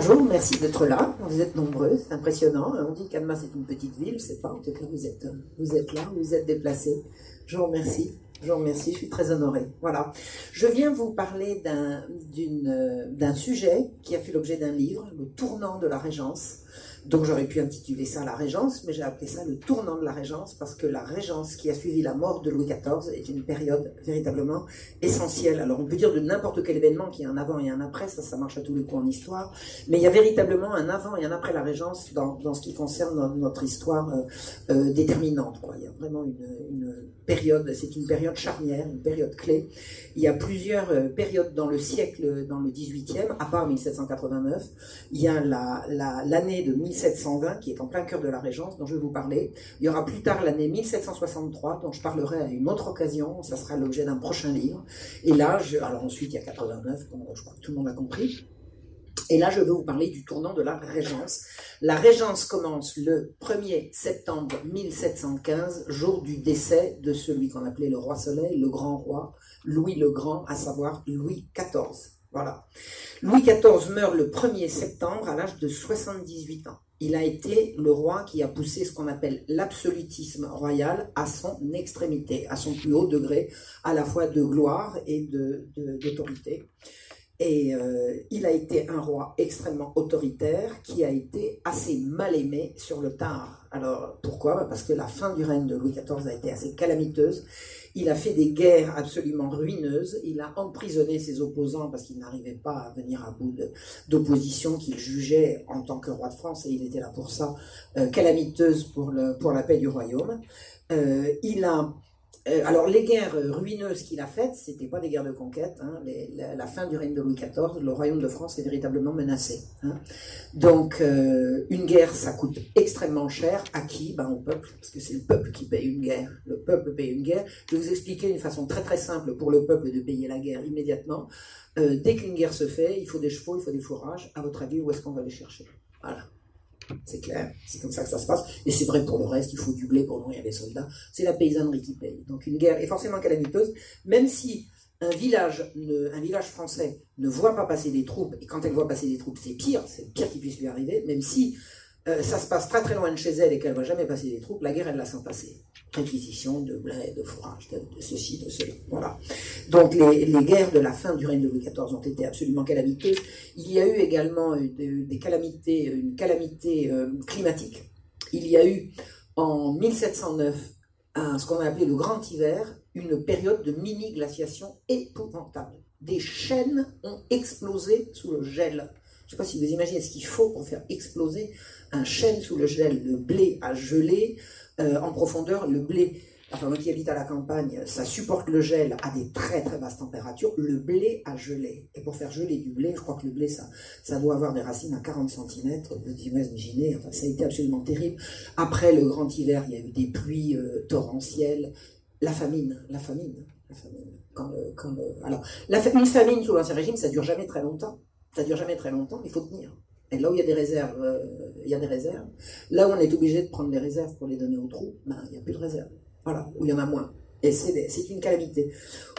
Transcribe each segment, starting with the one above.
bonjour, merci d'être là. Vous êtes nombreux, c'est impressionnant. On dit qu'Annemasse c'est une petite ville, sais pas. En tout cas, vous êtes, là, vous êtes déplacés. Je vous remercie. Je vous remercie, je suis très honorée. Voilà. Je viens vous parler d'un sujet qui a fait l'objet d'un livre, Le tournant de la Régence, donc j'aurais pu intituler ça la Régence, mais j'ai appelé ça le tournant de la Régence, parce que la Régence qui a suivi la mort de Louis XIV est une période véritablement essentielle. Alors on peut dire de n'importe quel événement qu'il y a un avant et un après, ça ça marche à tous les coups en histoire, mais il y a véritablement un avant et un après la Régence dans, dans ce qui concerne notre histoire euh, euh, déterminante. Il y a vraiment une, période, c'est une période charnière, une période clé. Il y a plusieurs euh, périodes dans le siècle, dans le 18e, à part 1789. Il y a l'année la, de 1720 qui est en plein cœur de la Régence, dont je vais vous parler. Il y aura plus tard l'année 1763, dont je parlerai à une autre occasion. Ça sera l'objet d'un prochain livre. Et là, alors ensuite il y a 89, je crois que tout le monde a compris. Et là, je vais vous parler du tournant de la Régence. La Régence commence le 1er septembre 1715, jour du décès de celui qu'on appelait le roi Soleil, le grand roi, Louis le Grand, à savoir Louis XIV. Louis XIV meurt le 1er septembre à l'âge de 78 ans. Il a été le roi qui a poussé ce qu'on appelle l'absolutisme royal à son extrémité, à son plus haut degré, à la fois de gloire et d'autorité. Et euh, il a été un roi extrêmement autoritaire qui a été assez mal aimé sur le tard. Alors pourquoi? Parce que la fin du règne de Louis XIV a été assez calamiteuse. Il a fait des guerres absolument ruineuses. Il a emprisonné ses opposants parce qu'il n'arrivait pas à venir à bout d'opposition qu'il jugeait en tant que roi de France, et il était là pour ça, euh, calamiteuse pour, le, pour la paix du royaume. Euh, il a euh, alors, les guerres ruineuses qu'il a faites, c'était pas des guerres de conquête. Hein. la, fin du règne de Louis XIV, le royaume de France est véritablement menacé. Hein. Donc, euh, une guerre, ça coûte extrêmement cher. À qui? Ben, Au peuple, parce que c'est le peuple qui paye une guerre. Le peuple paye une guerre. Je vais vous expliquer une façon très très simple pour le peuple de payer la guerre immédiatement. Euh, dès qu'une guerre se fait, il faut des chevaux, il faut des fourrages. À votre avis, où est-ce qu'on va les chercher? Voilà. C'est clair, c'est comme ça que ça se passe. Et c'est vrai pour le reste, il faut du blé pour nourrir les soldats. C'est la paysannerie qui paye. Donc une guerre est forcément calamiteuse, même si un village, un village français ne voit pas passer des troupes, et quand elle voit passer des troupes, c'est pire, c'est le pire qui puisse lui arriver, même si euh, ça se passe très très loin de chez elle et qu'elle ne va jamais passer des troupes, la guerre, elle la sent passer. Réquisition de blé, de fourrage, de, ceci, de cela. Voilà. Donc les, guerres de la fin du règne de Louis XIV ont été absolument calamiteuses. Il y a eu également euh, des, calamités, une calamité euh, climatique. Il y a eu en 1709 un, ce qu'on a appelé le Grand Hiver, une période de mini-glaciation épouvantable. Des chaînes ont explosé sous le gel. Je ne sais pas si vous imaginez ce qu'il faut pour faire exploser un chêne sous le gel, le blé a gelé euh, en profondeur, le blé, enfin moi qui habite à la campagne, ça supporte le gel à des très très basses températures, le blé a gelé. Et pour faire geler du blé, je crois que le blé, ça, ça doit avoir des racines à 40 cm, vous imaginez, enfin ça a été absolument terrible. Après le grand hiver, il y a eu des pluies euh, torrentielles, la famine, la famine, la famine. Quand, quand alors, la, une famine sous l'Ancien Régime, ça dure jamais très longtemps. Ça dure jamais très longtemps, il faut tenir. Et là où il y a des réserves, euh, il y a des réserves. Là où on est obligé de prendre des réserves pour les donner aux trous, ben, il n'y a plus de réserves. Voilà, où il y en a moins. Et c'est une calamité.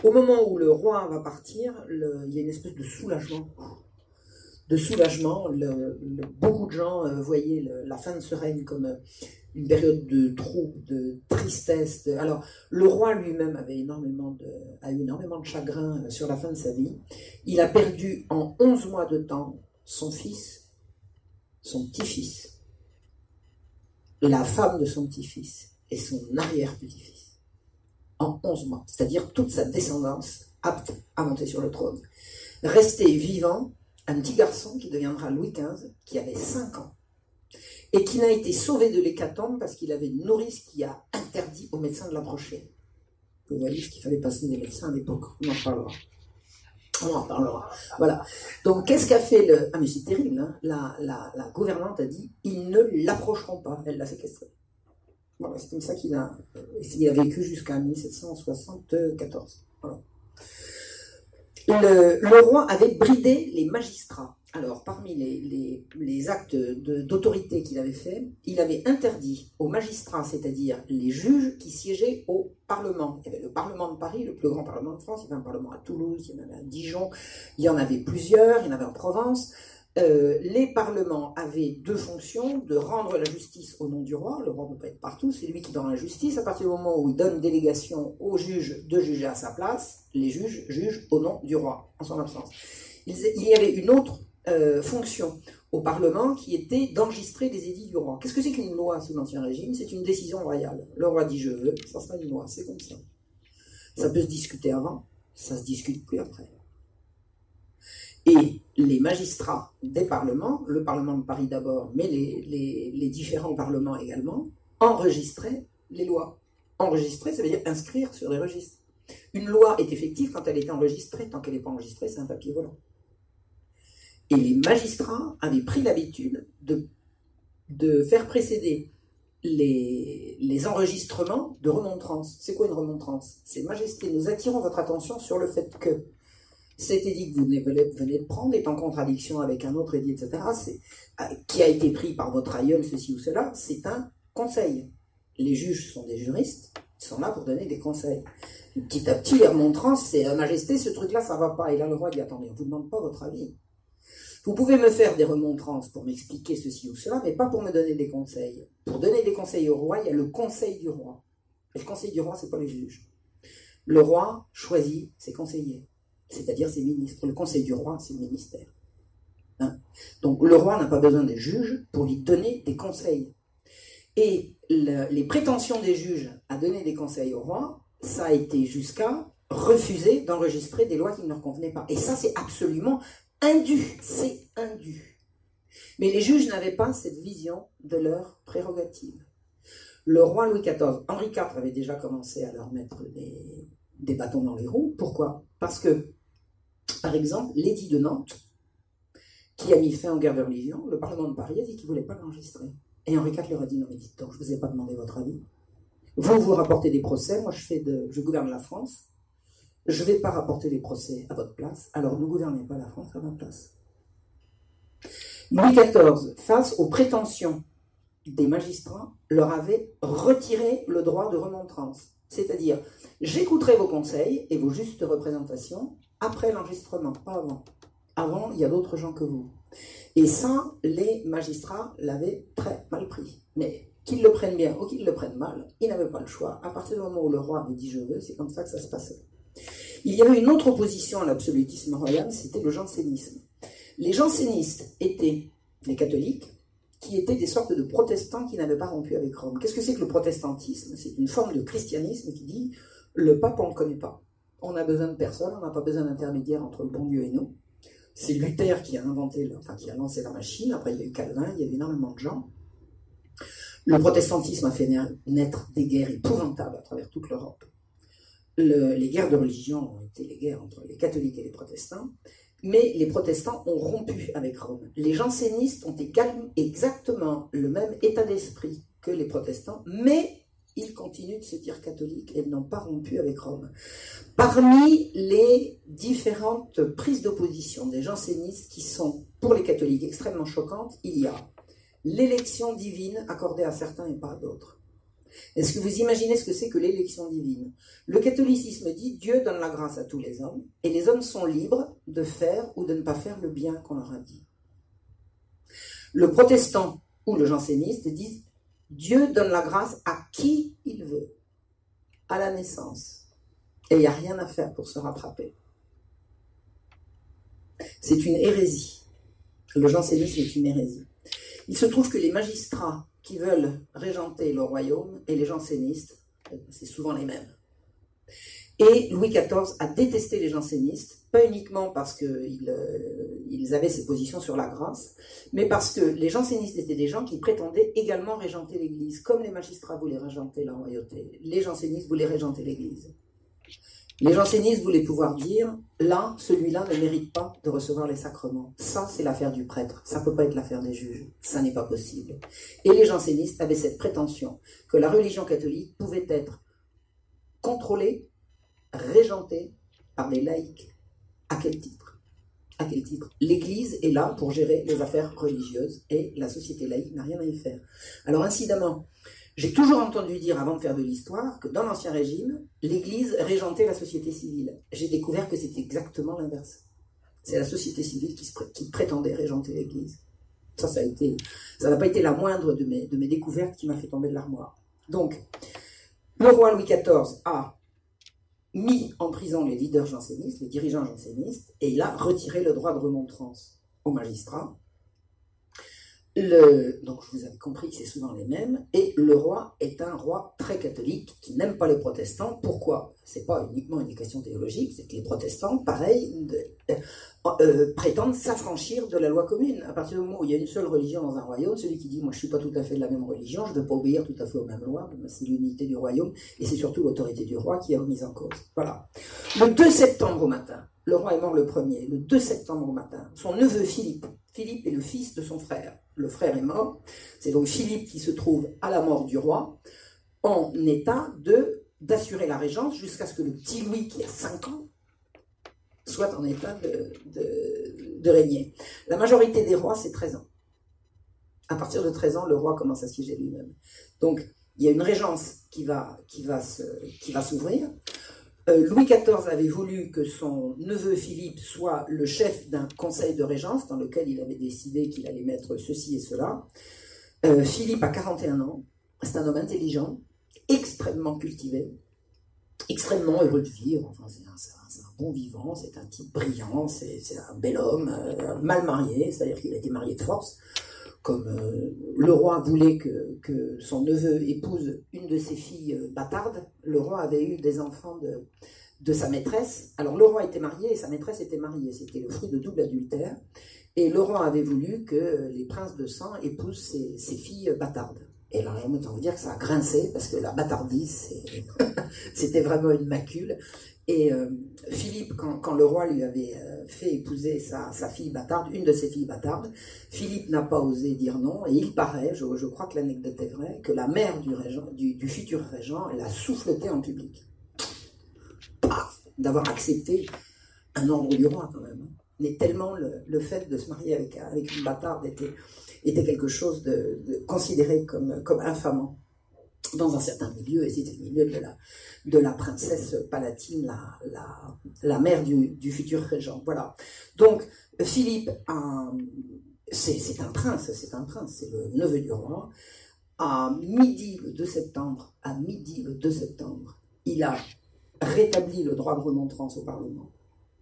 Au moment où le roi va partir, il y a une espèce de soulagement. De soulagement. beaucoup de gens euh, voyaient la fin de ce règne comme euh, une période de trouble, de tristesse. Alors, le roi lui-même avait énormément de, a eu énormément de chagrin sur la fin de sa vie. Il a perdu en 11 mois de temps son fils, son petit-fils, la femme de son petit-fils et son arrière-petit-fils en 11 mois, c'est-à-dire toute sa descendance apte à monter sur le trône. Resté vivant, un petit garçon qui deviendra Louis XV, qui avait 5 ans, et qui n'a été sauvé de l'hécatombe parce qu'il avait une nourrice qui a interdit aux médecins de l'approcher. Vous voyez ce qu'il fallait passer des médecins à l'époque, on en parlera. On en parlera. Voilà. Donc, qu'est-ce qu'a fait le. Ah, mais c'est terrible, hein la, gouvernante a dit ils ne l'approcheront pas. Elle l'a séquestré. Voilà, c'est comme ça qu'il a, il a vécu jusqu'à 1774. Voilà. Le, le, roi avait bridé les magistrats. Alors, parmi les, les, actes d'autorité qu'il avait fait, il avait interdit aux magistrats, c'est-à-dire les juges qui siégeaient au Parlement. Il y avait le Parlement de Paris, le plus grand Parlement de France, il y avait un Parlement à Toulouse, il y en avait à Dijon, il y en avait plusieurs, il y en avait en Provence. euh, les parlements avaient deux fonctions, de rendre la justice au nom du roi, le roi ne peut pas être partout, c'est lui qui donne la justice, à partir du moment où il donne délégation aux juges de juger à sa place, les juges jugent au nom du roi, en son absence. Il, y avait une autre euh, fonction au Parlement qui était d'enregistrer les édits du roi. Qu'est-ce que c'est qu'une loi sous l'Ancien Régime? C'est une décision royale. Le roi dit je veux, ça sera une loi, c'est comme ça. Ça peut se discuter avant, ça se discute plus après. Et les magistrats des parlements, le Parlement de Paris d'abord, mais les, différents parlements également, enregistraient les lois. Enregistrer, ça veut dire inscrire sur les registres. Une loi est effective quand elle est enregistrée. Tant qu'elle n'est pas enregistrée, c'est un papier volant. Et les magistrats avaient pris l'habitude de, de faire précéder les, les, enregistrements de remontrance. C'est quoi une remontrance? C'est Majesté, nous attirons votre attention sur le fait que cet édit que vous venez de prendre est en contradiction avec un autre édit, etc., euh, qui a été pris par votre aïeul, ceci ou cela, c'est un conseil. Les juges sont des juristes, ils sont là pour donner des conseils. petit à petit, les remontrances, c'est euh, Majesté, ce truc-là, ça va pas. Et là, le roi dit attendez, on ne vous demande pas votre avis. Vous pouvez me faire des remontrances pour m'expliquer ceci ou cela, mais pas pour me donner des conseils. Pour donner des conseils au roi, il y a le conseil du roi. Le conseil du roi, c'est pas les juges. Le roi choisit ses conseillers c'est-à-dire ses ministres. Le conseil du roi, c'est le ministère. Hein? Donc le roi n'a pas besoin des juges pour lui donner des conseils. Et les prétentions des juges à donner des conseils au roi, ça a été jusqu'à refuser d'enregistrer des lois qui ne leur convenaient pas. Et ça, c'est absolument indu. C'est indu. Mais les juges n'avaient pas cette vision de leur prérogative. Le roi Louis XIV, Henri IV avait déjà commencé à leur mettre des, bâtons dans les roues. Pourquoi? Parce que par exemple, l'édit de Nantes, qui a mis fin aux guerres de religion, le Parlement de Paris a dit qu'il ne voulait pas l'enregistrer. Et Henri IV leur a dit non mais dites donc, je ne vous ai pas demandé votre avis. Vous, vous rapportez des procès, moi je, fais de, je gouverne la France, je ne vais pas rapporter des procès à votre place, alors ne gouvernez pas la France à ma place. Louis XIV, face aux prétentions des magistrats, leur avait retiré le droit de remontrance. C'est-à-dire, j'écouterai vos conseils et vos justes représentations, après l'enregistrement, pas avant. Avant, il y a d'autres gens que vous. Et ça, les magistrats l'avaient très mal pris. Mais qu'ils le prennent bien ou qu'ils le prennent mal, ils n'avaient pas le choix. À partir du moment où le roi avait dit je veux, c'est comme ça que ça se passait. Il y avait une autre opposition à l'absolutisme royal, c'était le jansénisme. Les jansénistes étaient les catholiques, qui étaient des sortes de protestants qui n'avaient pas rompu avec Rome. Qu'est-ce que c'est que le protestantisme? C'est une forme de christianisme qui dit le pape, on ne le connaît pas. On a besoin de personne, on n'a pas besoin d'intermédiaire entre le bon Dieu et nous. C'est Luther qui a inventé, qui a lancé la machine. Après, il y a eu Calvin, il y avait énormément de gens. Le protestantisme a fait naître des guerres épouvantables à travers toute l'Europe. Les guerres de religion ont été les guerres entre les catholiques et les protestants, mais les protestants ont rompu avec Rome. Les jansénistes ont exactement le même état d'esprit que les protestants, mais ils continuent de se dire catholiques et n'ont pas rompu avec Rome. Parmi les différentes prises d'opposition des jansénistes qui sont, pour les catholiques, extrêmement choquantes, il y a l'élection divine accordée à certains et pas à d'autres. Est-ce que vous imaginez ce que c'est que l'élection divine? Le catholicisme dit Dieu donne la grâce à tous les hommes et les hommes sont libres de faire ou de ne pas faire le bien qu'on leur a dit. Le protestant ou le janséniste disent Dieu donne la grâce à qui il veut, à la naissance. Et il n'y a rien à faire pour se rattraper. C'est une hérésie. Le jansénisme est une hérésie. Il se trouve que les magistrats qui veulent régenter le royaume et les jansénistes, c'est souvent les mêmes. Et Louis XIV a détesté les jansénistes, pas uniquement parce qu'ils euh, avaient ces positions sur la grâce, mais parce que les jansénistes étaient des gens qui prétendaient également régenter l'Église, comme les magistrats voulaient régenter la royauté. Les jansénistes voulaient régenter l'Église. Les jansénistes voulaient pouvoir dire, là, celui-là ne mérite pas de recevoir les sacrements. Ça, c'est l'affaire du prêtre. Ça ne peut pas être l'affaire des juges. Ça n'est pas possible. Et les jansénistes avaient cette prétention que la religion catholique pouvait être contrôlée régenté par des laïcs. À quel titre? À quel titre? L'Église est là pour gérer les affaires religieuses et la société laïque n'a rien à y faire. Alors incidemment, j'ai toujours entendu dire avant de faire de l'histoire que dans l'Ancien Régime, l'Église régentait la société civile. J'ai découvert que c'était exactement l'inverse. C'est la société civile qui, prétendait régenter l'Église. Ça, ça ça n'a pas été la moindre de mes, de mes découvertes qui m'a fait tomber de l'armoire. Donc, le roi Louis XIV a mis en prison les leaders jansénistes, les dirigeants jansénistes, et il a retiré le droit de remontrance aux magistrats. Le, donc vous avez compris que c'est souvent les mêmes. Et le roi est un roi très catholique qui n'aime pas les protestants. Pourquoi? C'est pas uniquement une question théologique, c'est que les protestants, pareil, euh, euh, prétendent s'affranchir de la loi commune. À partir du moment où il y a une seule religion dans un royaume, celui qui dit moi je suis pas tout à fait de la même religion, je ne veux pas obéir tout à fait aux mêmes lois, c'est l'unité du royaume et c'est surtout l'autorité du roi qui est remise en cause. Voilà. Le 2 septembre au matin, le roi est mort le premier. Le 2 septembre au matin, son neveu Philippe, Philippe est le fils de son frère le frère est mort. C'est donc Philippe qui se trouve à la mort du roi en état d'assurer la régence jusqu'à ce que le petit Louis, qui a 5 ans, soit en état de, régner. La majorité des rois, c'est 13 ans. À partir de 13 ans, le roi commence à siéger lui-même. Donc, il y a une régence qui va, qui va s'ouvrir. Euh, Louis XIV avait voulu que son neveu Philippe soit le chef d'un conseil de régence dans lequel il avait décidé qu'il allait mettre ceci et cela. Euh, Philippe a 41 ans, c'est un homme intelligent, extrêmement cultivé, extrêmement heureux de vivre, enfin, c'est un, bon vivant, c'est un type brillant, c'est un bel homme, euh, mal marié, c'est-à-dire qu'il a été marié de force comme euh, le roi voulait que, son neveu épouse une de ses filles euh, bâtardes, le roi avait eu des enfants de, sa maîtresse. Alors le roi était marié et sa maîtresse était mariée, c'était le fruit de double adultère. Et le roi avait voulu que les princes de sang épousent ses, filles bâtardes. Et là, envie de dire que ça a grincé, parce que la bâtardise, c'était vraiment une macule. Et euh, Philippe, quand, le roi lui avait euh, fait épouser sa, fille bâtarde, une de ses filles bâtardes, Philippe n'a pas osé dire non, et il paraît, je, crois que l'anecdote est vraie, que la mère du, futur régent, elle a souffleté en public. D'avoir accepté un ordre du roi, quand même. Mais tellement le, fait de se marier avec, une bâtarde était, quelque chose de, considéré comme infamant dans un certain milieu, et c'était le milieu de la, princesse palatine, la, la, la mère du, du, futur régent. Voilà. Donc, Philippe, c'est un prince, c'est un prince, c'est le neveu du roi. À midi le 2 septembre, à midi le 2 septembre, il a rétabli le droit de remontrance au Parlement.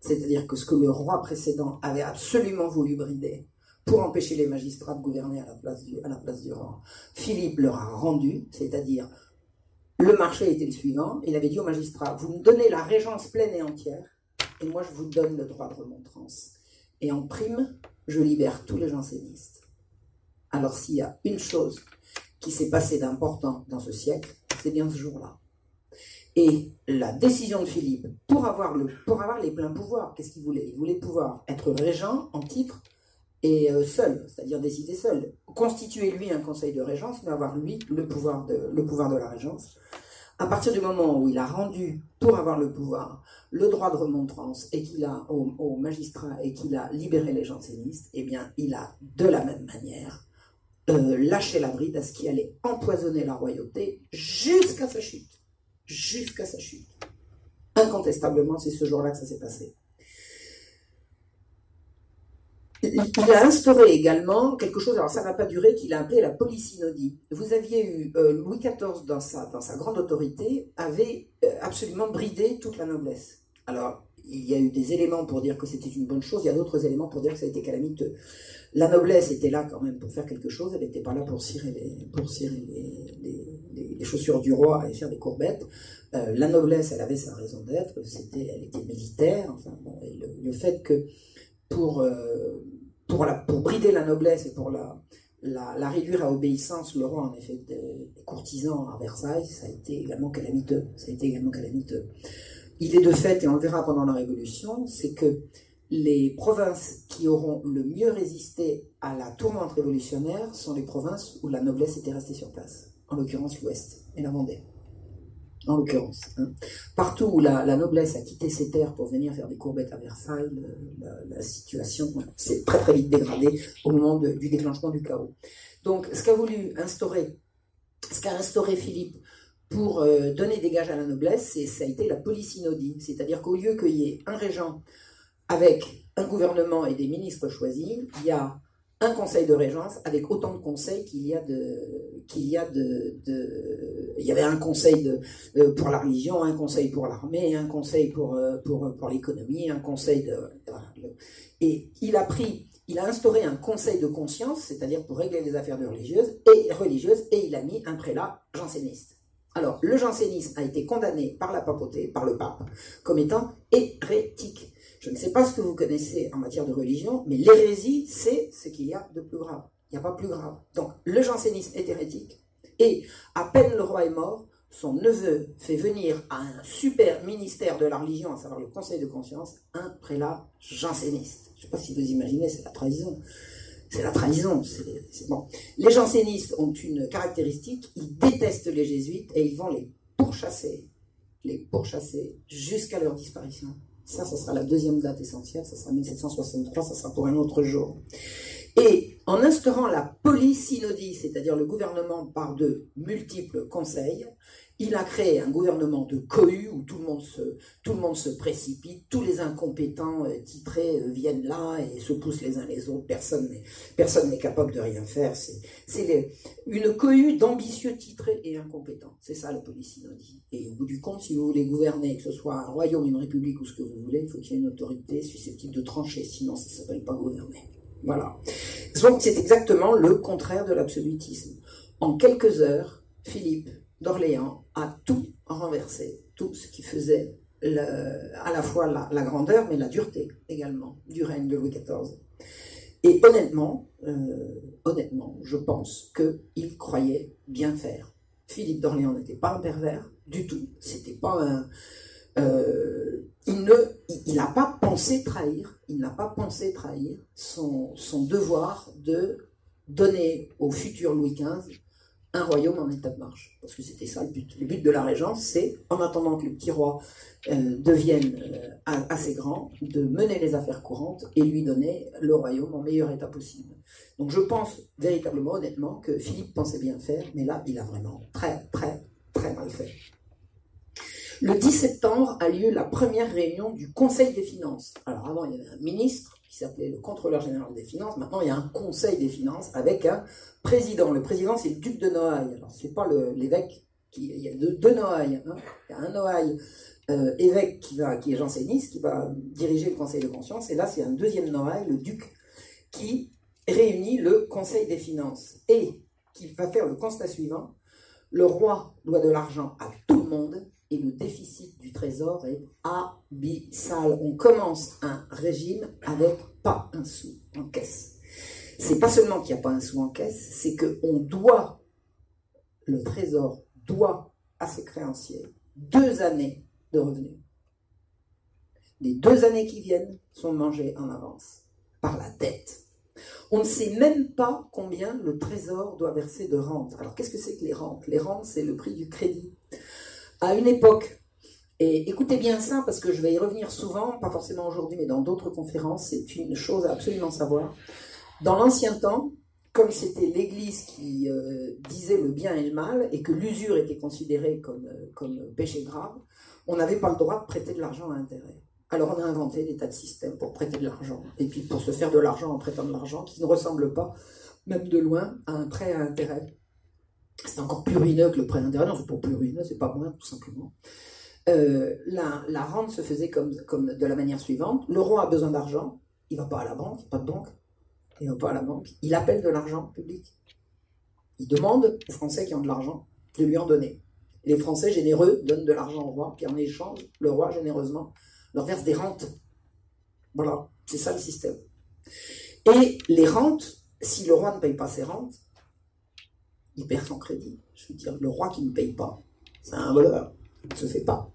C'est-à-dire que ce que le roi précédent avait absolument voulu brider, pour empêcher les magistrats de gouverner à la place du, à la place du roi. Philippe leur a rendu, c'est-à-dire le marché était le suivant, il avait dit aux magistrats, vous me donnez la régence pleine et entière, et moi je vous donne le droit de remontrance. Et en prime, je libère tous les jansénistes. Alors s'il y a une chose qui s'est passée d'important dans ce siècle, c'est bien ce jour-là. Et la décision de Philippe, pour avoir, le, pour avoir les pleins pouvoirs, qu'est-ce qu'il voulait? Il voulait pouvoir être régent en titre et euh, seul, c'est-à-dire décider seul. Constituer lui un conseil de régence, mais avoir lui le pouvoir de, le pouvoir de la régence. À partir du moment où il a rendu, pour avoir le pouvoir, le droit de remontrance et qu'il a au, magistrat et qu'il a libéré les jansénistes, eh bien, il a de la même manière euh, lâché la bride à ce qui allait empoisonner la royauté jusqu'à sa chute. Jusqu'à sa chute. Incontestablement, c'est ce jour-là que ça s'est passé. Il a instauré également quelque chose, alors ça n'a pas duré, qu'il a appelé la polysynodie. Vous aviez eu euh, Louis XIV dans sa, grande autorité, avait euh, absolument bridé toute la noblesse. Alors, il y a eu des éléments pour dire que c'était une bonne chose, il y a d'autres éléments pour dire que ça a été calamiteux. La noblesse était là quand même pour faire quelque chose, elle n'était pas là pour cirer les, chaussures du roi et faire des courbettes. Euh, la noblesse, elle avait sa raison d'être, c'était, elle était militaire, enfin bon, et le fait que pour, euh, pour, la, pour brider la noblesse et pour la, la, réduire à obéissance, le roi en effet des, courtisans à Versailles, ça a été également calamiteux. Ça a été également calamiteux. Il est de fait, et on le verra pendant la Révolution, c'est que les provinces qui auront le mieux résisté à la tourmente révolutionnaire sont les provinces où la noblesse était restée sur place, en l'occurrence l'Ouest et la Vendée en l'occurrence. Hein. Partout où la, noblesse a quitté ses terres pour venir faire des courbettes à Versailles, la, situation s'est très très vite dégradée au moment du déclenchement du chaos. Donc, ce qu'a voulu instaurer, ce qu'a instauré Philippe pour euh, donner des gages à la noblesse, ça a été la polysynodie, c'est-à-dire qu'au lieu qu'il y ait un régent avec un gouvernement et des ministres choisis, il y a un conseil de régence avec autant de conseils qu'il y a de qu'il y a de, il y avait un conseil de, euh, pour la religion, un conseil pour l'armée, un conseil pour euh, pour pour l'économie, un conseil de et il a pris il a instauré un conseil de conscience, c'est-à-dire pour régler les affaires de religieuses et religieuses, et il a mis un prélat janséniste. Alors, le jansénisme a été condamné par la papauté, par le pape, comme étant hérétique. Je ne sais pas ce que vous connaissez en matière de religion, mais l'hérésie, c'est ce qu'il y a de plus grave. Il n'y a pas plus grave. Donc, le jansénisme est hérétique, et à peine le roi est mort, son neveu fait venir à un super ministère de la religion, à savoir le Conseil de conscience, un prélat janséniste. Je ne sais pas si vous imaginez, c'est la trahison. C'est la trahison. Les jansénistes ont une caractéristique, ils détestent les jésuites et ils vont les pourchasser, les pourchasser jusqu'à leur disparition. Ça, ce sera la deuxième date essentielle, ça sera 1763, ça sera pour un autre jour. Et en instaurant la polysynodie, c'est-à-dire le gouvernement par de multiples conseils, il a créé un gouvernement de cohue où tout le monde se, tout le monde se précipite, tous les incompétents euh, titrés euh, viennent là et se poussent les uns les autres, personne n'est, personne n'est capable de rien faire. C'est, une cohue d'ambitieux titrés et incompétents. C'est ça la polysynodie. Et au bout du compte, si vous voulez gouverner, que ce soit un royaume, une république ou ce que vous voulez, il faut qu'il y ait une autorité susceptible de trancher, sinon ça ne s'appelle pas gouverner. Voilà. Donc c'est exactement le contraire de l'absolutisme. En quelques heures, Philippe d'Orléans tout renversé, tout ce qui faisait à la fois la, grandeur, mais la dureté également du règne de Louis XIV. Et honnêtement, euh, honnêtement, je pense qu'il croyait bien faire. Philippe d'Orléans n'était pas un pervers du tout. C'était pas un. Euh, il ne, il n'a pas pensé trahir. Il n'a pas pensé trahir son devoir de donner au futur Louis XV un royaume en état de marche. Parce que c'était ça le but. Le but de la régence, c'est, en attendant que le petit roi euh, devienne euh, assez grand, de mener les affaires courantes et lui donner le royaume en meilleur état possible. Donc je pense véritablement, honnêtement, que Philippe pensait bien faire, mais là, il a vraiment très, très, très mal fait. Le 10 septembre a lieu la première réunion du Conseil des finances. Alors avant, il y avait un ministre qui s'appelait le contrôleur général des finances. Maintenant, il y a un conseil des finances avec un président. Le président, c'est le duc de Noailles. Alors, c'est pas l'évêque. Qui, il y a deux, deux Noailles. Hein. Il y a un Noailles euh, évêque qui, va, qui est janséniste, qui va diriger le conseil de conscience. Et là, c'est un deuxième Noailles, le duc, qui réunit le conseil des finances. Et qui va faire le constat suivant. Le roi doit de l'argent à tout le monde et le déficit du trésor est abyssal. On commence un régime avec pas un sou en caisse. C'est pas seulement qu'il n'y a pas un sou en caisse, c'est qu'on doit, le trésor doit à ses créanciers deux années de revenus. Les deux années qui viennent sont mangées en avance par la dette. On ne sait même pas combien le trésor doit verser de rente. Alors qu'est-ce que c'est que les rentes? Les rentes, c'est le prix du crédit à une époque, et écoutez bien ça parce que je vais y revenir souvent, pas forcément aujourd'hui, mais dans d'autres conférences, c'est une chose à absolument savoir. Dans l'ancien temps, comme c'était l'Église qui euh, disait le bien et le mal, et que l'usure était considérée comme, euh, comme péché grave, on n'avait pas le droit de prêter de l'argent à intérêt. Alors on a inventé des tas de systèmes pour prêter de l'argent, et puis pour se faire de l'argent en prêtant de l'argent, qui ne ressemble pas, même de loin, à un prêt à intérêt. C'est encore plus ruineux que le prêt d'intérêt. C'est pas plus ruineux, c'est pas moins, tout simplement. Euh, la, rente se faisait de la manière suivante. Le roi a besoin d'argent, il va pas à la banque, pas de banque, il va pas à la banque, il appelle de l'argent public. Il demande aux Français qui ont de l'argent de lui en donner. Les Français généreux donnent de l'argent au roi, puis en échange, le roi généreusement leur verse des rentes. Voilà, c'est ça le système. Et les rentes, si le roi ne paye pas ses rentes, il perd son crédit. Je veux dire, le roi qui ne paye pas, c'est un voleur. Ça ne se fait pas.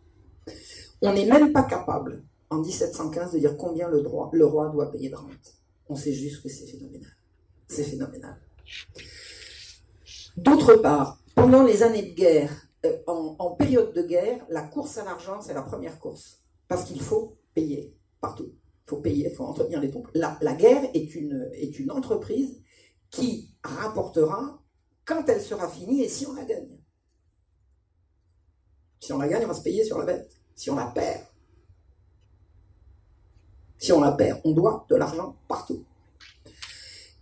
On n'est même pas capable, en 1715, de dire combien le, droit, le roi doit payer de rente. On sait juste que c'est phénoménal. C'est phénoménal. D'autre part, pendant les années de guerre, euh, en, période de guerre, la course à l'argent, c'est la première course. Parce qu'il faut payer partout. Il faut payer, il faut entretenir les troupes. La, guerre est une entreprise qui rapportera quand elle sera finie et si on la gagne. Si on la gagne, on va se payer sur la bête. Si on la perd, Si on la perd, on doit de l'argent partout.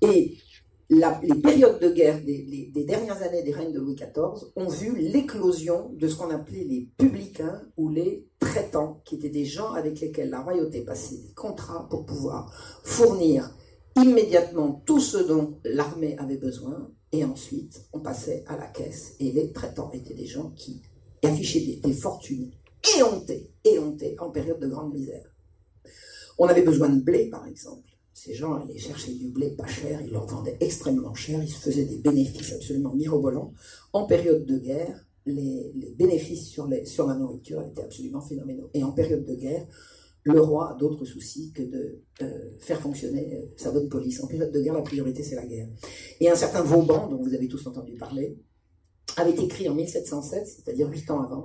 Et les périodes de guerre des, dernières années des règnes de Louis XIV ont vu l'éclosion de ce qu'on appelait les publicains ou les traitants, qui étaient des gens avec lesquels la royauté passait des contrats pour pouvoir fournir immédiatement tout ce dont l'armée avait besoin, et ensuite on passait à la caisse, et les traitants étaient des gens qui affichaient des, des fortunes éhontées, éhontées en période de grande misère. On avait besoin de blé, par exemple. Ces gens allaient chercher du blé pas cher, ils leur vendaient extrêmement cher, ils se faisaient des bénéfices absolument mirobolants. En période de guerre, les, bénéfices sur, sur la nourriture étaient absolument phénoménaux. Et en période de guerre, le roi a d'autres soucis que de faire fonctionner euh, sa bonne police. En période de guerre, la priorité, c'est la guerre. Et un certain Vauban, dont vous avez tous entendu parler, avait écrit en 1707, c'est-à-dire huit ans avant,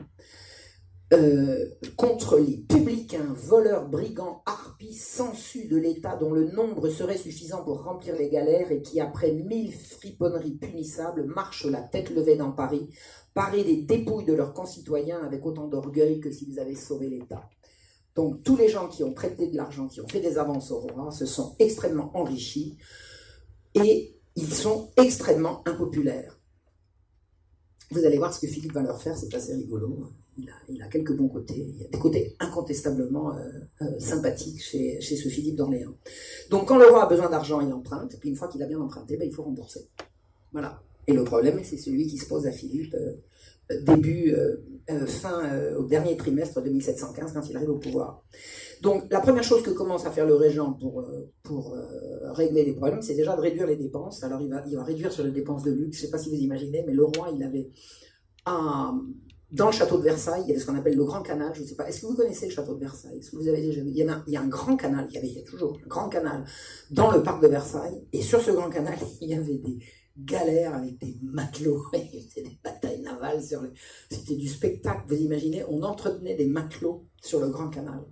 euh, contre les publicains, voleurs, brigands, harpies, sensus de l'État dont le nombre serait suffisant pour remplir les galères et qui, après mille friponneries punissables, marchent la tête levée dans Paris, parés des dépouilles de leurs concitoyens avec autant d'orgueil que s'ils avaient sauvé l'État. Donc tous les gens qui ont prêté de l'argent, qui ont fait des avances au roi, se sont extrêmement enrichis et ils sont extrêmement impopulaires. Vous allez voir ce que Philippe va leur faire, c'est assez rigolo il a, quelques bons côtés. Il y a des côtés incontestablement euh, euh, sympathiques chez, ce Philippe d'Orléans. Donc quand le roi a besoin d'argent, il emprunte, et puis une fois qu'il a bien emprunté, ben, il faut rembourser. Voilà. Et le problème, c'est celui qui se pose à Philippe euh, début, fin, au dernier trimestre de 1715, quand il arrive au pouvoir. Donc la première chose que commence à faire le régent pour, pour régler les problèmes, c'est déjà de réduire les dépenses. Alors il va, il va réduire sur les dépenses de luxe. Je ne sais pas si vous imaginez, mais le roi, il avait un dans le château de Versailles, il y avait ce qu'on appelle le Grand Canal. Je ne sais pas, est-ce que vous connaissez le château de Versailles? Est-ce que vous avez déjà vu? Il y, a, il y a un grand canal, il y avait il y a toujours un grand canal dans le parc de Versailles. Et sur ce grand canal, il y avait des galères avec des matelots. C'était des batailles navales. Sur le... C'était du spectacle. Vous imaginez, on entretenait des matelots sur le grand canal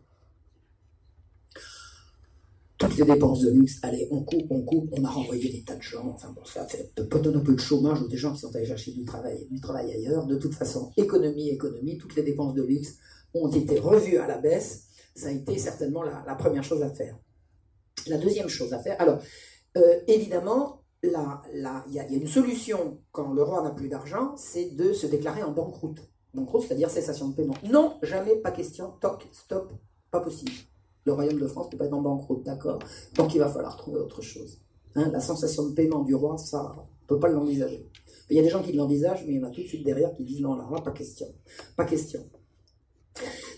toutes les dépenses de luxe, allez, on coupe, on coupe, on a renvoyé des tas de gens, enfin bon, ça fait peut-être un peu de chômage ou des gens qui sont allés chercher du travail, du travail ailleurs. De toute façon, économie, économie, toutes les dépenses de luxe ont été revues à la baisse. Ça a été certainement la, première chose à faire. La deuxième chose à faire, alors, euh, évidemment, il y, a une solution quand le roi n'a plus d'argent, c'est de se déclarer en banqueroute. Banqueroute, c'est-à-dire cessation de paiement. Non, jamais, pas question, toc, stop, pas possible le royaume de France ne peut pas être en banqueroute, d'accord Donc il va falloir trouver autre chose. Hein, la sensation de paiement du roi, ça, on ne peut pas l'envisager. Il y a des gens qui l'envisagent, mais il y en a tout de suite derrière qui disent non, là, pas question. Pas question.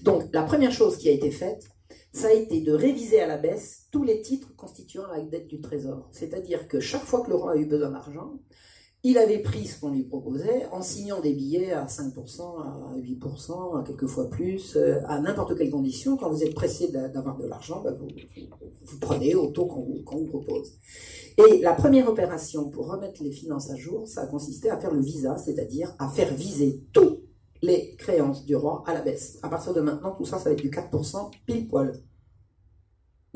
Donc la première chose qui a été faite, ça a été de réviser à la baisse tous les titres constituant la dette du trésor. C'est-à-dire que chaque fois que le roi a eu besoin d'argent, il avait pris ce qu'on lui proposait en signant des billets à 5%, à 8%, à quelquefois plus, euh, à n'importe quelle condition. Quand vous êtes pressé d'avoir de l'argent, ben, vous, prenez au taux qu'on vous, propose. Et la première opération pour remettre les finances à jour, ça a consisté à faire le visa, c'est-à-dire à faire viser toutes les créances du roi à la baisse. À partir de maintenant, tout ça, ça va être du 4% pile poil.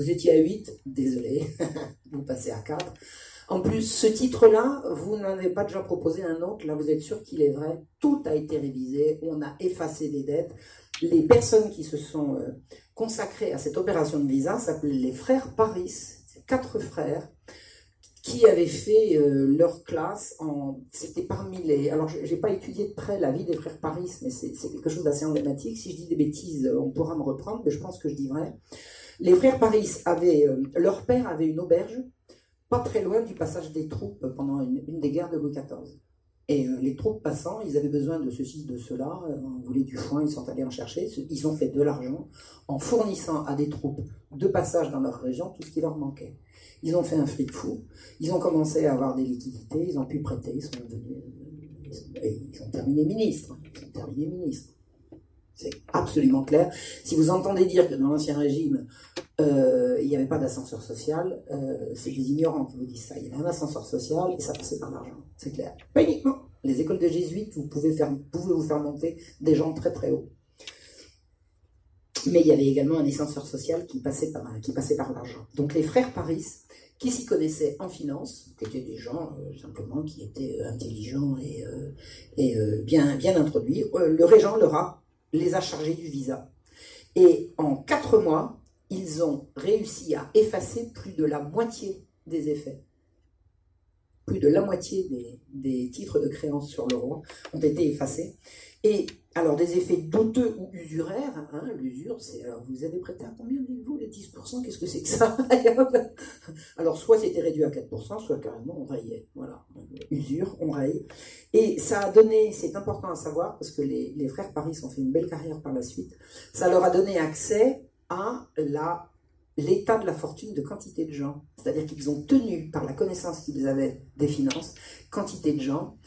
Vous étiez à 8, désolé, vous passez à 4. En plus, ce titre-là, vous n'en avez pas déjà proposé un autre, là vous êtes sûr qu'il est vrai, tout a été révisé, on a effacé des dettes. Les personnes qui se sont euh, consacrées à cette opération de visa s'appellent les frères Paris, quatre frères qui avaient fait euh, leur classe. C'était parmi les... Alors, je n'ai pas étudié de près la vie des frères Paris, mais c'est quelque chose d'assez emblématique. Si je dis des bêtises, on pourra me reprendre, mais je pense que je dis vrai. Les frères Paris avaient... Euh, leur père avait une auberge pas très loin du passage des troupes pendant une, des guerres de Louis XIV. Et euh, les troupes passant, ils avaient besoin de ceci, de cela, euh, on voulait du foin, ils sont allés en chercher, ils ont fait de l'argent en fournissant à des troupes de passage dans leur région tout ce qui leur manquait. Ils ont fait un fric fou, ils ont commencé à avoir des liquidités, ils ont pu prêter, ils sont devenus, ils ont terminé ministres, ils ont terminé. C'est absolument clair. Si vous entendez dire que dans l'Ancien Régime, euh, il n'y avait pas d'ascenseur social, euh, c'est des ignorants qui vous disent ça. Il y avait un ascenseur social et ça passait par l'argent. C'est clair. Pas uniquement. Les écoles de jésuites, vous pouvez, faire, pouvez vous faire monter des gens très très hauts. Mais il y avait également un ascenseur social qui passait par, qui passait par l'argent. Donc les frères Paris, qui s'y connaissaient en finance, qui étaient des gens euh, simplement qui étaient intelligents et, bien, bien introduits, le régent leur a les a chargés du visa. Et en quatre mois, ils ont réussi à effacer plus de la moitié des effets. Plus de la moitié des, titres de créance sur l'euro ont été effacés. Et alors, des effets douteux ou usuraires, hein, l'usure, c'est. Alors, vous avez prêté à combien, dites-vous, les 10% Qu'est-ce que c'est que ça? Alors, soit c'était réduit à 4%, soit carrément on rayait. Voilà, usure, on raye. Et ça a donné, c'est important à savoir, parce que les, les frères Paris ont fait une belle carrière par la suite, ça leur a donné accès à la l'état de la fortune de quantité de gens. C'est-à-dire qu'ils ont tenu, par la connaissance qu'ils avaient des finances, quantité de gens.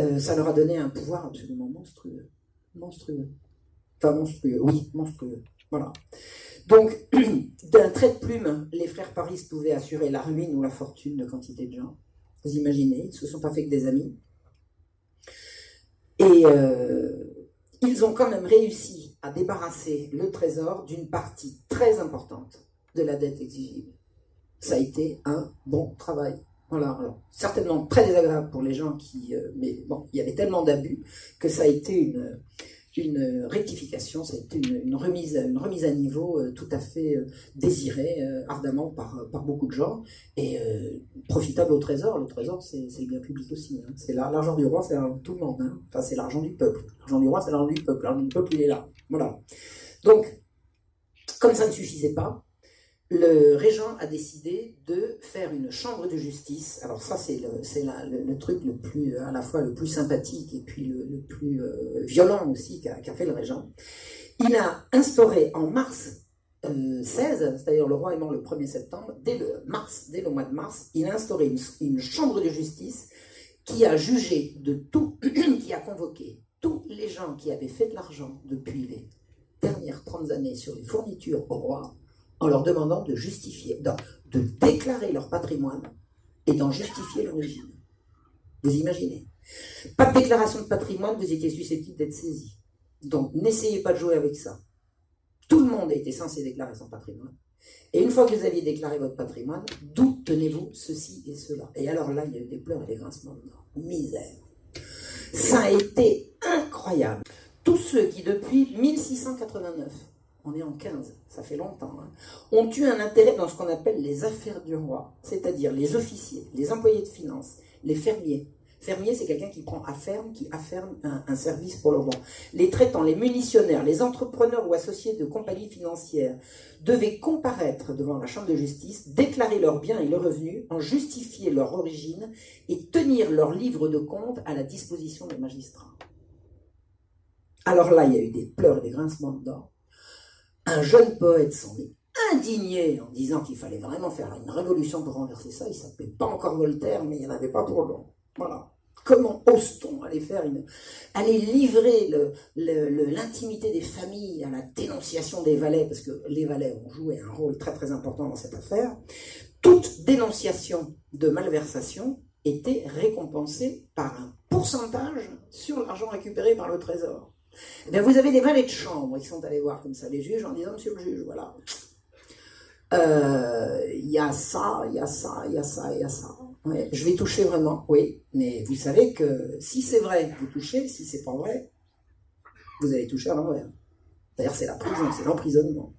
Euh, ça leur a donné un pouvoir absolument monstrueux monstrueux. Enfin, monstrueux, oui, monstrueux. Voilà. Donc, d'un trait de plume, les frères Paris pouvaient assurer la ruine ou la fortune de quantité de gens. Vous imaginez, ils ne se sont pas fait que des amis. Et euh, ils ont quand même réussi à débarrasser le trésor d'une partie très importante de la dette exigible. Ça a été un bon travail. Voilà, certainement très désagréable pour les gens qui. Euh, mais bon, il y avait tellement d'abus que ça a été une, rectification, ça a été une, remise, une remise à niveau euh, tout à fait euh, désirée ardemment par, par beaucoup de gens et profitable au trésor. Le trésor, c'est le bien public aussi. Hein. C'est l'argent du roi, c'est l'argent de tout le monde. Hein. Enfin, c'est l'argent du peuple. L'argent du roi, c'est l'argent du peuple. L'argent du peuple, il est là. Voilà. Donc, comme ça ne suffisait pas, le régent a décidé de faire une chambre de justice. Alors ça, c'est le, le, truc le plus, à la fois le plus sympathique et puis le, plus euh, violent aussi qu'a fait le régent. Il a instauré en mars 16, euh, c'est-à-dire le roi est mort le 1er septembre, dès le mars, dès le mois de mars, il a instauré une, une chambre de justice qui a jugé de tout, qui a convoqué tous les gens qui avaient fait de l'argent depuis les dernières 30 années sur les fournitures au roi en leur demandant de justifier, de, déclarer leur patrimoine et d'en justifier l'origine. Vous imaginez? Pas de déclaration de patrimoine, vous étiez susceptible d'être saisi. Donc n'essayez pas de jouer avec ça. Tout le monde était censé déclarer son patrimoine. Et une fois que vous aviez déclaré votre patrimoine, d'où tenez-vous ceci et cela? Et alors là, il y a eu des pleurs et des grincements de Misère. Ça a été incroyable. Tous ceux qui, depuis 1689, on est en 15, ça fait longtemps, hein, ont eu un intérêt dans ce qu'on appelle les affaires du roi, c'est-à-dire les officiers, les employés de finances, les fermiers. Fermier, c'est quelqu'un qui prend à qui afferme un, service pour le roi. Les traitants, les munitionnaires, les entrepreneurs ou associés de compagnies financières devaient comparaître devant la Chambre de justice, déclarer leurs biens et leurs revenus, en justifier leur origine et tenir leur livre de compte à la disposition des magistrats. Alors là, il y a eu des pleurs et des grincements de un jeune poète s'en est indigné en disant qu'il fallait vraiment faire une révolution pour renverser ça. Il s'appelait pas encore Voltaire, mais il n'y en avait pas pour long. Voilà. Comment ose-t-on aller faire une, aller livrer l'intimité des familles à la dénonciation des valets, parce que les valets ont joué un rôle très très important dans cette affaire. Toute dénonciation de malversation était récompensée par un pourcentage sur l'argent récupéré par le trésor. Eh vous avez des valets de chambre qui sont allés voir comme ça les juges en disant Monsieur le juge, voilà. Euh, il y a ça, il y a ça, il y a ça, il y a ça. je vais toucher vraiment, oui. Mais vous savez que si c'est vrai, vous touchez. Si c'est pas vrai, vous allez toucher à l'envers. D'ailleurs, c'est la prison, c'est l'emprisonnement.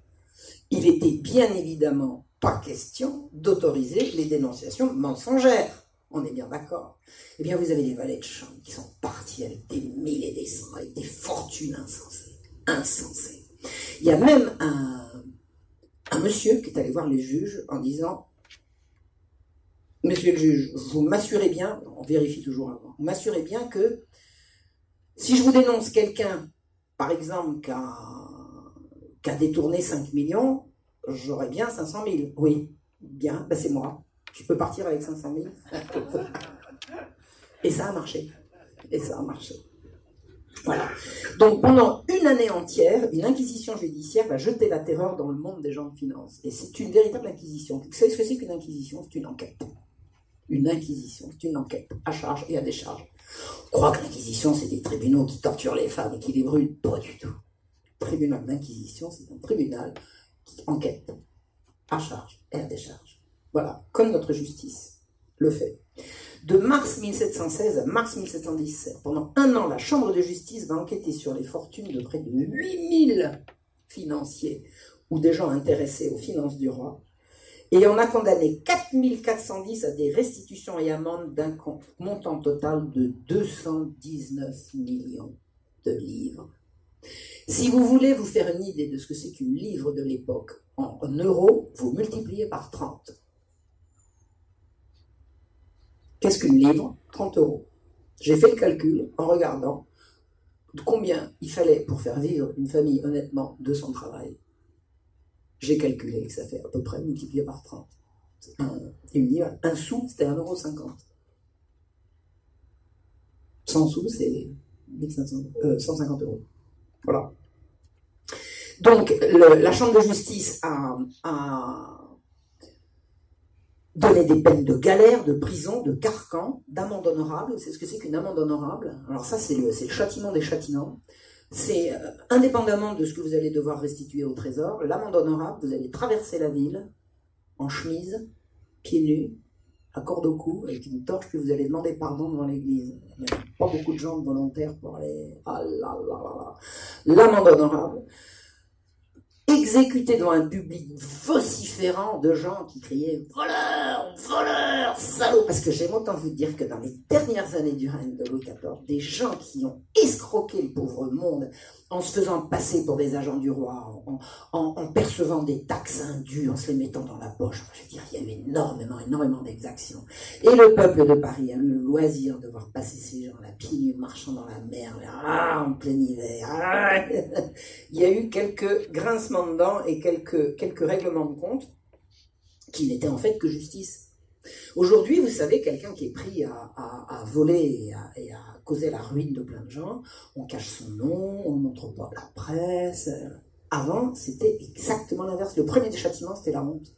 Il était bien évidemment pas question d'autoriser les dénonciations mensongères. On est bien d'accord. Eh bien, vous avez des valets de chambre qui sont partis avec des milliers des cents, avec des fortunes insensées. Insensées. Il y a même un, monsieur qui est allé voir les juges en disant Monsieur le juge, vous m'assurez bien, on vérifie toujours avant, vous m'assurez bien que si je vous dénonce quelqu'un, par exemple, qui a, détourné 5 millions, j'aurais bien 500 000. Oui, bien, ben c'est moi. Tu peux partir avec 500 000. Et ça a marché. Et ça a marché. Voilà. Donc pendant une année entière, une inquisition judiciaire va jeter la terreur dans le monde des gens de finance. Et c'est une véritable inquisition. Vous savez ce que c'est qu'une inquisition? C'est une enquête. Une inquisition, c'est une enquête, à charge et à décharge. On croit que l'inquisition, c'est des tribunaux qui torturent les femmes et qui les brûlent. Pas du tout. Le tribunal d'inquisition, c'est un tribunal qui enquête, à charge et à décharge. Voilà, comme notre justice le fait. De mars 1716 à mars 1717, pendant un an, la Chambre de justice va enquêter sur les fortunes de près de 8000 financiers ou des gens intéressés aux finances du roi, et on a condamné 4410 à des restitutions et amendes d'un montant total de 219 millions de livres. Si vous voulez vous faire une idée de ce que c'est qu'une livre de l'époque en euros, vous multipliez par 30. Qu'est-ce qu'une livre? 30 euros. J'ai fait le calcul en regardant combien il fallait pour faire vivre une famille honnêtement de son travail. J'ai calculé que ça fait à peu près multiplié par 30. Un, une livre, un sou, c'était 1,50€. 100 sous, c'est 150 euros. Voilà. Donc, la Chambre de justice a, donné des peines de galère, de prison, de carcan, d'amende honorable. C'est ce que c'est qu'une amende honorable. Alors ça, c'est le, châtiment des châtiments. C'est euh, indépendamment de ce que vous allez devoir restituer au trésor, l'amende honorable, vous allez traverser la ville en chemise, pieds nus, à corde au cou, avec une torche, puis vous allez demander pardon devant l'église. Pas beaucoup de gens volontaires pour aller. Ah là là là là. L'amende honorable exécuté devant un public vociférant de gens qui criaient voleur, voleur, salaud. Parce que j'aime autant vous dire que dans les dernières années du règne de Louis XIV, des gens qui ont escroqué le pauvre monde en se faisant passer pour des agents du roi, en, percevant des taxes indues, en se les mettant dans la poche. je veux dire, il y a eu énormément, énormément d'exactions. Et le peuple de Paris a eu le loisir de voir passer ces gens, la pieds marchant dans la mer, ah, en plein hiver. Ah. il y a eu quelques grincements de dents et quelques, quelques règlements de compte qui n'étaient en fait que justice. Aujourd'hui, vous savez, quelqu'un qui est pris à, voler et à, causer la ruine de plein de gens, on cache son nom, on ne montre pas la presse. Avant, c'était exactement l'inverse. Le premier des châtiments, c'était la honte.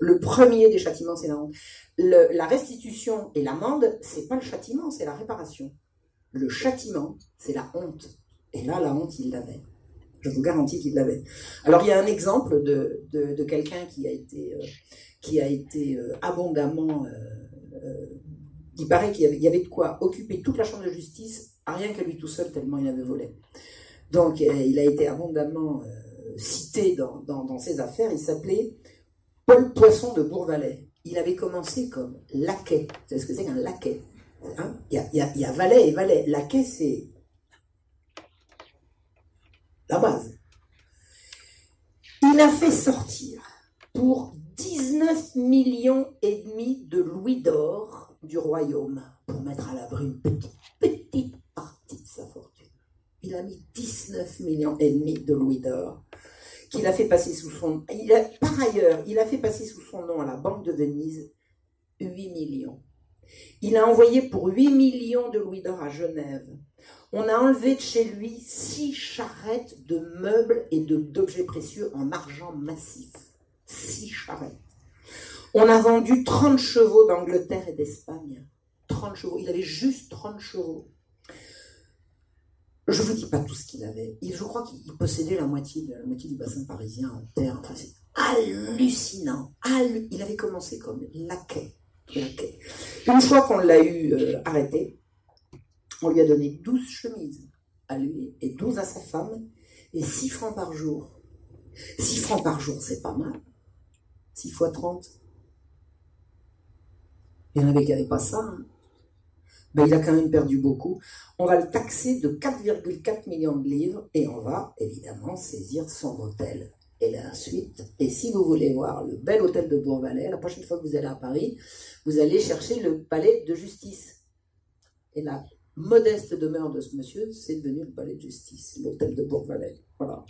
Le premier des châtiments, c'est la honte. la restitution et l'amende, c'est pas le châtiment, c'est la réparation. Le châtiment, c'est la honte. Et là, la honte, il l'avait. Je vous garantis qu'il l'avait. Alors, il y a un exemple de, quelqu'un qui a été, euh, qui a été euh, abondamment. Euh, il paraît qu'il y, avait de quoi occuper toute la chambre de justice, à rien qu'à lui tout seul, tellement il avait volé. Donc, il a été abondamment cité dans, dans, ses affaires. Il s'appelait Paul Poisson de Bourvalet. Il avait commencé comme laquais. Vous savez ce que c'est qu'un laquais hein? Y il y a valet et valet. Laquais, c'est la base. Il a fait sortir pour 19 millions et demi de louis d'or du royaume pour mettre à l'abri une petite, petite partie de sa fortune. Il a mis 19 millions et demi de louis d'or qu'il a fait passer sous son il par ailleurs, il a fait passer sous son nom à la Banque de Venise 8 millions. Il a envoyé pour 8 millions de louis d'or à Genève on a enlevé de chez lui six charrettes de meubles et d'objets précieux en argent massif. Six charrettes. On a vendu 30 chevaux d'Angleterre et d'Espagne. 30 chevaux. Il avait juste 30 chevaux. Je ne vous dis pas tout ce qu'il avait. je crois qu'il possédait la moitié, la moitié du bassin parisien en terre. C'est hallucinant. il avait commencé comme laquais. laquais. Une fois qu'on l'a eu euh, arrêté, on lui a donné 12 chemises à lui et 12 à sa femme et 6 francs par jour. 6 francs par jour, c'est pas mal. 6 fois 30. Il y en avait qui n'avaient pas ça. Hein. Ben, il a quand même perdu beaucoup. On va le taxer de 4,4 millions de livres et on va évidemment saisir son hôtel. Et la suite, et si vous voulez voir le bel hôtel de Bourvalet, la prochaine fois que vous allez à Paris, vous allez chercher le palais de justice. Et là, modeste demeure de ce monsieur, c'est devenu le palais de justice, l'hôtel de Bourgvalet. Voilà.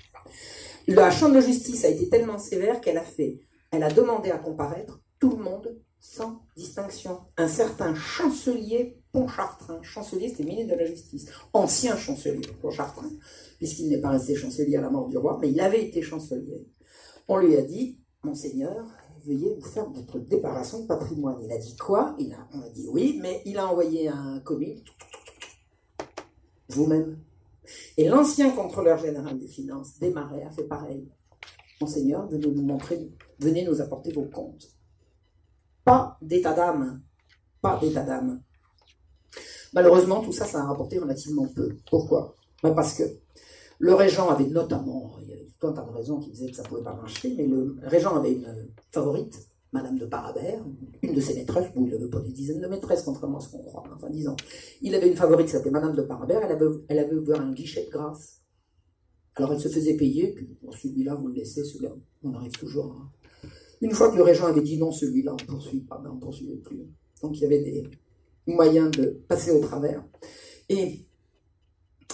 La chambre de justice a été tellement sévère qu'elle a fait, elle a demandé à comparaître tout le monde sans distinction. Un certain chancelier Pontchartrain, chancelier c'était ministre de la justice, ancien chancelier Pontchartrain, puisqu'il n'est pas resté chancelier à la mort du roi, mais il avait été chancelier. On lui a dit, monseigneur, veuillez vous faire votre déparation de patrimoine. Il a dit quoi? Il a, On a dit oui, mais il a envoyé un commis vous-même. Et l'ancien contrôleur général des finances, Desmarais, a fait pareil. Monseigneur, venez nous montrer, venez nous apporter vos comptes. Pas d'état d'âme. Pas d'état d'âme. Malheureusement, tout ça, ça a rapporté relativement peu. Pourquoi? Ben Parce que Le régent avait notamment, il y avait tout un tas de raisons qui disaient que ça ne pouvait pas marcher, mais le régent avait une favorite, Madame de Parabère, une de ses maîtresses, bon, il n'avait pas des dizaines de maîtresses, contrairement à ce qu'on croit, enfin disons. Il avait une favorite qui s'appelait Madame de Parabère, elle avait, elle avait ouvert un guichet de grâce. Alors elle se faisait payer, puis celui-là, vous le laissez, celui-là, on arrive toujours. Hein. Une fois que le régent avait dit non, celui-là, on ne poursuit pas, ben on ne poursuivait plus. Donc il y avait des moyens de passer au travers. Et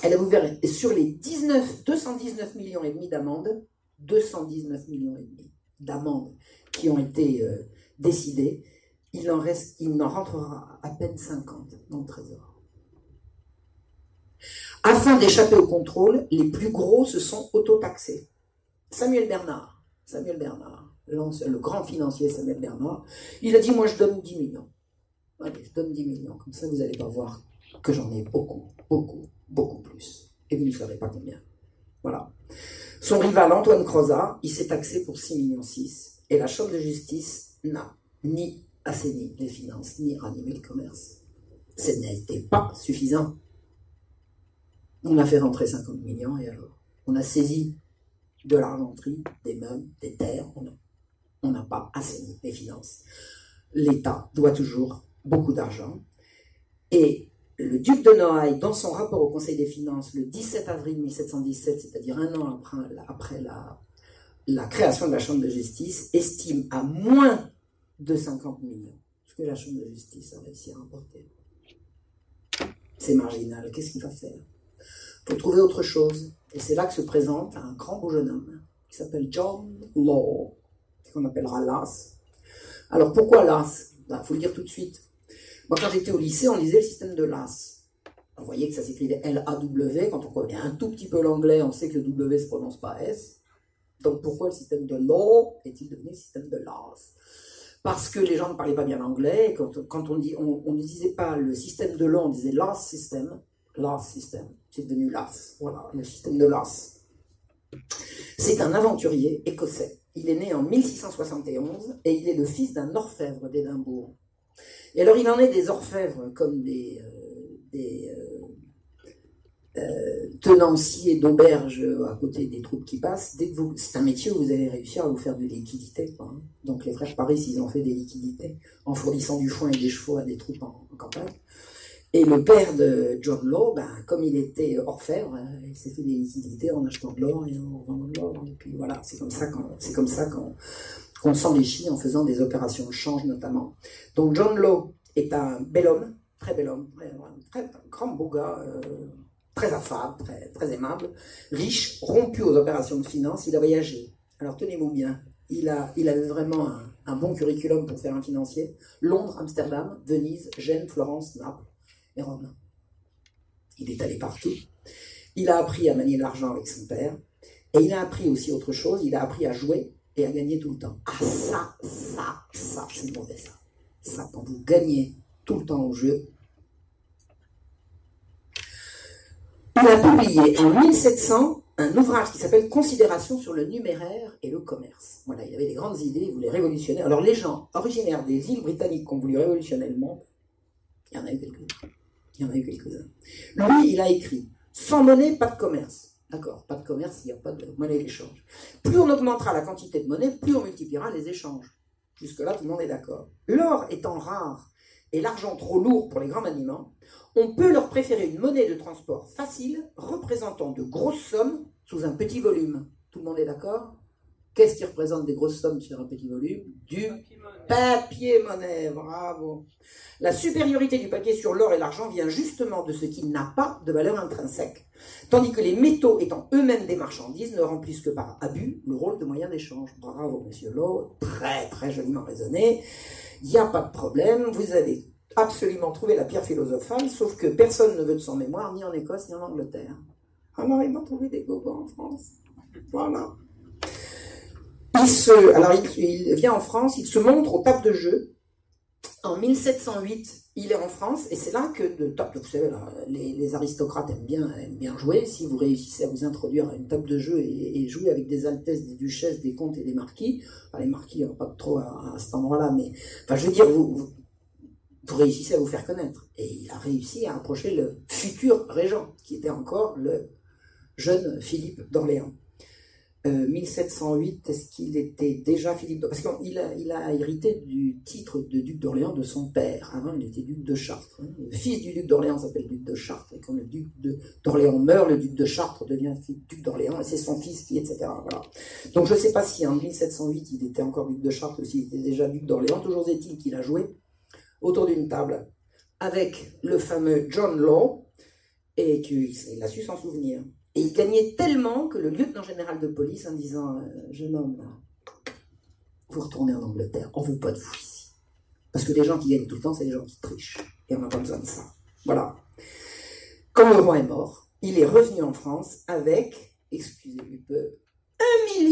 elle a ouvert, sur les 19, 219 millions et demi d'amendes, 219 millions et demi d'amendes qui ont été euh, décidées, il en reste, il n'en rentrera à peine 50 dans le trésor. Afin d'échapper au contrôle, les plus gros se sont auto-taxés. Samuel Bernard, Samuel Bernard, le grand financier Samuel Bernard, il a dit Moi je donne 10 millions. Allez, je donne 10 millions, comme ça vous allez pas voir que j'en ai beaucoup, beaucoup, beaucoup plus. Et vous ne savez pas combien. Voilà. Son rival Antoine Crozat, il s'est taxé pour 6 millions 6. Et la Chambre de justice n'a ni assaini les finances, ni ranimé le commerce. Ce n'était pas suffisant. On a fait rentrer 50 millions et alors On a saisi de l'argenterie, des meubles, des terres. On n'a pas assaini les finances. L'État doit toujours beaucoup d'argent. Et le duc de Noailles, dans son rapport au Conseil des finances le 17 avril 1717, c'est-à-dire un an après, la, création de la Chambre de justice, estime à moins de 50 millions ce que la Chambre de justice a réussi à rapporter. C'est marginal. Qu'est-ce qu'il va faire? Il faut trouver autre chose. Et c'est là que se présente un grand beau jeune homme qui s'appelle John Law, qu'on appellera Las. Alors pourquoi Las Il ben, faut le dire tout de suite. Moi, quand j'étais au lycée, on lisait le système de LAS. Vous voyez que ça s'écrivait L-A-W. Quand on connaît un tout petit peu l'anglais, on sait que le W ne se prononce pas S. Donc pourquoi le système de law est-il devenu le système de LAS Parce que les gens ne parlaient pas bien l'anglais. Quand, on on ne disait pas le système de law, on disait LAS system. LAS system. C'est devenu LAS. Voilà, le système de LAS. C'est un aventurier écossais. Il est né en 1671 et il est le fils d'un orfèvre d'Édimbourg. Et alors, il en est des orfèvres comme des, euh, euh, euh, tenanciers d'auberges à côté des troupes qui passent. Dès que vous, c'est un métier où vous allez réussir à vous faire de liquidité. Hein. Donc, les frères Paris, ils ont fait des liquidités en fournissant du foin et des chevaux à des troupes en, campagne. Et le père de John Law, ben, comme il était orfèvre, il s'est fait des liquidités en achetant de l'or et en vendant de l'or. Et puis voilà, c'est comme ça qu'on, s'enrichit en faisant des opérations de change notamment. Donc John Law est un bel homme, très bel homme, très, grand beau gars, euh, très affable, très, très aimable, riche, rompu aux opérations de finance, il a voyagé. Alors tenez-vous bien, il, a, il avait vraiment un, un, bon curriculum pour faire un financier. Londres, Amsterdam, Venise, Gênes, Florence, Naples Il est allé partout. Il a appris à manier l'argent avec son père. Et il a appris aussi autre chose, il a appris à jouer et à gagner tout le temps. Ah ça, ça, ça, c'est mauvais ça. Ça, quand vous gagnez tout le temps au jeu. Il a publié en 1700 un ouvrage qui s'appelle Considération sur le numéraire et le commerce. Voilà, il avait des grandes idées, il voulait révolutionner. Alors les gens originaires des îles britanniques qui ont voulu révolutionner le monde, il y en a eu quelques-uns. Il y en a eu quelques-uns. Lui, il a écrit Sans monnaie, pas de commerce. D'accord, pas de commerce, il n'y a pas de monnaie d'échange. Plus on augmentera la quantité de monnaie, plus on multipliera les échanges. Jusque-là, tout le monde est d'accord. L'or étant rare et l'argent trop lourd pour les grands maniements, on peut leur préférer une monnaie de transport facile représentant de grosses sommes sous un petit volume. Tout le monde est d'accord? Qu'est-ce qui représente des grosses sommes sur un petit volume? Du papier-monnaie, bravo. La supériorité du papier sur l'or et l'argent vient justement de ce qui n'a pas de valeur intrinsèque, tandis que les métaux étant eux-mêmes des marchandises ne remplissent que par abus le rôle de moyen d'échange. Bravo, monsieur Lowe, très très joliment raisonné. Il n'y a pas de problème, vous avez absolument trouvé la pierre philosophale, sauf que personne ne veut de son mémoire, ni en Écosse, ni en Angleterre. Alors ils vont trouver des gogos en France. Voilà. Il se, alors il, vient en France, il se montre aux tables de jeu. En 1708, il est en France, et c'est là que, de vous savez, les, aristocrates aiment bien, bien jouer. Si vous réussissez à vous introduire à une table de jeu et, jouer avec des altesses, des duchesses, des comtes et des marquis, les marquis, pas trop à, cet endroit-là, mais enfin, je veux dire, vous, vous, réussissez à vous faire connaître. Et il a réussi à approcher le futur régent, qui était encore le jeune Philippe d'Orléans. 1708, euh, est-ce qu'il était déjà Philippe Parce qu'il a, il a hérité du titre de duc d'Orléans de son père. Avant, il était duc de Chartres. Hein. Le fils du duc d'Orléans s'appelle duc de Chartres. Et quand le duc d'Orléans meurt, le duc de Chartres devient duc d'Orléans. Et c'est son fils qui, etc. Voilà. Donc je ne sais pas si en 1708, il était encore duc de Chartres ou s'il était déjà duc d'Orléans. Toujours est-il qu'il a joué autour d'une table avec le fameux John Law et qu'il a su s'en souvenir. Et il gagnait tellement que le lieutenant général de police, en disant euh, Jeune homme, vous retournez en Angleterre, on ne veut pas de vous ici. Parce que les gens qui gagnent tout le temps, c'est les gens qui trichent. Et on n'a pas besoin de ça. Voilà. Quand le roi est mort, il est revenu en France avec, excusez moi peu,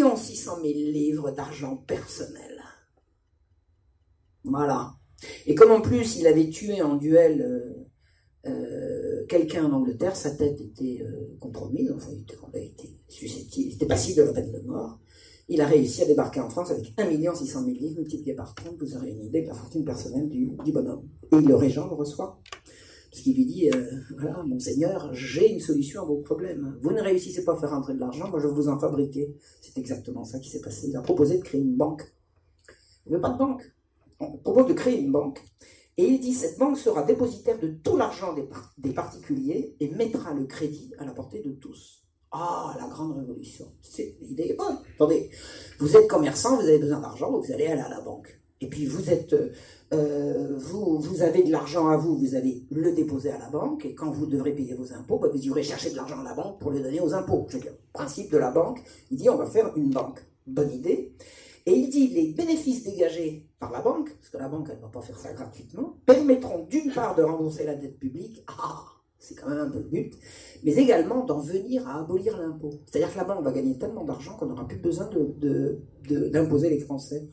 1 600 000 livres d'argent personnel. Voilà. Et comme en plus il avait tué en duel euh, euh, quelqu'un en Angleterre, sa tête était euh, compromise, enfin il était, était susceptible, il était passible de la peine de mort. Il a réussi à débarquer en France avec 1 600 000 livres multipliés par 30, vous aurez une idée de la fortune personnelle du, bonhomme. Et le régent le reçoit, parce qu'il lui dit, euh, voilà, monseigneur, j'ai une solution à vos problèmes. Vous ne réussissez pas à faire rentrer de l'argent, moi je vais vous en fabriquer. C'est exactement ça qui s'est passé. Il a proposé de créer une banque. Il ne veut pas de banque. On propose de créer une banque. Et il dit cette banque sera dépositaire de tout l'argent des, particuliers et mettra le crédit à la portée de tous. Ah, la grande révolution. C'est l'idée est bonne. Attendez, vous êtes commerçant, vous avez besoin d'argent, vous allez aller à la banque. Et puis vous êtes, euh, vous, vous avez de l'argent à vous, vous allez le déposer à la banque, et quand vous devrez payer vos impôts, bah, vous devrez chercher de l'argent à la banque pour le donner aux impôts. C'est le principe de la banque. Il dit on va faire une banque. Bonne idée. Et il dit les bénéfices dégagés par la banque, parce que la banque elle ne va pas faire ça gratuitement, permettront d'une part de rembourser la dette publique, ah, c'est quand même un peu le but, mais également d'en venir à abolir l'impôt. C'est-à-dire que la banque va gagner tellement d'argent qu'on n'aura plus besoin d'imposer de, les Français.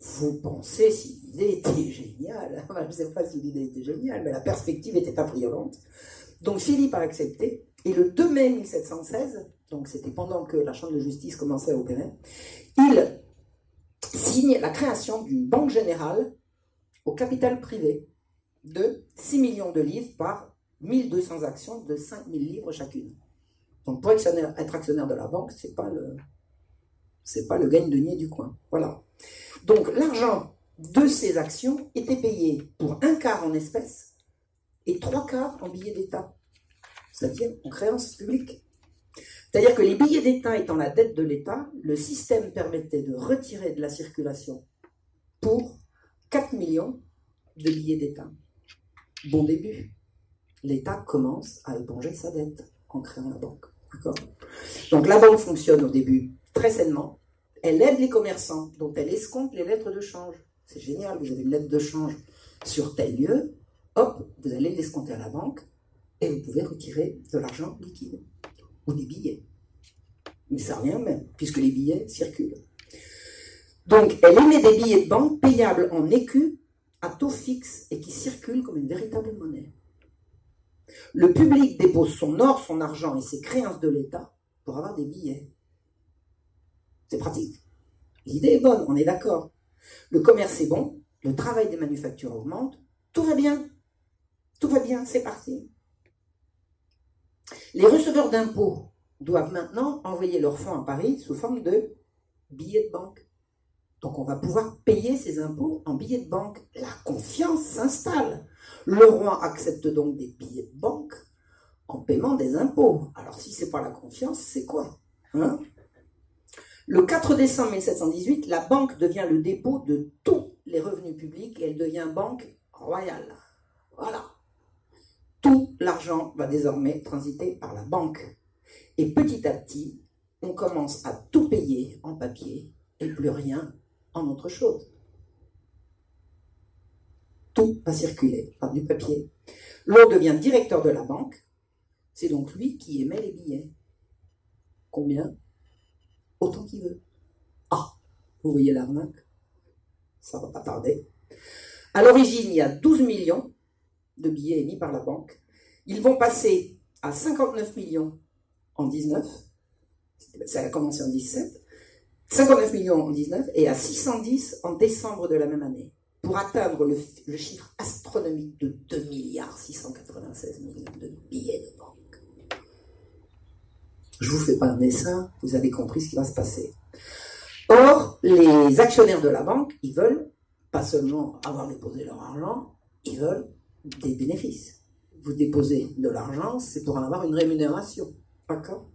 Vous pensez si l'idée était géniale Je ne sais pas si l'idée était géniale, mais la perspective était affriolante. Donc Philippe a accepté, et le 2 mai 1716, donc c'était pendant que la Chambre de justice commençait à opérer, il signe la création d'une banque générale au capital privé de 6 millions de livres par 1200 actions de 5000 livres chacune. Donc pour être actionnaire de la banque, ce n'est pas le c'est pas le gagne-denier du coin. Voilà. Donc l'argent de ces actions était payé pour un quart en espèces et trois quarts en billets d'État, c'est-à-dire en créances publiques. C'est-à-dire que les billets d'État étant la dette de l'État, le système permettait de retirer de la circulation pour 4 millions de billets d'État. Bon début. L'État commence à éponger sa dette en créant la banque. Donc la banque fonctionne au début très sainement. Elle aide les commerçants, donc elle escompte les lettres de change. C'est génial, vous avez une lettre de change sur tel lieu, hop, vous allez l'escompter à la banque et vous pouvez retirer de l'argent liquide ou des billets. Mais ça rien même, puisque les billets circulent. Donc, elle émet des billets de banque payables en écus à taux fixe et qui circulent comme une véritable monnaie. Le public dépose son or, son argent et ses créances de l'État pour avoir des billets. C'est pratique. L'idée est bonne, on est d'accord. Le commerce est bon, le travail des manufactures augmente, tout va bien. Tout va bien, c'est parti. Les receveurs d'impôts doivent maintenant envoyer leurs fonds à Paris sous forme de billets de banque. Donc on va pouvoir payer ces impôts en billets de banque. La confiance s'installe. Le roi accepte donc des billets de banque en paiement des impôts. Alors si c'est pas la confiance, c'est quoi hein? Le 4 décembre 1718, la banque devient le dépôt de tous les revenus publics et elle devient banque royale. Voilà. L'argent va désormais transiter par la banque. Et petit à petit, on commence à tout payer en papier et plus rien en autre chose. Tout va circuler par du papier. L'on devient directeur de la banque. C'est donc lui qui émet les billets. Combien? Autant qu'il veut. Ah, vous voyez l'arnaque? Ça va pas tarder. À l'origine, il y a 12 millions de billets émis par la banque. Ils vont passer à 59 millions en 19, ça a commencé en 17, 59 millions en 19 et à 610 en décembre de la même année, pour atteindre le, chiffre astronomique de 2 milliards 696 millions de billets de banque. Je vous fais pas un dessin, vous avez compris ce qui va se passer. Or, les actionnaires de la banque, ils veulent pas seulement avoir déposé leur argent, ils veulent des bénéfices. Vous déposez de l'argent, c'est pour en avoir une rémunération. D'accord?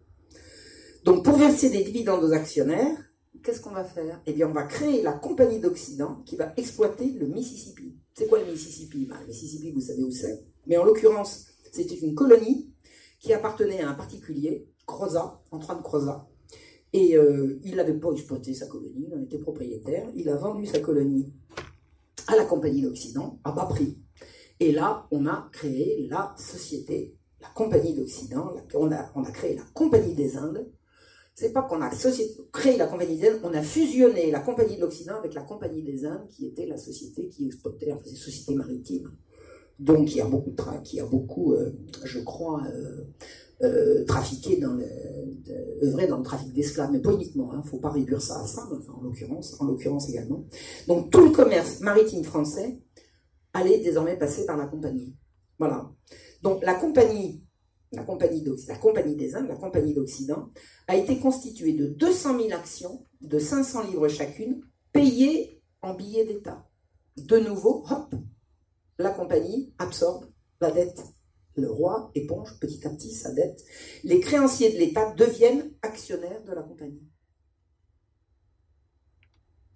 Donc, pour verser des dividendes aux actionnaires, qu'est-ce qu'on va faire? Eh bien, on va créer la Compagnie d'Occident qui va exploiter le Mississippi. C'est quoi le Mississippi? Ben, Le Mississippi, vous savez où c'est. Mais en l'occurrence, c'était une colonie qui appartenait à un particulier, Crozat, Antoine Crozat. Et euh, il n'avait pas exploité sa colonie, il en était propriétaire. Il a vendu sa colonie à la Compagnie d'Occident à bas prix. Et là, on a créé la société, la Compagnie d'Occident, on a, créé la Compagnie des Indes, c'est pas qu'on a créé la Compagnie des Indes, on a fusionné la Compagnie de l'Occident avec la Compagnie des Indes, qui était la société qui exploitait, enfin, société maritime. Donc, il y a beaucoup, qui a beaucoup, euh, je crois, euh, euh, trafiqué dans le, œuvré dans le trafic d'esclaves, mais pas uniquement. Il hein, ne faut pas réduire ça à ça, en l'occurrence, en l'occurrence également. Donc, tout le commerce maritime français allait désormais passer par la compagnie. Voilà. Donc, la compagnie la compagnie, la compagnie des Indes, la compagnie d'Occident, a été constituée de 200 000 actions de 500 livres chacune, payées en billets d'État. De nouveau, hop, la compagnie absorbe la dette. Le roi éponge petit à petit sa dette. Les créanciers de l'État deviennent actionnaires de la compagnie.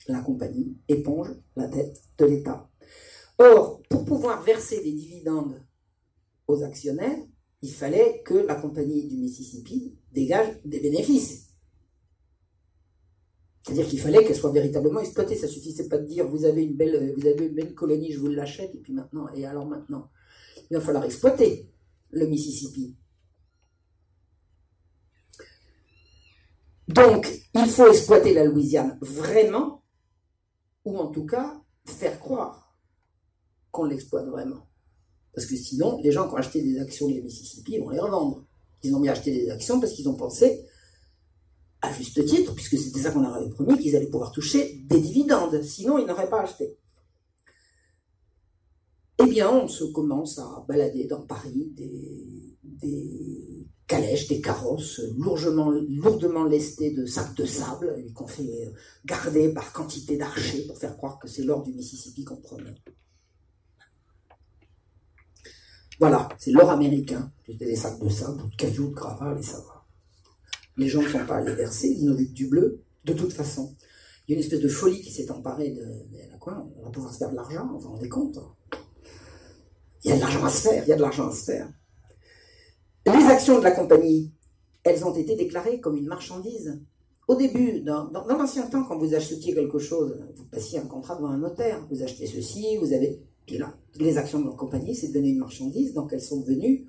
La compagnie éponge la dette de l'État. Or, pour pouvoir verser des dividendes aux actionnaires, il fallait que la compagnie du Mississippi dégage des bénéfices. C'est-à-dire qu'il fallait qu'elle soit véritablement exploitée. Ça suffisait pas de dire vous avez une belle, vous avez une belle colonie, je vous l'achète, et puis maintenant, et alors maintenant. Il va falloir exploiter le Mississippi. Donc, il faut exploiter la Louisiane vraiment, ou en tout cas faire croire qu'on l'exploite vraiment. Parce que sinon, les gens qui ont acheté des actions de Mississippi, vont les revendre. Ils ont mis acheter des actions parce qu'ils ont pensé, à juste titre, puisque c'était ça qu'on leur avait promis, qu'ils allaient pouvoir toucher des dividendes. Sinon, ils n'auraient pas acheté. Eh bien, on se commence à balader dans Paris des, calèches, des carrosses lourdement, lourdement lestés de sacs de sable et qu'on fait garder par quantité d'archers pour faire croire que c'est l'or du Mississippi qu'on prenait. Voilà, c'est l'or américain. C'était des sacs de sable, de cailloux, de gravats, et ça va. Les gens ne sont pas allés verser, ils n'ont vu que du bleu. De toute façon, il y a une espèce de folie qui s'est emparée de, quoi? On va pouvoir se faire de l'argent, vous vous rendez compte Il y a de l'argent à se faire, il y a de l'argent à se faire. Les actions de la compagnie, elles ont été déclarées comme une marchandise. Au début, dans, l'ancien temps, quand vous achetiez quelque chose, vous passiez un contrat devant un notaire. Vous achetez ceci, vous avez les actions de la compagnie, c'est devenu une marchandise, donc elles sont devenues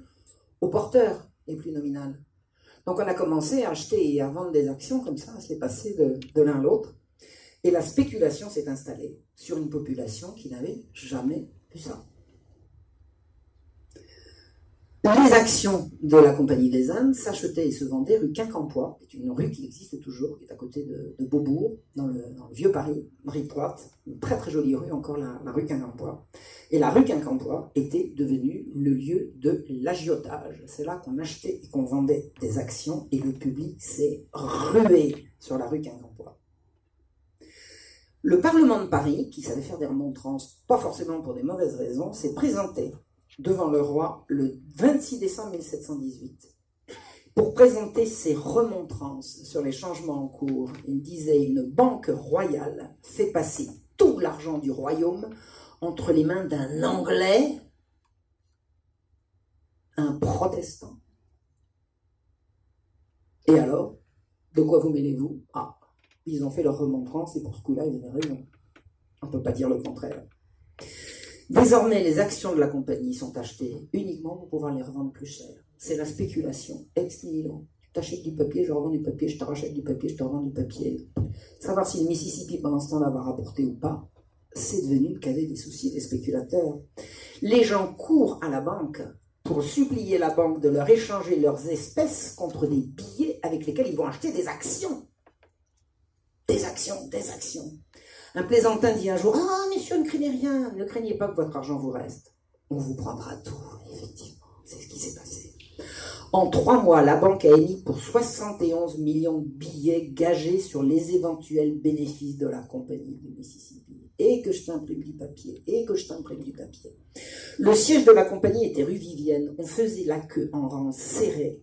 aux porteurs les plus nominales. Donc on a commencé à acheter et à vendre des actions comme ça, à se les passer de, de l'un à l'autre. Et la spéculation s'est installée sur une population qui n'avait jamais vu ça. Les actions de la Compagnie des Indes s'achetaient et se vendaient rue Quincampoix, qui est une rue qui existe toujours, qui est à côté de, Beaubourg, dans le, vieux Paris, rue droite, une très très jolie rue, encore la, rue Quincampoix. Et la rue Quincampoix était devenue le lieu de l'agiotage. C'est là qu'on achetait et qu'on vendait des actions et le public s'est rué sur la rue Quincampoix. Le Parlement de Paris, qui savait faire des remontrances, pas forcément pour des mauvaises raisons, s'est présenté devant le roi le 26 décembre 1718 pour présenter ses remontrances sur les changements en cours. Il disait une banque royale fait passer tout l'argent du royaume entre les mains d'un Anglais, un protestant. Et alors, de quoi vous mêlez-vous? Ah, ils ont fait leur remontrance et pour ce coup-là, ils avaient raison. On ne peut pas dire le contraire. Désormais, les actions de la compagnie sont achetées uniquement pour pouvoir les revendre plus cher. C'est la spéculation ex nihilo. Tu achètes du papier, je revends du papier, je te rachète du papier, je te revends du papier. Savoir si le Mississippi pendant ce temps-là va ou pas, c'est devenu le cadet des soucis des spéculateurs. Les gens courent à la banque pour supplier la banque de leur échanger leurs espèces contre des billets avec lesquels ils vont acheter des actions. Des actions, des actions. Un plaisantin dit un jour Ah, monsieur, ne craignez rien, ne craignez pas que votre argent vous reste. On vous prendra tout, effectivement. C'est ce qui s'est passé. En trois mois, la banque a émis pour 71 millions de billets gagés sur les éventuels bénéfices de la compagnie du Mississippi. Et que je t'imprime du papier, et que je t'imprime du papier. Le siège de la compagnie était rue Vivienne. On faisait la queue en rang serré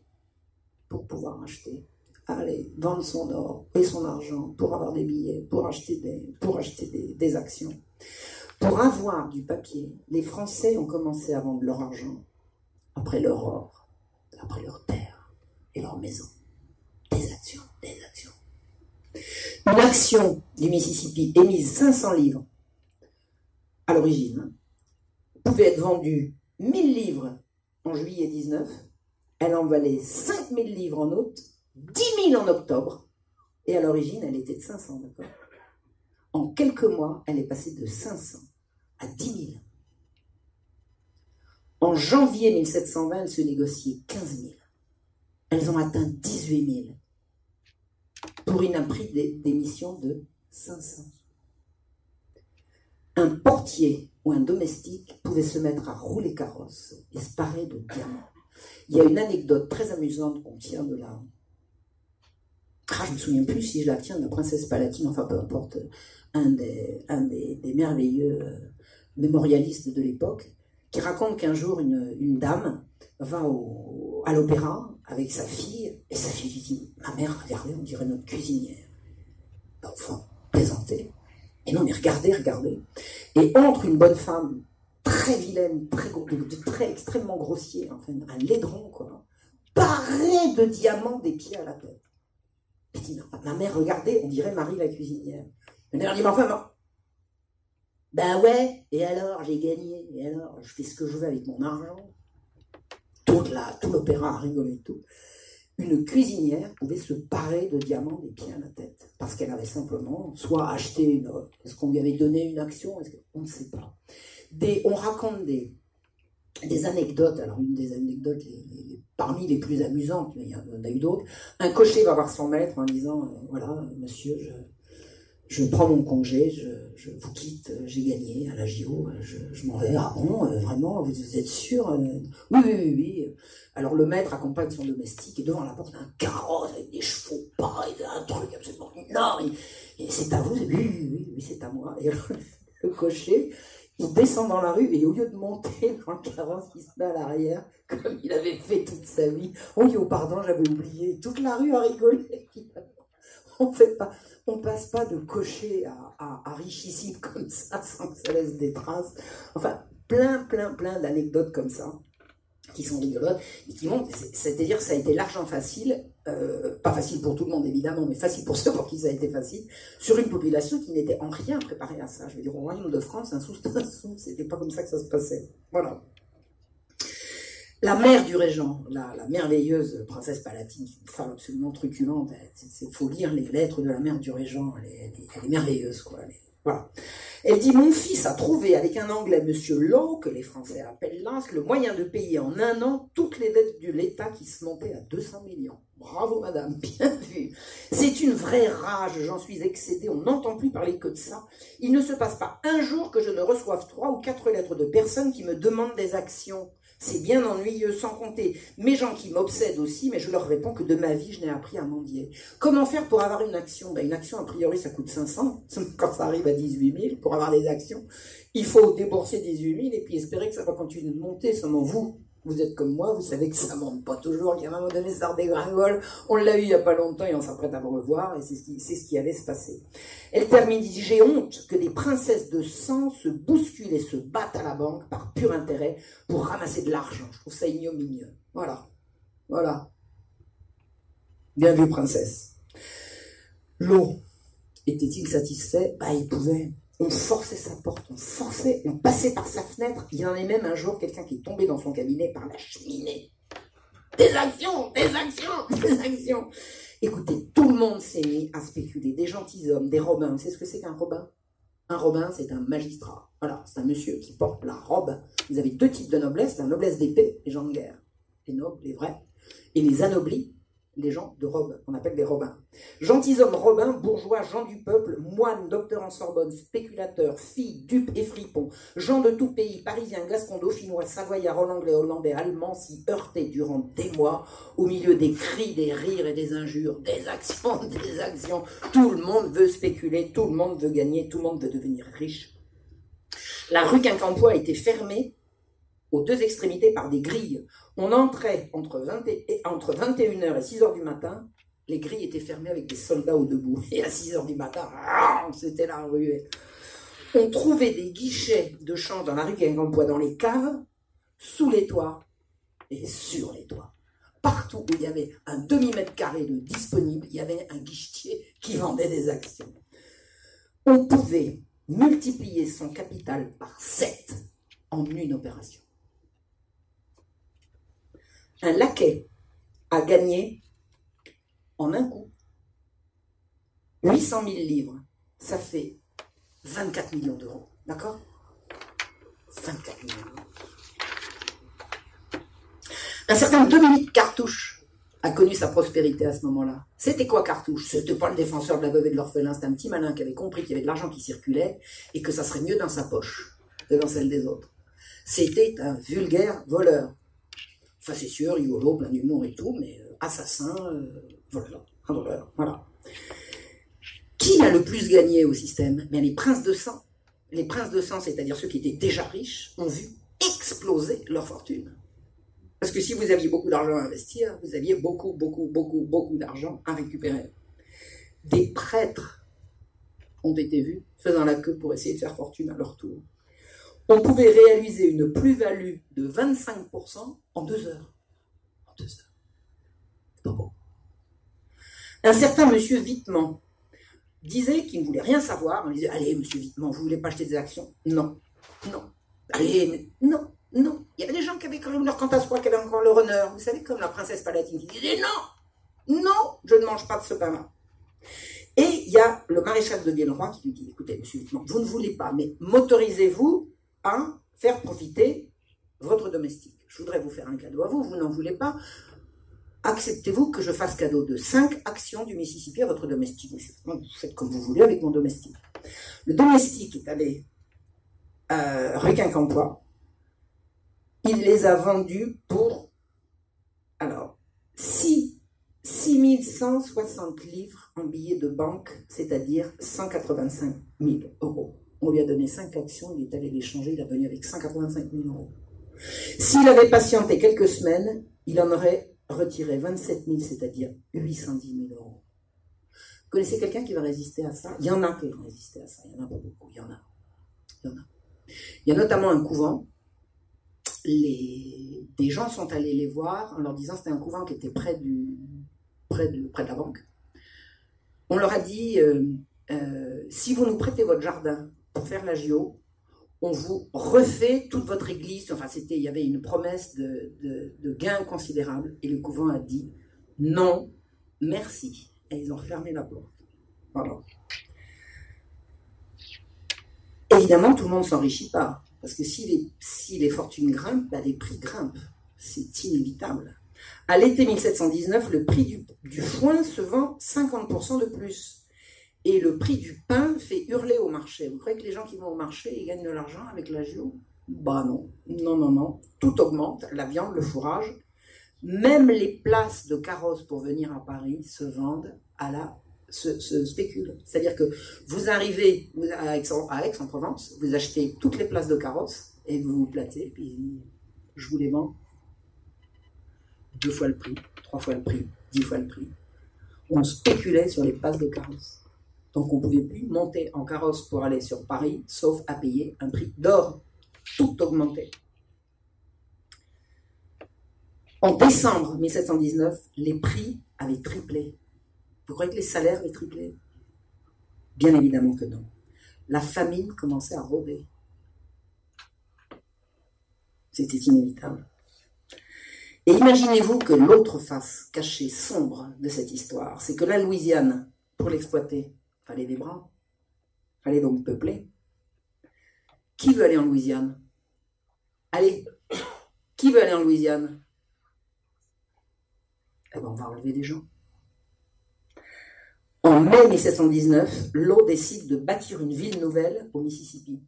pour pouvoir acheter aller vendre son or et son argent pour avoir des billets, pour acheter des, pour acheter des, actions. Pour avoir du papier, les Français ont commencé à vendre leur argent, après leur or, après leur terre et leur maison. Des actions, des actions. Une action du Mississippi émise 500 livres à l'origine hein, pouvait être vendue 1000 livres en juillet 19, elle en valait 5000 livres en août 10 000 en octobre, et à l'origine, elle était de 500, d'accord? En quelques mois, elle est passée de 500 à 10 000. En janvier 1720, elle se négociait 15 000. Elles ont atteint 18 000 pour une prix d'émission de 500. Un portier ou un domestique pouvait se mettre à rouler carrosse et se parer de diamants. Il y a une anecdote très amusante qu'on tient de là. Ah, je me souviens plus si je la tiens de la princesse Palatine, enfin peu importe, un des, un des, merveilleux euh, mémorialistes de l'époque, qui raconte qu'un jour une, dame va au, à l'opéra avec sa fille, et sa fille lui dit Ma mère, regardez, on dirait notre cuisinière. Enfin, plaisanter. Et non, mais regardez, regardez. Et entre une bonne femme très vilaine, très, très extrêmement grossier, enfin, un laidron, quoi, paré de diamants des pieds à la tête ma mère, regardez, on dirait Marie la cuisinière. Ma mère dit, mais enfin, non. Ben ouais, et alors, j'ai gagné, et alors, je fais ce que je veux avec mon argent. Tout l'opéra a rigolé tout. Une cuisinière pouvait se parer de diamants des pieds à la tête, parce qu'elle avait simplement soit acheté une. Est-ce qu'on lui avait donné une action On ne sait pas. On raconte des, des anecdotes. Alors, une des anecdotes parmi les plus amusantes, mais il y en a eu d'autres. Un cocher va voir son maître en disant euh, Voilà, monsieur, je, prends mon congé, je, vous quitte, j'ai gagné à la JO, je, m'en vais. Ah bon, euh, vraiment, vous, êtes sûr euh, oui, oui, oui, oui. Alors, le maître accompagne son domestique et devant la porte, un carrosse avec des chevaux pareils, un truc absolument énorme. Et, c'est à vous Oui, oui, oui, oui c'est à moi. Et le cocher il descend dans la rue et au lieu de monter dans le carrosse, il se met à l'arrière, comme il avait fait toute sa vie. Oh, oh pardon, j'avais oublié. Toute la rue a rigolé. On fait pas, on passe pas de cocher à, à, richissime comme ça sans que ça laisse des traces. Enfin, plein, plein, plein d'anecdotes comme ça qui sont rigolotes et qui montrent, c'est-à-dire que ça a été l'argent facile, euh, pas facile pour tout le monde évidemment, mais facile pour ceux pour qui ça a été facile, sur une population qui n'était en rien préparée à ça. Je veux dire, au Royaume de France, un sou, un c'était pas comme ça que ça se passait. Voilà. La mère du régent, la, merveilleuse princesse Palatine, une femme absolument truculente, il faut lire les lettres de la mère du régent, elle est, elle est merveilleuse, quoi. Elle voilà. Elle dit Mon fils a trouvé avec un anglais, monsieur Law, que les Français appellent l'Insk, le moyen de payer en un an toutes les dettes de l'État qui se montaient à 200 millions. Bravo, madame, bien vu. C'est une vraie rage, j'en suis excédé, on n'entend plus parler que de ça. Il ne se passe pas un jour que je ne reçoive trois ou quatre lettres de personnes qui me demandent des actions. C'est bien ennuyeux, sans compter mes gens qui m'obsèdent aussi, mais je leur réponds que de ma vie, je n'ai appris à mendier. Comment faire pour avoir une action? Ben, Une action, a priori, ça coûte 500. Quand ça arrive à 18 000, pour avoir des actions, il faut débourser 18 000 et puis espérer que ça va continuer de monter. Seulement vous, vous êtes comme moi, vous savez que ça monte pas toujours, qu'à un moment donné, ça redégringole. On l'a eu il y a pas longtemps et on s'apprête à le revoir, et c'est ce qui, ce qui allait se passer. Elle termine, dit, j'ai honte que des princesses de sang se bousculent et se battent à la banque par pur intérêt pour ramasser de l'argent. Je trouve ça ignominieux. Voilà. Voilà. Bien vu, princesse. L'eau. Était-il satisfait? Bah, il pouvait on forçait sa porte, on forçait, on passait par sa fenêtre. Il y en a même un jour quelqu'un qui est tombé dans son cabinet par la cheminée. Des actions, des actions, des actions. Écoutez, tout le monde s'est mis à spéculer. Des gentilshommes, des robins. Savez ce que c'est qu'un robin? Un robin, c'est un magistrat. Voilà, c'est un monsieur qui porte la robe. Vous avez deux types de noblesse. La noblesse d'épée, les gens de guerre. Les nobles, les vrais. Et les anoblis, les gens de robe, qu'on appelle des robins. Gentilshommes robins, bourgeois, gens du peuple, moines, docteurs en Sorbonne, spéculateurs, filles, dupes et fripons, gens de tout pays, parisiens, gascons, dauphinois, savoyards, hollandais, hollandais, allemands, s'y heurtaient durant des mois, au milieu des cris, des rires et des injures, des actions, des actions. Tout le monde veut spéculer, tout le monde veut gagner, tout le monde veut devenir riche. La rue Quincampoix était fermée aux deux extrémités par des grilles. On entrait entre, 20 et, entre 21h et 6h du matin, les grilles étaient fermées avec des soldats au debout. Et à 6h du matin, c'était la rue. On trouvait des guichets de change dans la rue Guingampois, dans les caves, sous les toits et sur les toits. Partout où il y avait un demi-mètre carré de disponible, il y avait un guichetier qui vendait des actions. On pouvait multiplier son capital par 7 en une opération un laquais a gagné en un coup 800 000 livres. Ça fait 24 millions d'euros. D'accord? 24 millions d'euros. Un certain Dominique Cartouche a connu sa prospérité à ce moment-là. C'était quoi Cartouche? C'était pas le défenseur de la veuve et de l'orphelin, c'était un petit malin qui avait compris qu'il y avait de l'argent qui circulait et que ça serait mieux dans sa poche que dans celle des autres. C'était un vulgaire voleur facétieux, rigolo, plein d'humour et tout, mais euh, assassin, euh, voleur, un voleur, voilà. Qui a le plus gagné au système? Bien, Les princes de sang. Les princes de sang, c'est-à-dire ceux qui étaient déjà riches, ont vu exploser leur fortune. Parce que si vous aviez beaucoup d'argent à investir, vous aviez beaucoup, beaucoup, beaucoup, beaucoup d'argent à récupérer. Des prêtres ont été vus faisant la queue pour essayer de faire fortune à leur tour on pouvait réaliser une plus-value de 25% en deux heures. En deux heures. Pas. Un certain monsieur Vitement disait qu'il ne voulait rien savoir. On disait Allez, monsieur Vitement, vous voulez pas acheter des actions? Non, non. Allez, non, non. Il y avait des gens qui avaient quand même leur soi, qui avaient encore leur honneur. Vous savez, comme la princesse Palatine qui disait Non, non, je ne mange pas de ce pain-là. Et il y a le maréchal de Villeroy qui lui dit Écoutez, monsieur Vitement, vous ne voulez pas, mais motorisez-vous à faire profiter votre domestique. Je voudrais vous faire un cadeau à vous, vous n'en voulez pas. Acceptez-vous que je fasse cadeau de 5 actions du Mississippi à votre domestique Vous faites comme vous voulez avec mon domestique. Le domestique est allé à Requin-Campois. Il les a vendus pour, alors, 6, 6160 livres en billets de banque, c'est-à-dire 185 000 euros. On lui a donné 5 actions, il est allé les changer, il est venu avec 185 000 euros. S'il avait patienté quelques semaines, il en aurait retiré 27 000, c'est-à-dire 810 000 euros. Vous connaissez quelqu'un qui va résister à ça? Il y en a qui vont résister à ça, il y en a beaucoup, il y en a. Il y a. Notamment un couvent. Des gens sont allés les voir en leur disant que c'était un couvent qui était près de la banque. On leur a dit, euh, euh, si vous nous prêtez votre jardin pour faire l'agio, on vous refait toute votre église. Enfin, c'était, il y avait une promesse de, gain considérable. Et le couvent a dit non, merci. Et ils ont refermé la porte. Évidemment, tout le monde s'enrichit pas. Parce que si les, fortunes grimpent, bah, les prix grimpent. C'est inévitable. À l'été 1719, le prix du foin se vend 50% de plus. Et le prix du pain fait hurler au marché. Vous croyez que les gens qui vont au marché, ils gagnent de l'argent avec l'agio Bah non, non, non, non. Tout augmente, la viande, le fourrage. Même les places de carrosses pour venir à Paris se vendent à la se, spéculent. C'est-à-dire que vous arrivez à Aix-en-Provence, vous achetez toutes les places de carrosses et vous vous platez, puis je vous les vends deux fois le prix, trois fois le prix, dix fois le prix. On spéculait sur les places de carrosses. Donc on ne pouvait plus monter en carrosse pour aller sur Paris, sauf à payer un prix d'or. Tout augmentait. En décembre 1719, les prix avaient triplé. Vous croyez que les salaires avaient triplé? Bien évidemment que non. La famine commençait à rôder. C'était inévitable. Et imaginez-vous que l'autre face cachée, sombre de cette histoire, c'est que la Louisiane, pour l'exploiter, Fallait des bras. Fallait donc peupler. Qui veut aller en Louisiane? Allez, qui veut aller en Louisiane? Eh ben, on va enlever des gens. En mai 1719, l'eau décide de bâtir une ville nouvelle au Mississippi.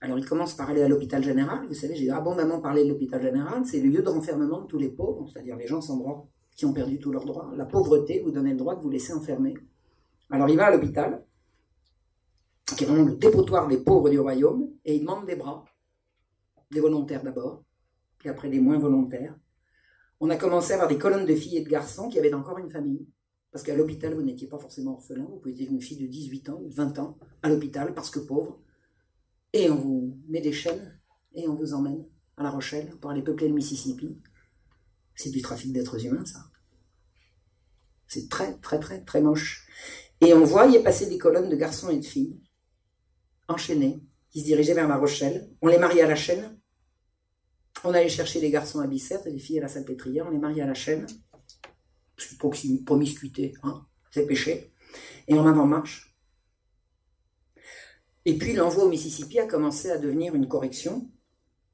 Alors il commence par aller à l'hôpital général. Vous savez, j'ai abondamment parlé de l'hôpital général. C'est le lieu de renfermement de tous les pauvres, c'est-à-dire les gens sans droit, qui ont perdu tous leurs droits. La pauvreté vous donnait le droit de vous laisser enfermer. Alors il va à l'hôpital, qui est vraiment le dépotoir des pauvres du royaume, et il demande des bras, des volontaires d'abord, puis après des moins volontaires. On a commencé à avoir des colonnes de filles et de garçons qui avaient encore une famille. Parce qu'à l'hôpital, vous n'étiez pas forcément orphelin, vous pouvez être une fille de 18 ans ou de 20 ans à l'hôpital parce que pauvre. Et on vous met des chaînes et on vous emmène à La Rochelle pour aller peupler le Mississippi. C'est du trafic d'êtres humains, ça. C'est très, très, très, très moche. Et on voit y passer des colonnes de garçons et de filles, enchaînés, qui se dirigeaient vers La Rochelle. On les marie à la chaîne. On allait chercher les garçons à Bicêtre et les filles à la Salpêtrière. On les marie à la chaîne promiscuité, hein, c'est péché. Et en avant-marche. Et puis l'envoi au Mississippi a commencé à devenir une correction,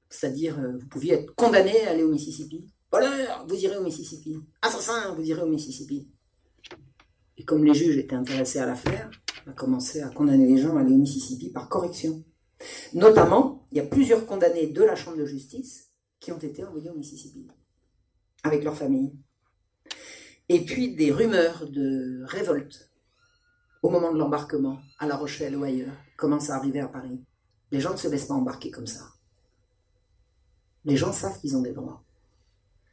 c'est-à-dire euh, vous pouviez être condamné à aller au Mississippi. Voleur, vous irez au Mississippi. Assassin, vous irez au Mississippi. Et comme les juges étaient intéressés à l'affaire, on a commencé à condamner les gens à aller au Mississippi par correction. Notamment, il y a plusieurs condamnés de la Chambre de justice qui ont été envoyés au Mississippi avec leur famille et puis des rumeurs de révolte au moment de l'embarquement à La Rochelle ou ailleurs commencent à arriver à Paris. Les gens ne se laissent pas embarquer comme ça. Les gens savent qu'ils ont des droits.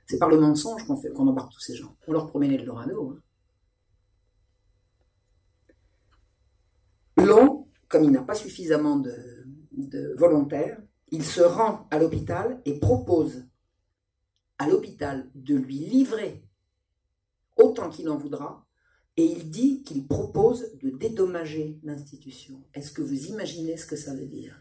C'est par le mensonge qu'on embarque tous ces gens. On leur promet l'Eldorado. Hein. Long, comme il n'a pas suffisamment de volontaires, il se rend à l'hôpital et propose à l'hôpital de lui livrer autant qu'il en voudra, et il dit qu'il propose de dédommager l'institution. Est-ce que vous imaginez ce que ça veut dire?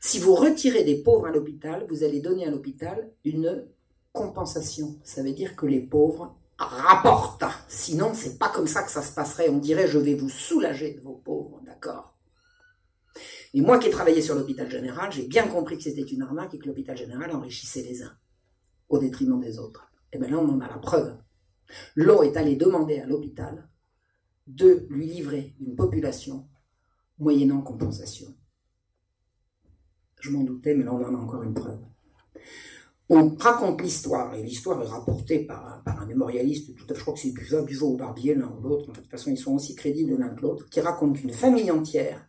Si vous retirez des pauvres à l'hôpital, vous allez donner à l'hôpital une compensation. Ça veut dire que les pauvres rapportent. Sinon, c'est pas comme ça que ça se passerait. On dirait je vais vous soulager de vos pauvres, d'accord? Et moi qui ai travaillé sur l'hôpital général, j'ai bien compris que c'était une arnaque et que l'hôpital général enrichissait les uns au détriment des autres. Et bien là, on en a la preuve. L'eau est allé demander à l'hôpital de lui livrer une population moyennant compensation. Je m'en doutais, mais là on en a encore une preuve. On raconte l'histoire, et l'histoire est rapportée par, un mémorialiste, tout à fait, je crois que c'est Buveau ou Barbier, l'un ou l'autre, de toute façon ils sont aussi crédibles l'un que l'autre, qui raconte qu'une famille entière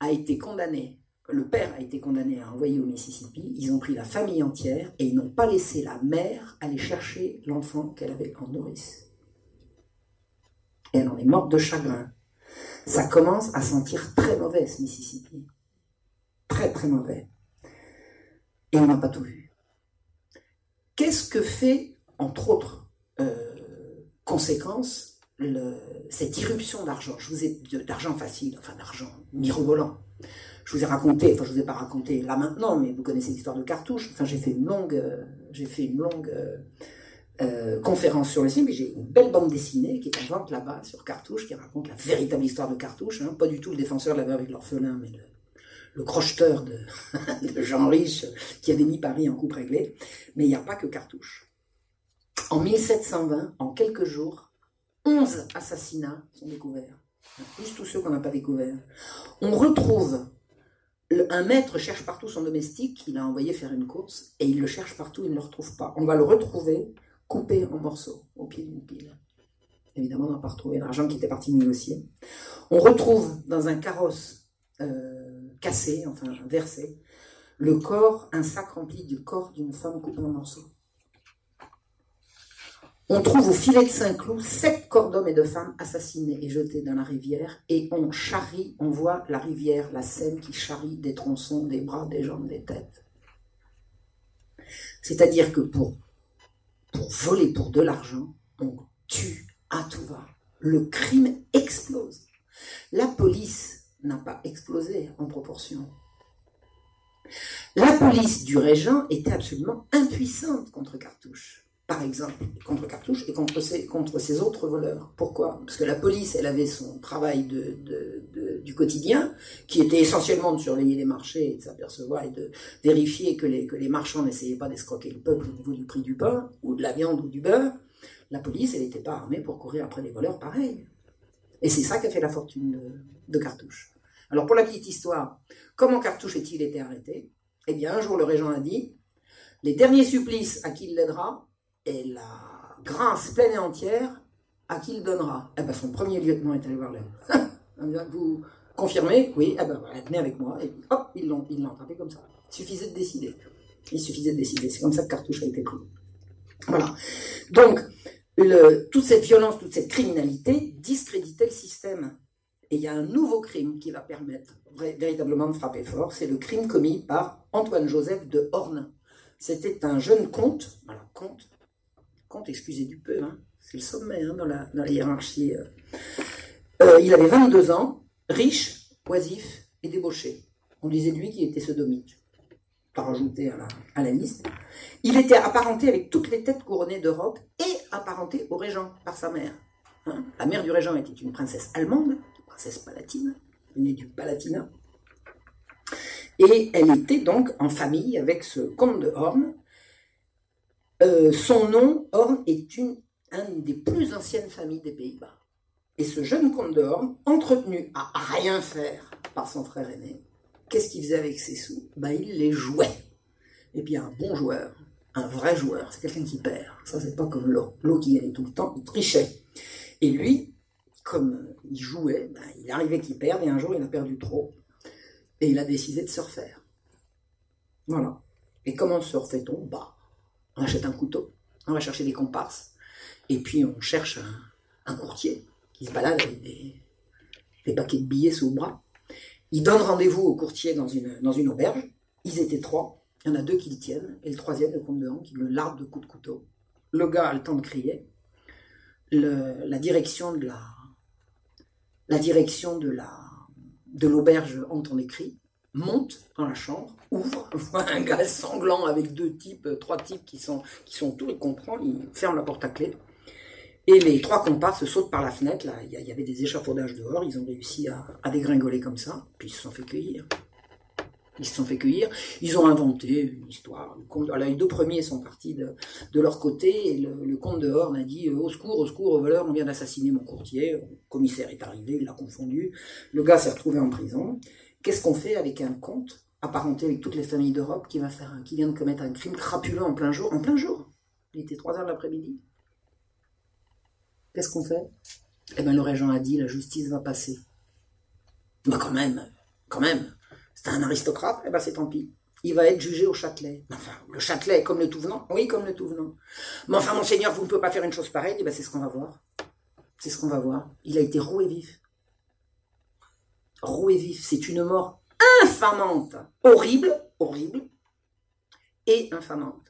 a été condamnée le père a été condamné à envoyer au Mississippi, ils ont pris la famille entière et ils n'ont pas laissé la mère aller chercher l'enfant qu'elle avait en nourrice. Et elle en est morte de chagrin. Ça commence à sentir très mauvais ce Mississippi. Très très mauvais. Et on n'a pas tout vu. Qu'est-ce que fait, entre autres euh, conséquences, cette irruption d'argent? Je vous ai d'argent facile, enfin d'argent mirobolant je vous ai raconté, enfin je vous ai pas raconté là maintenant, mais vous connaissez l'histoire de Cartouche. Enfin j'ai fait une longue, euh, j'ai fait une longue euh, conférence sur le site, mais j'ai une belle bande dessinée qui est en vente là-bas sur Cartouche, qui raconte la véritable histoire de Cartouche. Hein. pas du tout le défenseur de la et de l'orphelin, mais le, crocheteur de, de, Jean Riche qui avait mis Paris en coupe réglée. Mais il n'y a pas que Cartouche. En 1720, en quelques jours, 11 assassinats sont découverts. Plus tous ceux qu'on n'a pas découverts. On retrouve un maître cherche partout son domestique, il a envoyé faire une course, et il le cherche partout, il ne le retrouve pas. On va le retrouver coupé en morceaux au pied d'une pile. Évidemment, on n'a pas retrouvé l'argent qui était parti négocier. On retrouve dans un carrosse euh, cassé, enfin versé, le corps, un sac rempli du corps d'une femme coupée en morceaux. On trouve au filet de Saint-Cloud sept corps d'hommes et de femmes assassinés et jetés dans la rivière, et on charrie, on voit la rivière, la Seine qui charrie des tronçons, des bras, des jambes, des têtes. C'est-à-dire que pour, pour voler pour de l'argent, on tue à tout va. Le crime explose. La police n'a pas explosé en proportion. La police du régent était absolument impuissante contre Cartouche. par exemple, contre Cartouche et contre ses, autres voleurs. Pourquoi? Parce que la police, elle avait son travail du quotidien, qui était essentiellement de surveiller les marchés et de s'apercevoir et de vérifier que les, que les marchands n'essayaient pas d'escroquer le peuple au niveau du prix du pain, ou de la viande, ou du beurre. La police, elle n'était pas armée pour courir après des voleurs pareils. Et c'est ça qui a fait la fortune de, Cartouche. Alors pour la petite histoire, comment Cartouche est-il été arrêté? Eh bien, un jour, le régent a dit, les derniers supplices à qui il l'aidera, et la grâce pleine et entière à qui il donnera. Eh bien, son premier lieutenant est allé voir l'homme. Vous confirmez? Oui, eh ben, venez avec moi. Et hop, ils l'ont, attrapé comme ça. Il suffisait de décider. Il suffisait de décider. C'est comme ça que Cartouche a été pris. Voilà. Donc, toute cette violence, toute cette criminalité discréditait le système. Et il y a un nouveau crime qui va permettre véritablement de frapper fort, c'est le crime commis par Antoine-Joseph de Horn. C'était un jeune comte, alors comte, comte, excusez du peu, hein, c'est le sommet hein, dans, la, hiérarchie. Euh. Euh, il avait 22 ans, riche, oisif et débauché. On disait de lui qu'il était sodomite. Pas rajouté à la, liste. Il était apparenté avec toutes les têtes couronnées d'Europe et apparenté au régent par sa mère. Hein. la mère du régent était une princesse allemande, palatine, née du Palatinat. Et elle était donc en famille avec ce comte de Horn. Euh, son nom, Horn, est une, des plus anciennes familles des Pays-Bas. Et ce jeune comte de Horn, entretenu à rien faire par son frère aîné, qu'est-ce qu'il faisait avec ses sous? Ben, Il les jouait. Et bien, un bon joueur, un vrai joueur, c'est quelqu'un qui perd. Ça, c'est pas comme l'eau. L'eau qui gagnait tout le temps, il trichait. Et lui, comme il jouait, ben, il arrivait qu'il perde, et un jour, il a perdu trop. Et il a décidé de se refaire. Voilà. Et comment se refait-on? Bah, on achète un couteau, on va chercher des comparses, et puis on cherche un, courtier qui se balade avec des, paquets de billets sous le bras. Il donne rendez-vous au courtier dans une, auberge. Ils étaient trois. Il y en a deux qui le tiennent, et le troisième, le comte de Han, qui le larde de coups de couteau. Le gars a le temps de crier. la direction de la, la direction de la, de l'auberge entend les cris, monte dans la chambre, ouvre, voit un gars sanglant avec deux types, trois types qui sont, qui sont tous, il comprend, il ferme la porte à clé. Et les trois comparses sautent par la fenêtre, là, il y, avait des échafaudages dehors, ils ont réussi à, à dégringoler comme ça, puis ils se sont fait cueillir. Ils se sont fait cueillir. Ils ont inventé une histoire. les deux premiers sont partis de, leur côté et le, comte de Horn a dit Au secours, au secours, au voleur, on vient d'assassiner mon courtier. Le commissaire est arrivé, il l'a confondu. Le gars s'est retrouvé en prison. Qu'est-ce qu'on fait avec un comte apparenté avec toutes les familles d'Europe qui vient de commettre un crime crapuleux en plein jour En plein jour? Il était 3 heures de l'après-midi. Qu'est-ce qu'on fait? Eh bien, le régent a dit La justice va passer. Mais quand même, quand même, c'est un aristocrate, eh ben c'est tant pis. Il va être jugé au Châtelet. Enfin, le Châtelet, comme le tout venant Oui, comme le tout venant. Mais enfin, monseigneur, vous ne pouvez pas faire une chose pareille Eh ben, c'est ce qu'on va voir. C'est ce qu'on va voir. Il a été roué vif. Roué vif. C'est une mort infamante. Horrible, horrible. Et infamante.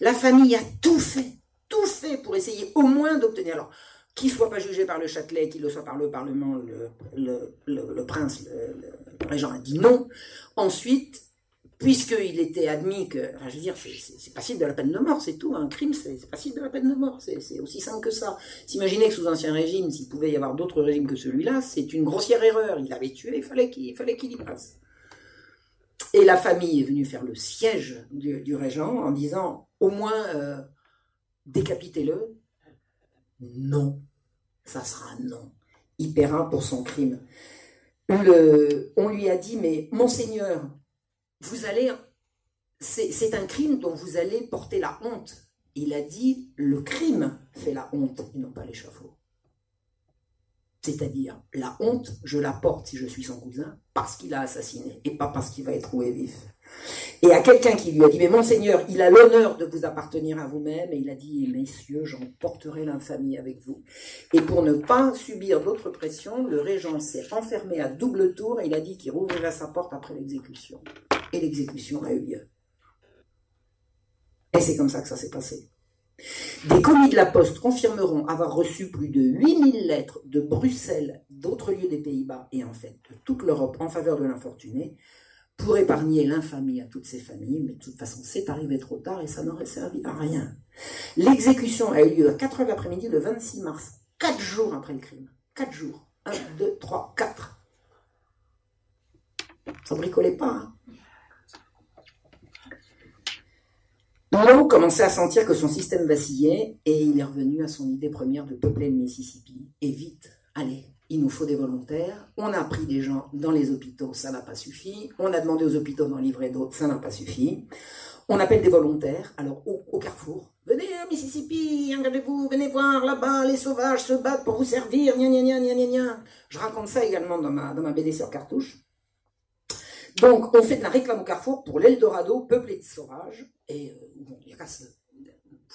La famille a tout fait, tout fait pour essayer au moins d'obtenir. Alors, qu'il soit pas jugé par le Châtelet, qu'il le soit par le Parlement, le, prince, le régent a dit non. Ensuite, puisqu'il était admis que, je veux dire, c'est passible de la peine de mort, c'est tout. Un crime, c'est passible de la peine de mort. C'est aussi simple que ça. S'imaginer que sous Ancien Régime, s'il pouvait y avoir d'autres régimes que celui-là, c'est une grossière erreur. Il avait tué, il fallait qu'il fallait qu'il y passe. Et la famille est venue faire le siège du, régent en disant, au moins, euh, décapitez-le. Non, ça sera non. Il paiera pour son crime on lui a dit, mais monseigneur, vous allez, c'est un crime dont vous allez porter la honte. Il a dit, le crime fait la honte et non pas l'échafaud. C'est-à-dire, la honte, je la porte si je suis son cousin, parce qu'il a assassiné, et pas parce qu'il va être roué vif. Et à quelqu'un qui lui a dit, mais monseigneur, il a l'honneur de vous appartenir à vous-même, et il a dit, messieurs, j'en porterai l'infamie avec vous. Et pour ne pas subir d'autres pressions, le régent s'est enfermé à double tour, et il a dit qu'il rouvrirait sa porte après l'exécution. Et l'exécution a eu lieu. Et c'est comme ça que ça s'est passé. Des commis de la Poste confirmeront avoir reçu plus de 8000 lettres de Bruxelles, d'autres lieux des Pays-Bas et en fait de toute l'Europe en faveur de l'infortuné, pour épargner l'infamie à toutes ces familles, mais de toute façon, c'est arrivé trop tard et ça n'aurait servi à rien. L'exécution a eu lieu à 4 heures de l'après-midi le 26 mars, 4 jours après le crime. 4 jours. 1, 2, 3, 4. Ça bricolait pas. Hein commençait à sentir que son système vacillait et il est revenu à son idée première de peupler le Mississippi. Et vite, allez, il nous faut des volontaires. On a pris des gens dans les hôpitaux, ça n'a pas suffi. On a demandé aux hôpitaux d'en livrer d'autres, ça n'a pas suffi. On appelle des volontaires, alors au, carrefour. Venez au Mississippi, regardez-vous, venez voir là-bas, les sauvages se battent pour vous servir, gna gna gna gna gna Je raconte ça également dans ma, dans BD sur cartouche. Donc, on fait de la réclame au carrefour pour l'Eldorado peuplé de sauvages. Et euh, bon,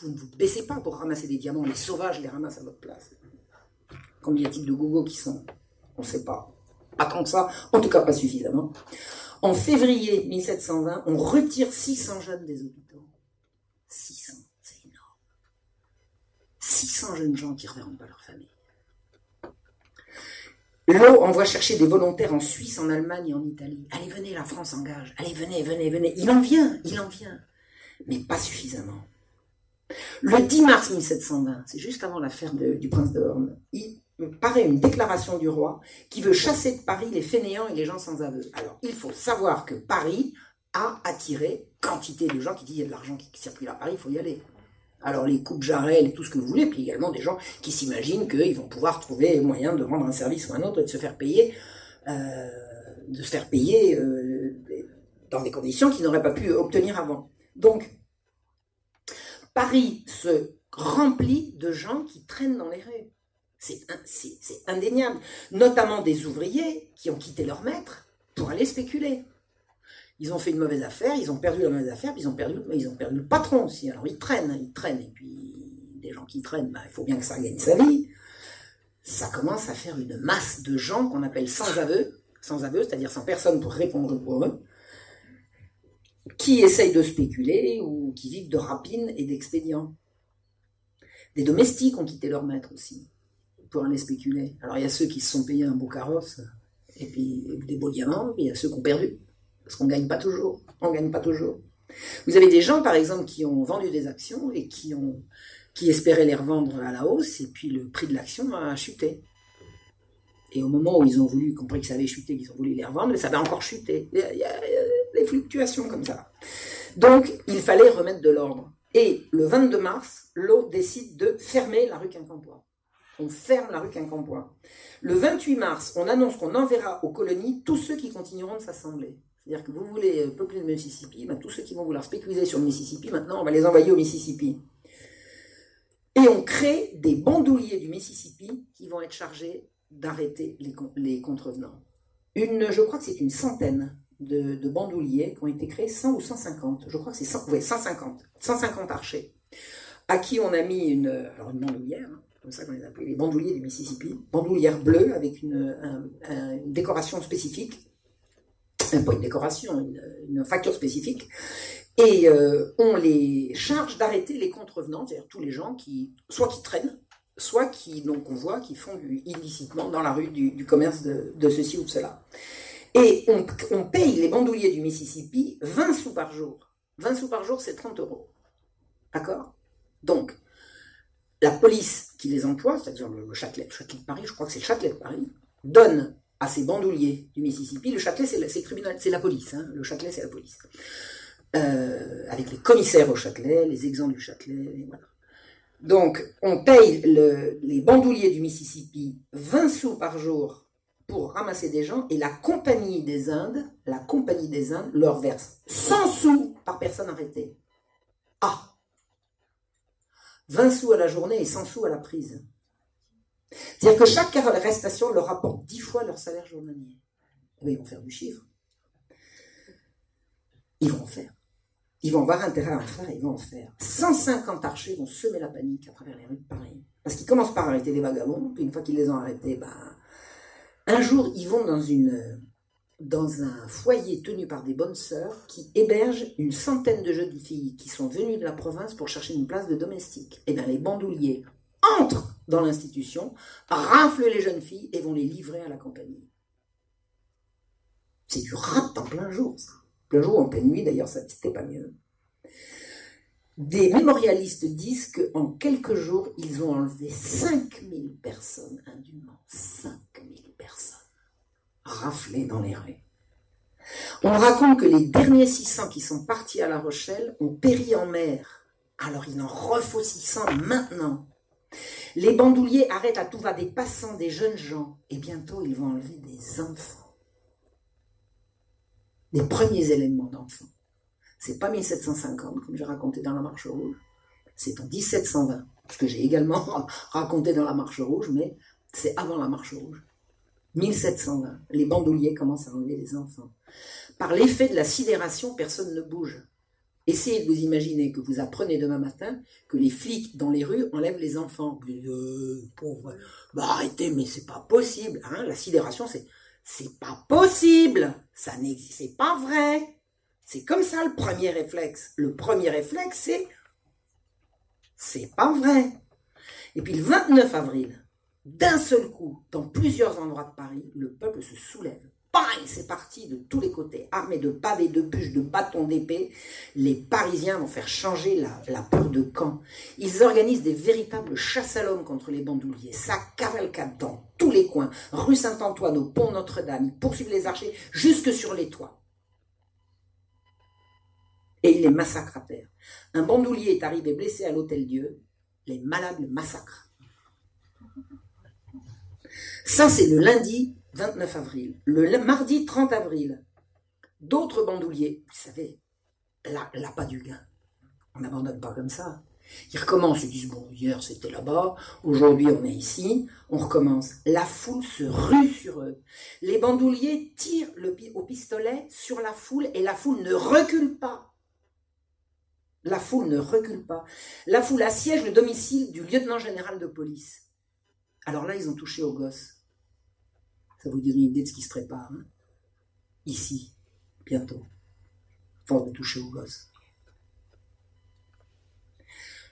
vous ne vous baissez pas pour ramasser des diamants, les sauvages les ramassent à votre place. Combien y a-t-il de gogo qui sont On ne sait pas. Pas tant que ça, en tout cas pas suffisamment. En février 1720, on retire 600 jeunes des hôpitaux. 600, c'est énorme. 600 jeunes gens qui ne reverront pas leur famille. L'eau envoie chercher des volontaires en Suisse, en Allemagne et en Italie. Allez, venez, la France engage. Allez, venez, venez, venez. Il en vient, il en vient. Mais pas suffisamment. Le 10 mars 1720, c'est juste avant l'affaire du prince de Horn, il paraît une déclaration du roi qui veut chasser de Paris les fainéants et les gens sans aveu. Alors, il faut savoir que Paris a attiré quantité de gens qui disent il y a de l'argent qui circule à Paris, il faut y aller. Alors les coupes jarrelles et tout ce que vous voulez, puis également des gens qui s'imaginent qu'ils vont pouvoir trouver moyen de rendre un service ou un autre et de se faire payer, euh, payer euh, dans des conditions qu'ils n'auraient pas pu obtenir avant. Donc, Paris se remplit de gens qui traînent dans les rues. C'est indéniable. Notamment des ouvriers qui ont quitté leur maître pour aller spéculer. Ils ont fait une mauvaise affaire, ils ont perdu la mauvaise affaire, puis ils ont perdu, le patron aussi. Alors ils traînent, ils traînent. Et puis, des gens qui traînent, bah, il faut bien que ça gagne sa vie. Ça commence à faire une masse de gens qu'on appelle sans aveu, sans aveu, c'est-à-dire sans personne pour répondre pour eux, qui essayent de spéculer ou qui vivent de rapines et d'expédients. Des domestiques ont quitté leur maître aussi pour aller spéculer. Alors il y a ceux qui se sont payés un beau carrosse et puis des beaux diamants, puis il y a ceux qui ont perdu. Parce qu'on ne gagne pas toujours. On gagne pas toujours. Vous avez des gens, par exemple, qui ont vendu des actions et qui, espéraient les revendre à la hausse, et puis le prix de l'action a chuté. Et au moment où ils ont voulu, compris que ça avait chuté, qu'ils ont voulu les revendre, ça avait encore chuté. Il y, a, des fluctuations comme ça. Donc, il fallait remettre de l'ordre. Et le 22 mars, l'eau décide de fermer la rue Quincampoix on ferme la rue Quincampoix. Le 28 mars, on annonce qu'on enverra aux colonies tous ceux qui continueront de s'assembler. C'est-à-dire que vous voulez euh, peupler le Mississippi, ben, tous ceux qui vont vouloir spéculer sur le Mississippi, maintenant on va les envoyer au Mississippi. Et on crée des bandouliers du Mississippi qui vont être chargés d'arrêter les, contrevenants. Une, je crois que c'est une centaine de, bandouliers qui ont été créés, 100 ou 150, je crois que c'est 150, 150 archers, à qui on a mis une, alors une bandoulière, hein, comme ça qu'on les appelait, les bandouliers du Mississippi, bandoulières bleues avec une, décoration spécifique, pas une décoration, une, facture spécifique, et euh, on les charge d'arrêter les contrevenants, c'est-à-dire tous les gens qui, soit qui traînent, soit qui, donc on voit, qui font du, illicitement dans la rue du, commerce de, ceci ou de cela. Et on, on paye les bandouliers du Mississippi 20 sous par jour. 20 sous par jour, c'est 30 euros. D'accord? Donc, la police qui les emploie, c'est-à-dire le Châtelet, le Châtelet de Paris, je crois que c'est le Châtelet de Paris, donne à ces bandouliers du Mississippi, le Châtelet c'est tribunal, c'est la police, hein, le Châtelet c'est la police, euh, avec les commissaires au Châtelet, les exempts du Châtelet. Donc on paye les bandouliers du Mississippi 20 sous par jour pour ramasser des gens et la compagnie des Indes, la compagnie des Indes leur verse 100 sous par personne arrêtée. Ah 20 sous à la journée et 100 sous à la prise. C'est-à-dire que chaque arrestation leur rapporte 10 fois leur salaire journalier. Mais ils vont faire du chiffre. Ils vont en faire. Ils vont avoir intérêt à en faire, ils vont en faire. 150 archers vont semer la panique à travers les rues de Paris. Parce qu'ils commencent par arrêter les vagabonds, puis une fois qu'ils les ont arrêtés, ben, un jour, ils vont dans une, dans un foyer tenu par des bonnes sœurs qui hébergent une centaine de jeunes filles qui sont venues de la province pour chercher une place de domestique. Et eh bien les bandouliers entrent dans l'institution, raflent les jeunes filles et vont les livrer à la compagnie. C'est du rap en plein jour, ça. Plein jour, en pleine nuit, d'ailleurs, ça c'était pas mieux. Des mémorialistes disent qu'en quelques jours, ils ont enlevé 5000 personnes indûment. 5000 personnes. Raflées dans les rues. On raconte que les derniers 600 qui sont partis à La Rochelle ont péri en mer. Alors il en refaut 600 maintenant. Les bandouliers arrêtent à tout va des passants, des jeunes gens, et bientôt ils vont enlever des enfants. Les premiers éléments d'enfants. C'est pas 1750, comme j'ai raconté dans la Marche Rouge, c'est en 1720, ce que j'ai également raconté dans la Marche Rouge, mais c'est avant la Marche Rouge. 1720, les bandouliers commencent à enlever les enfants. Par l'effet de la sidération, personne ne bouge. Essayez de vous imaginer que vous apprenez demain matin que les flics dans les rues enlèvent les enfants. Euh, pauvre. Bah arrêtez, mais c'est pas possible. Hein la sidération, c'est c'est pas possible. Ça n'existe, c'est pas vrai. C'est comme ça le premier réflexe. Le premier réflexe, c'est c'est pas vrai. Et puis le 29 avril, d'un seul coup, dans plusieurs endroits de Paris, le peuple se soulève c'est parti de tous les côtés, armés de pavés, de bûches, de bâtons d'épée. Les Parisiens vont faire changer la, peur de camp. Ils organisent des véritables chasses à l'homme contre les bandouliers. Ça cavalcade dans tous les coins, rue Saint-Antoine, au pont Notre-Dame. Ils poursuivent les archers jusque sur les toits. Et ils les massacrent à terre. Un bandoulier est arrivé blessé à l'Hôtel Dieu. Les malades le massacrent. Ça, c'est le lundi 29 avril. Le mardi 30 avril, d'autres bandouliers, vous savez, là, là pas du gain. On n'abandonne pas comme ça. Ils recommencent, ils disent, bon, hier c'était là-bas, aujourd'hui on est ici, on recommence. La foule se rue sur eux. Les bandouliers tirent au pistolet sur la foule et la foule ne recule pas. La foule ne recule pas. La foule assiège le domicile du lieutenant général de police. Alors là, ils ont touché aux gosses. Ça vous donne une idée de ce qui se prépare. Hein. Ici, bientôt. Force de toucher aux gosses.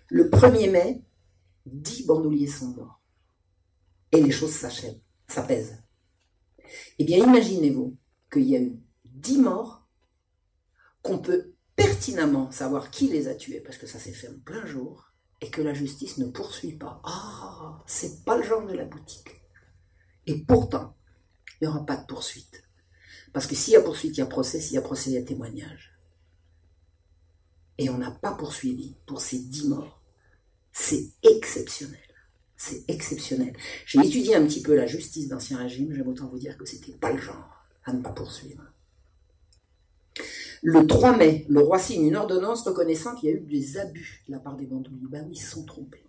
Le 1er mai, 10 bandouliers sont morts. Et les choses s'achèvent, s'apaisent. Eh bien, imaginez-vous qu'il y a eu 10 morts, qu'on peut pertinemment savoir qui les a tués, parce que ça s'est fait en plein jour, et que la justice ne poursuit pas. Ah, c'est pas le genre de la boutique. Et pourtant, il n'y aura pas de poursuite. Parce que s'il y a poursuite, il y a procès, s'il y a procès, il y a témoignage. Et on n'a pas poursuivi pour ces dix morts. C'est exceptionnel. C'est exceptionnel. J'ai étudié un petit peu la justice d'Ancien Régime, j'aime autant vous dire que c'était pas le genre à ne pas poursuivre. Le 3 mai, le roi signe une ordonnance reconnaissant qu'il y a eu des abus de la part des bandouliers. Ben oui, ils se sont trompés.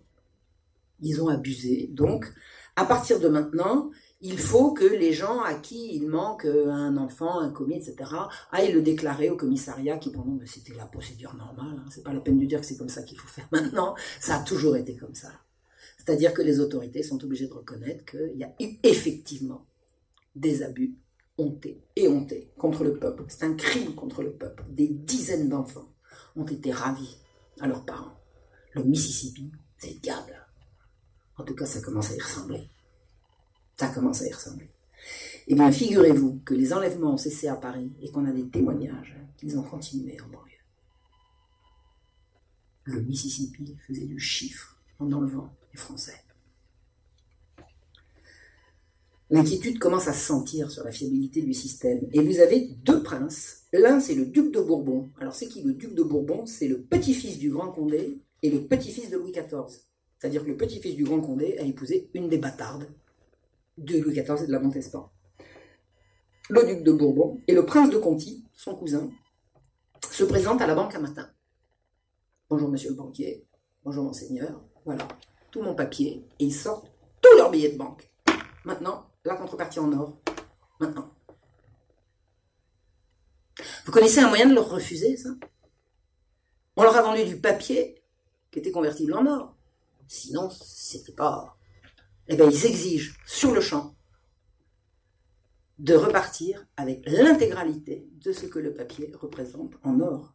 Ils ont abusé. Donc, à partir de maintenant, il faut que les gens à qui il manque euh, un enfant, un commis, etc., aillent le déclarer au commissariat qui, pendant, c'était la procédure normale, hein. c'est pas la peine de dire que c'est comme ça qu'il faut faire maintenant, ça a toujours été comme ça. C'est-à-dire que les autorités sont obligées de reconnaître qu'il y a eu effectivement des abus hontés et hontés contre le peuple. C'est un crime contre le peuple. Des dizaines d'enfants ont été ravis à leurs parents. Le Mississippi, c'est le diable. En tout cas, ça commence à y ressembler. Ça commence à y ressembler. Eh bien, figurez-vous que les enlèvements ont cessé à Paris et qu'on a des témoignages qu'ils ont continué en banlieue. Le Mississippi faisait du chiffre en enlevant les Français. L'inquiétude commence à se sentir sur la fiabilité du système. Et vous avez deux princes. L'un, c'est le duc de Bourbon. Alors, c'est qui le duc de Bourbon? C'est le petit-fils du Grand Condé et le petit-fils de Louis XIV. C'est-à-dire que le petit-fils du Grand Condé a épousé une des bâtardes de Louis XIV et de la Montespan. Le duc de Bourbon et le prince de Conti, son cousin, se présentent à la banque un matin. Bonjour monsieur le banquier, bonjour monseigneur, voilà, tout mon papier, et ils sortent tous leurs billets de banque. Maintenant, la contrepartie en or. Maintenant. Vous connaissez un moyen de leur refuser ça? On leur a vendu du papier qui était convertible en or. Sinon, c'était pas eh bien, ils exigent sur le champ de repartir avec l'intégralité de ce que le papier représente en or.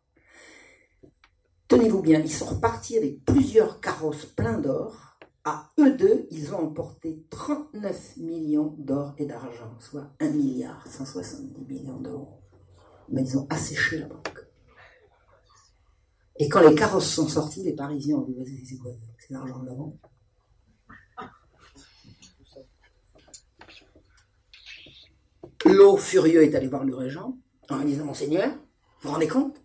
Tenez-vous bien, ils sont repartis avec plusieurs carrosses pleins d'or à eux deux, ils ont emporté 39 millions d'or et d'argent, soit 1 milliard 170 millions d'euros. Mais ils ont asséché la banque. Et quand les carrosses sont sortis, les Parisiens ont dit Vas-y, c'est C'est l'argent de la banque L'eau furieux est allé voir le régent en disant Monseigneur, vous vous rendez compte?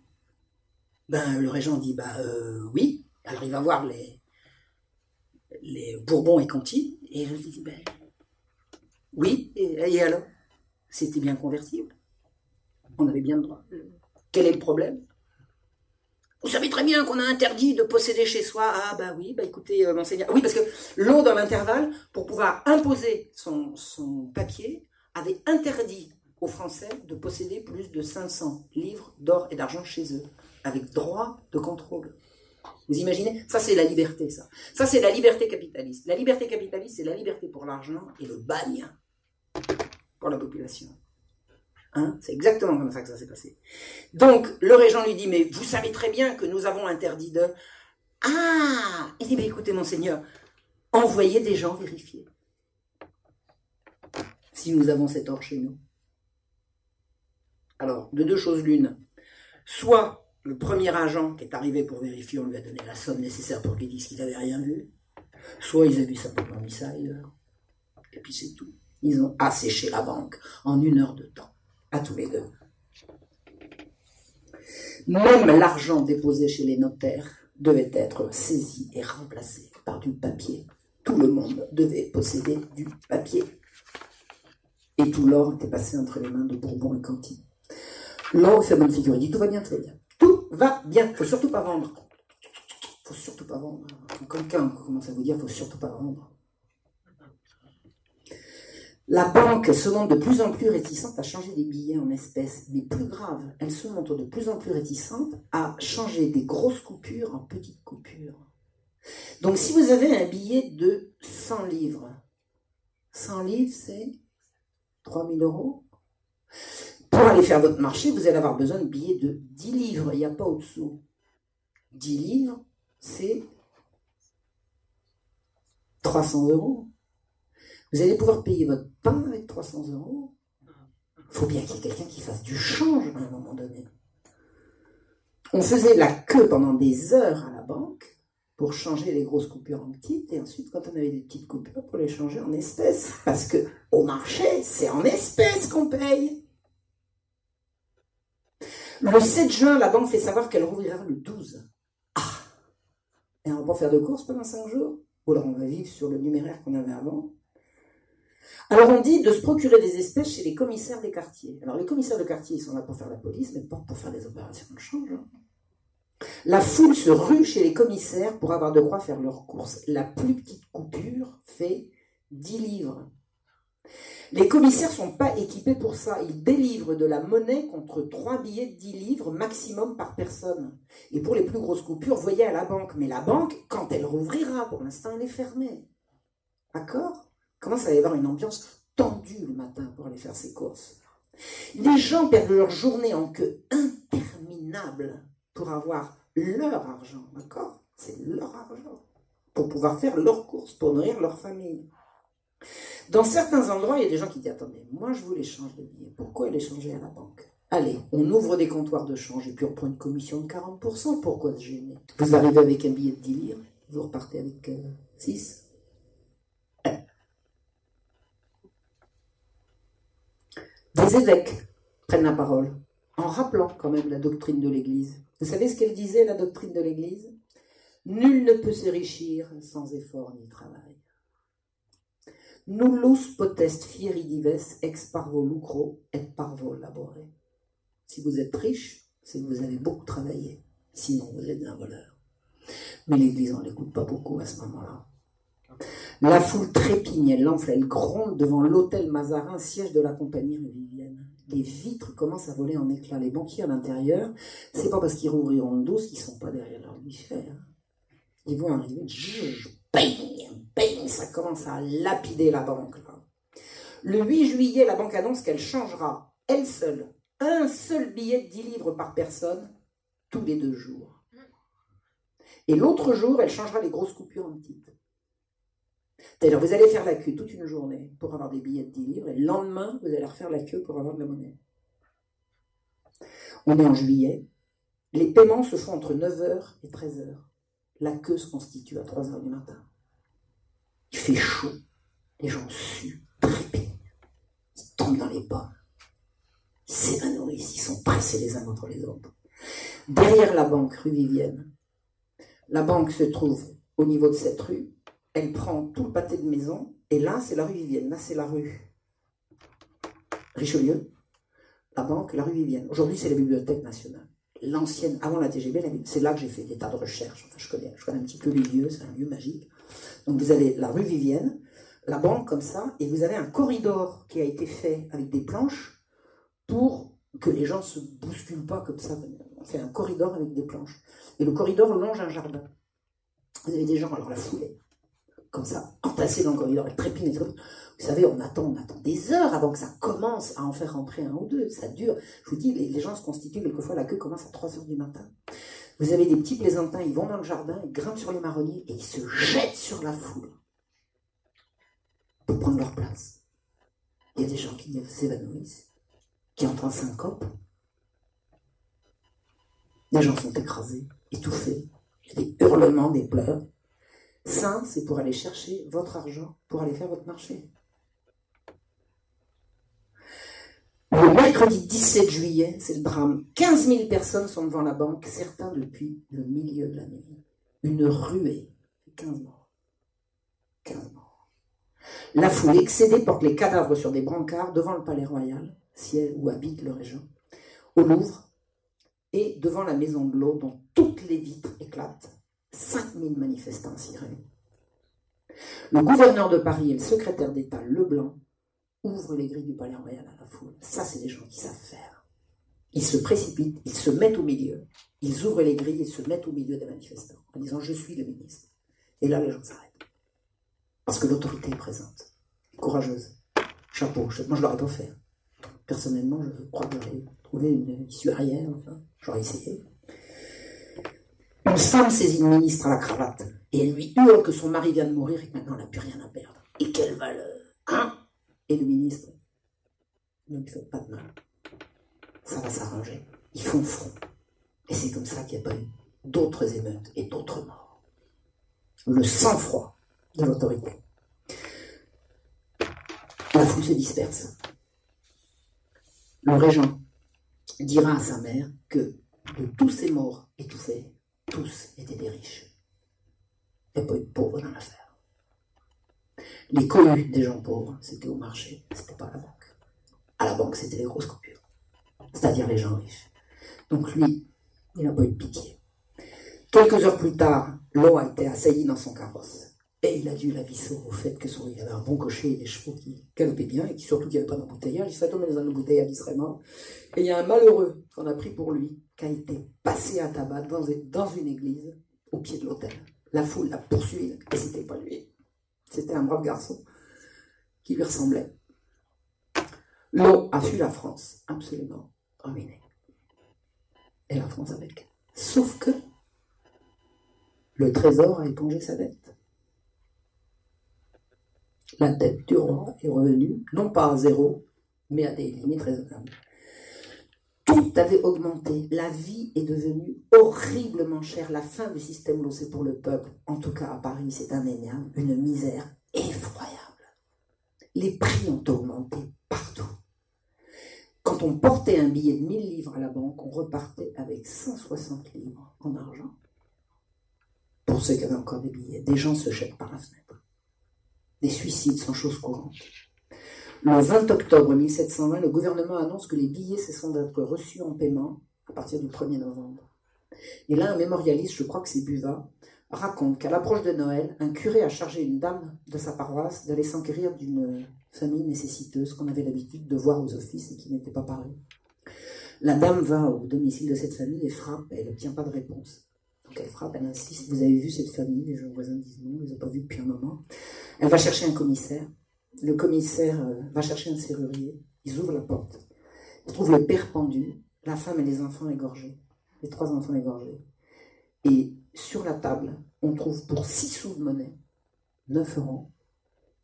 Ben, le régent dit Bah euh, oui. Alors il va voir les, les Bourbons et Conti, et il dit Ben oui, et, alors? C'était bien convertible. On avait bien le droit. Quel est le problème? Vous savez très bien qu'on a interdit de posséder chez soi. Ah bah oui, bah écoutez, euh, monseigneur. Oui, parce que l'eau dans l'intervalle, pour pouvoir imposer son papier, avait interdit aux Français de posséder plus de 500 livres d'or et d'argent chez eux, avec droit de contrôle. Vous imaginez? Ça, c'est la liberté, ça. Ça, c'est la liberté capitaliste. La liberté capitaliste, c'est la liberté pour l'argent et le bagne pour la population. Hein? C'est exactement comme ça que ça s'est passé. Donc, le régent lui dit, mais vous savez très bien que nous avons interdit de... Ah Il dit, mais écoutez, monseigneur, envoyez des gens vérifier si nous avons cet or chez nous. Alors, de deux choses l'une. Soit le premier agent qui est arrivé pour vérifier, on lui a donné la somme nécessaire pour qu'il dise qu'il n'avait rien vu. Soit ils avaient simplement mis ça ailleurs. Et puis c'est tout. Ils ont asséché la banque en une heure de temps, à tous les deux. Même l'argent déposé chez les notaires devait être saisi et remplacé par du papier. Tout le monde devait posséder du papier et tout l'or était passé entre les mains de Bourbon et Conti. L'or fait bonne figure. Il dit tout va bien, tout va bien. Tout va bien. Faut surtout pas vendre. Faut surtout pas vendre. Quelqu'un commence à vous dire faut surtout pas vendre. La banque se montre de plus en plus réticente à changer des billets en espèces, mais plus grave, elle se montre de plus en plus réticente à changer des grosses coupures en petites coupures. Donc si vous avez un billet de 100 livres, 100 livres c'est 3000 euros. Pour aller faire votre marché, vous allez avoir besoin de billets de 10 livres. Il n'y a pas au-dessous. 10 livres, c'est 300 euros. Vous allez pouvoir payer votre pain avec 300 euros. Il faut bien qu'il y ait quelqu'un qui fasse du change à un moment donné. On faisait la queue pendant des heures à la banque pour changer les grosses coupures en petites, et ensuite, quand on avait des petites coupures, pour les changer en espèces. Parce que au marché, c'est en espèces qu'on paye. Le 7 juin, la banque fait savoir qu'elle rouvrira le 12. Ah Et on va pas faire de courses pendant 5 jours? Ou alors on va vivre sur le numéraire qu'on avait avant alors on dit de se procurer des espèces chez les commissaires des quartiers. Alors les commissaires de quartier, ils sont là pour faire la police, mais pas pour faire des opérations de change. Hein. La foule se rue chez les commissaires pour avoir de quoi faire leurs courses. La plus petite coupure fait 10 livres. Les commissaires ne sont pas équipés pour ça. Ils délivrent de la monnaie contre 3 billets de 10 livres maximum par personne. Et pour les plus grosses coupures, voyez à la banque. Mais la banque, quand elle rouvrira, pour l'instant, elle est fermée. D'accord? Commence à y avoir une ambiance tendue le matin pour aller faire ses courses? Les gens perdent leur journée en queue interminable pour avoir leur argent, d'accord? C'est leur argent. Pour pouvoir faire leurs courses, pour nourrir leur famille. Dans certains endroits, il y a des gens qui disent Attendez, moi je vous l'échange de billets. Pourquoi les changer à la banque? Allez, on ouvre des comptoirs de change et puis on prend une commission de 40%. Pourquoi se gêner? Vous arrivez avec un billet de 10 livres, vous repartez avec 6. Euh, des évêques prennent la parole en rappelant quand même la doctrine de l'Église. Vous savez ce qu'elle disait, la doctrine de l'Église? Nul ne peut s'enrichir sans effort ni travail. Nullus potest fieri dives ex parvo lucro et parvo labore. Si vous êtes riche, c'est que vous avez beaucoup travaillé. Sinon, vous êtes un voleur. Mais l'Église, on l'écoute pas beaucoup à ce moment-là. La foule trépigne, elle l'enfle, elle gronde devant l'hôtel Mazarin, siège de la compagnie Vivienne les vitres commencent à voler en éclats. Les banquiers à l'intérieur, c'est pas parce qu'ils rouvriront le dos qu'ils sont pas derrière leur guichet. Hein. Ils vont arriver, bang, bang, ça commence à lapider la banque. Le 8 juillet, la banque annonce qu'elle changera, elle seule, un seul billet de 10 livres par personne tous les deux jours. Et l'autre jour, elle changera les grosses coupures en petites. D'ailleurs, vous allez faire la queue toute une journée pour avoir des billets de 10 livres, et le lendemain, vous allez refaire la queue pour avoir de la monnaie. On est en juillet. Les paiements se font entre 9h et 13h. La queue se constitue à 3h du matin. Il fait chaud. Les gens suent, trépignent. Ils tombent dans les pommes. Ils s'évanouissent. Ils sont pressés les uns contre les autres. Derrière la banque rue Vivienne, la banque se trouve au niveau de cette rue. Elle prend tout le pâté de maison. Et là, c'est la rue Vivienne. Là, c'est la rue Richelieu. La banque, la rue Vivienne. Aujourd'hui, c'est la Bibliothèque nationale l'ancienne, avant la TGB, c'est là que j'ai fait des tas de recherches. Enfin, je connais, je connais un petit peu les lieux, c'est un lieu magique. Donc vous avez la rue Vivienne, la banque comme ça, et vous avez un corridor qui a été fait avec des planches pour que les gens se bousculent pas comme ça. On fait un corridor avec des planches. Et le corridor longe un jardin. Vous avez des gens, alors la foulée, comme ça, entassés dans le corridor, elle trépine, et vous savez, on attend, on attend des heures avant que ça commence à en faire rentrer un ou deux. Ça dure. Je vous dis, les, gens se constituent quelquefois, la queue commence à 3 heures du matin. Vous avez des petits plaisantins, ils vont dans le jardin, ils grimpent sur les marronniers et ils se jettent sur la foule pour prendre leur place. Il y a des gens qui s'évanouissent, qui entrent en syncope. Les gens sont écrasés, étouffés. Il y a des hurlements, des pleurs. Ça, c'est pour aller chercher votre argent, pour aller faire votre marché. Le mercredi 17 juillet, c'est le drame. 15 000 personnes sont devant la banque, certains depuis le milieu de la nuit. Une ruée. 15 morts. 15 morts. La foule excédée porte les cadavres sur des brancards devant le palais royal, ciel où habite le régent, au Louvre, et devant la maison de l'eau dont toutes les vitres éclatent. 5000 manifestants sirènes. Le gouverneur de Paris et le secrétaire d'État Leblanc ouvrent les grilles du palais royal à la foule. Ça, c'est des gens qui savent faire. Ils se précipitent, ils se mettent au milieu, ils ouvrent les grilles et se mettent au milieu des manifestants en disant Je suis le ministre. Et là, les gens s'arrêtent. Parce que l'autorité est présente, courageuse. Chapeau, moi je l'aurais pas fait. Personnellement, je crois que j'aurais trouvé une issue arrière, enfin, j'aurais essayé. Une femme saisit le ministre à la cravate et elle lui hurle que son mari vient de mourir et que maintenant elle n'a plus rien à perdre. Et quelle valeur Hein Et le ministre Ne lui faites pas de mal. Ça va s'arranger. Ils font front. Et c'est comme ça qu'il n'y a pas eu d'autres émeutes et d'autres morts. Le sang-froid de l'autorité. La foule se disperse. Le régent dira à sa mère que de tous ces morts étouffés, tous étaient des riches. Il n'y a pas eu de pauvres dans l'affaire. Les connus des gens pauvres, c'était au marché, c'était pas à la banque. À la banque, c'était les grosses coupures. C'est-à-dire les gens riches. Donc lui, il n'a pas eu de pitié. Quelques heures plus tard, l'eau a été assaillie dans son carrosse. Et il a dû la visser au fait que son, il avait un bon cocher et des chevaux qui galopaient bien et qui surtout qu'il n'y avait pas d'embouteillage. Il serait tombé dans un embouteillage, il serait mort. Et il y a un malheureux qu'on a pris pour lui, qui a été passé à tabac dans, une église au pied de l'autel. La foule l'a poursuivi et c'était pas lui. C'était un brave garçon qui lui ressemblait. L'eau a fui la France, absolument ruinée. Et la France avec. Sauf que le trésor a épongé sa dette la dette du roi est revenue, non pas à zéro, mais à des limites raisonnables. Tout avait augmenté, la vie est devenue horriblement chère, la fin du système lancé pour le peuple, en tout cas à Paris, c'est un énième, une misère effroyable. Les prix ont augmenté partout. Quand on portait un billet de 1000 livres à la banque, on repartait avec 160 livres en argent. Pour ceux qui avaient encore des billets, des gens se jettent par la fenêtre. Des suicides sont chose courante. Le 20 octobre 1720, le gouvernement annonce que les billets cessent d'être reçus en paiement à partir du 1er novembre. Et là, un mémorialiste, je crois que c'est Buva, raconte qu'à l'approche de Noël, un curé a chargé une dame de sa paroisse d'aller s'enquérir d'une famille nécessiteuse qu'on avait l'habitude de voir aux offices et qui n'était pas parue. La dame va au domicile de cette famille et frappe, et elle n'obtient pas de réponse. Donc elle frappe, elle insiste, vous avez vu cette famille Les gens voisins disent non, ils n'ont pas vu depuis un moment. Elle va chercher un commissaire. Le commissaire euh, va chercher un serrurier. Ils ouvrent la porte. Ils trouvent le père pendu, la femme et les enfants égorgés. Les trois enfants égorgés. Et sur la table, on trouve pour six sous de monnaie, 9 euros,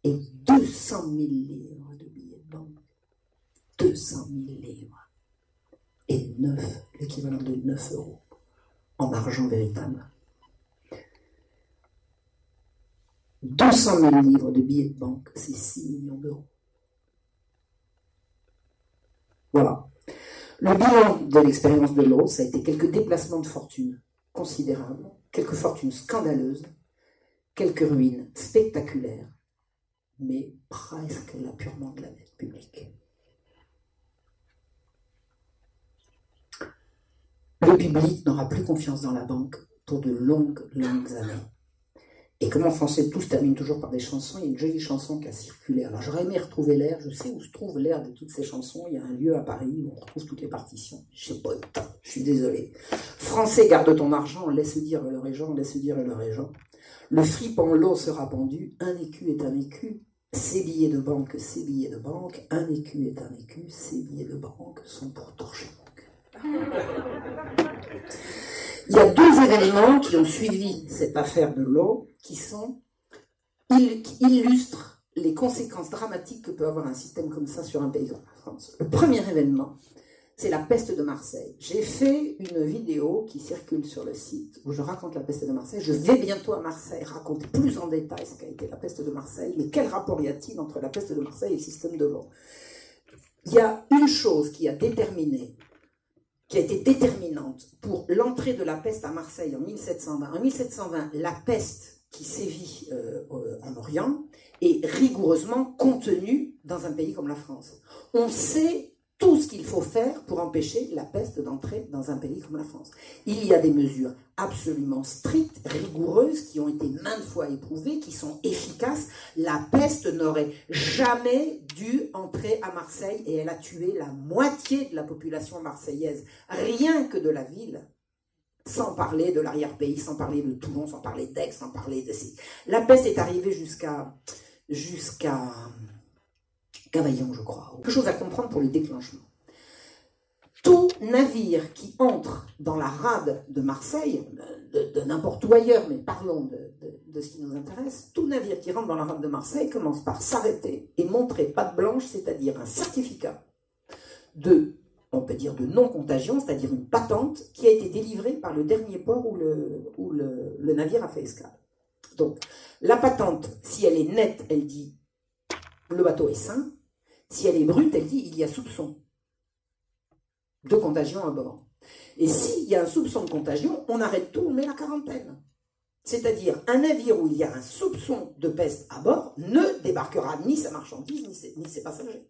et 200 000 livres de billets de banque. 200 000 livres. Et 9, l'équivalent de 9 euros en argent véritable. 200 000 livres de billets de banque, c'est 6 millions d'euros. Voilà. Le bilan de l'expérience de l'eau, ça a été quelques déplacements de fortune considérables, quelques fortunes scandaleuses, quelques ruines spectaculaires, mais presque l'appurement de la dette publique. Le public n'aura plus confiance dans la banque pour de longues, longues années. Et comme en français tout se termine toujours par des chansons, il y a une jolie chanson qui a circulé. Alors j'aurais aimé retrouver l'air, je sais où se trouve l'air de toutes ces chansons, il y a un lieu à Paris où on retrouve toutes les partitions. Je sais pas je suis désolé. Français, garde ton argent, laisse dire le régent, laisse dire le régent. Le fripe en l'eau sera pendu, un écu est un écu, ces billets de banque, ces billets de banque, un écu est un écu, ces billets de banque sont pour torcher Il y a deux événements qui ont suivi cette affaire de l'eau qui sont illustrent les conséquences dramatiques que peut avoir un système comme ça sur un pays comme la France. Le premier événement, c'est la peste de Marseille. J'ai fait une vidéo qui circule sur le site où je raconte la peste de Marseille. Je vais bientôt à Marseille raconter plus en détail ce qu'a été la peste de Marseille, mais quel rapport y a-t-il entre la peste de Marseille et le système de l'eau? Il y a une chose qui a déterminé, qui a été déterminante pour l'entrée de la peste à Marseille en 1720. En 1720, la peste qui sévit euh, en Orient est rigoureusement contenue dans un pays comme la France. On sait tout ce qu'il faut faire pour empêcher la peste d'entrer dans un pays comme la France. Il y a des mesures absolument strictes, rigoureuses, qui ont été maintes fois éprouvées, qui sont efficaces. La peste n'aurait jamais dû entrer à Marseille et elle a tué la moitié de la population marseillaise, rien que de la ville. Sans parler de l'arrière-pays, sans parler de Toulon, sans parler d'Aix, sans parler de... La peste est arrivée jusqu'à jusqu'à Cavaillon, je crois. Quelque chose à comprendre pour le déclenchement. Tout navire qui entre dans la rade de Marseille, de, n'importe où ailleurs, mais parlons de, ce qui nous intéresse, tout navire qui rentre dans la rade de Marseille commence par s'arrêter et montrer patte blanche, c'est-à-dire un certificat de, on peut dire de non-contagion, c'est-à-dire une patente qui a été délivrée par le dernier port où le navire a fait escale. Donc, la patente, si elle est nette, elle dit le bateau est sain. Si elle est brute, elle dit il y a soupçon de contagion à bord. Et s'il y a un soupçon de contagion, on arrête tout, on met la quarantaine. C'est-à-dire, un navire où il y a un soupçon de peste à bord ne débarquera ni sa marchandise, ni ses, ni ses passagers.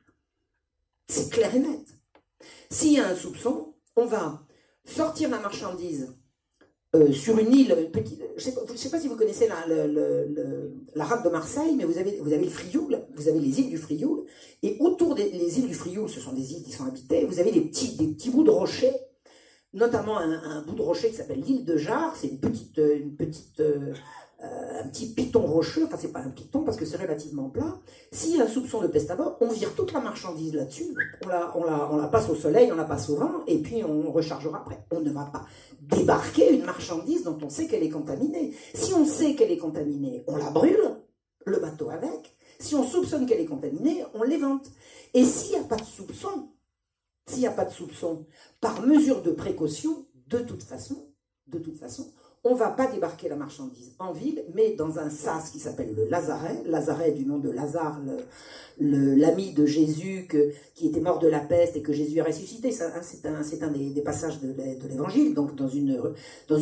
C'est clair et net. S'il y a un soupçon, on va sortir la marchandise euh, sur une île, petite, je ne sais, pas si vous connaissez la, la, rade de Marseille, mais vous avez, vous avez le Frioul, vous avez les îles du Frioul, et autour des îles du Frioul, ce sont des îles qui sont habitées, vous avez des petits, des petits bouts de rochers, notamment un, bout de rocher qui s'appelle l'île de Jarre, c'est une petite, une petite euh, un petit piton rocheux, enfin c'est pas un piton parce que c'est relativement plat, s'il y a un soupçon de peste à bord, on vire toute la marchandise là-dessus, on la, on, on la passe au soleil, on la passe au vent, et puis on rechargera après. On ne va pas débarquer une marchandise dont on sait qu'elle est contaminée. Si on sait qu'elle est contaminée, on la brûle, le bateau avec. Si on soupçonne qu'elle est contaminée, on l'évente. Et s'il n'y a pas de soupçon, s'il n'y a pas de soupçon, par mesure de précaution, de toute façon, de toute façon, on ne va pas débarquer la marchandise en ville, mais dans un sas qui s'appelle le Lazaret, Lazaret du nom de Lazare, l'ami de Jésus qui était mort de la peste et que Jésus a ressuscité. C'est un, des, passages de, l'Évangile, donc dans une,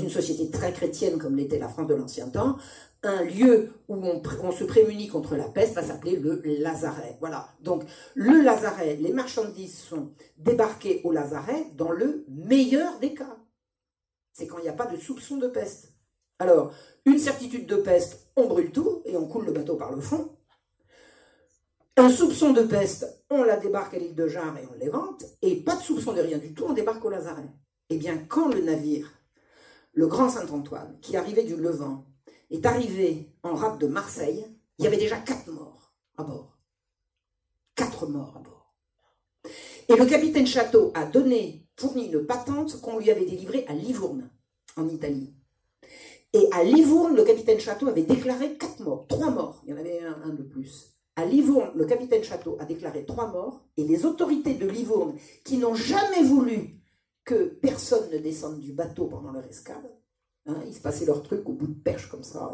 société très chrétienne comme l'était la France de l'Ancien Temps, un lieu où on, se prémunit contre la peste va s'appeler le Lazaret. Voilà. Donc, le Lazaret, les marchandises sont débarquées au Lazaret dans le meilleur des cas c'est quand il n'y a pas de soupçon de peste. Alors, une certitude de peste, on brûle tout et on coule le bateau par le fond. Un soupçon de peste, on la débarque à l'île de Jarre et on l'évente. Et pas de soupçon de rien du tout, on débarque au Lazaret. Eh bien, quand le navire, le Grand Saint-Antoine, qui arrivait du Levant, est arrivé en rade de Marseille, il y avait déjà quatre morts à bord. Quatre morts à bord. Et le capitaine Château a donné fourni une patente qu'on lui avait délivrée à Livourne, en Italie. Et à Livourne, le capitaine Château avait déclaré quatre morts, trois morts, il y en avait un, de plus. À Livourne, le capitaine Château a déclaré trois morts et les autorités de Livourne, qui n'ont jamais voulu que personne ne descende du bateau pendant leur escale, hein, ils se passaient leur truc au bout de perche comme ça.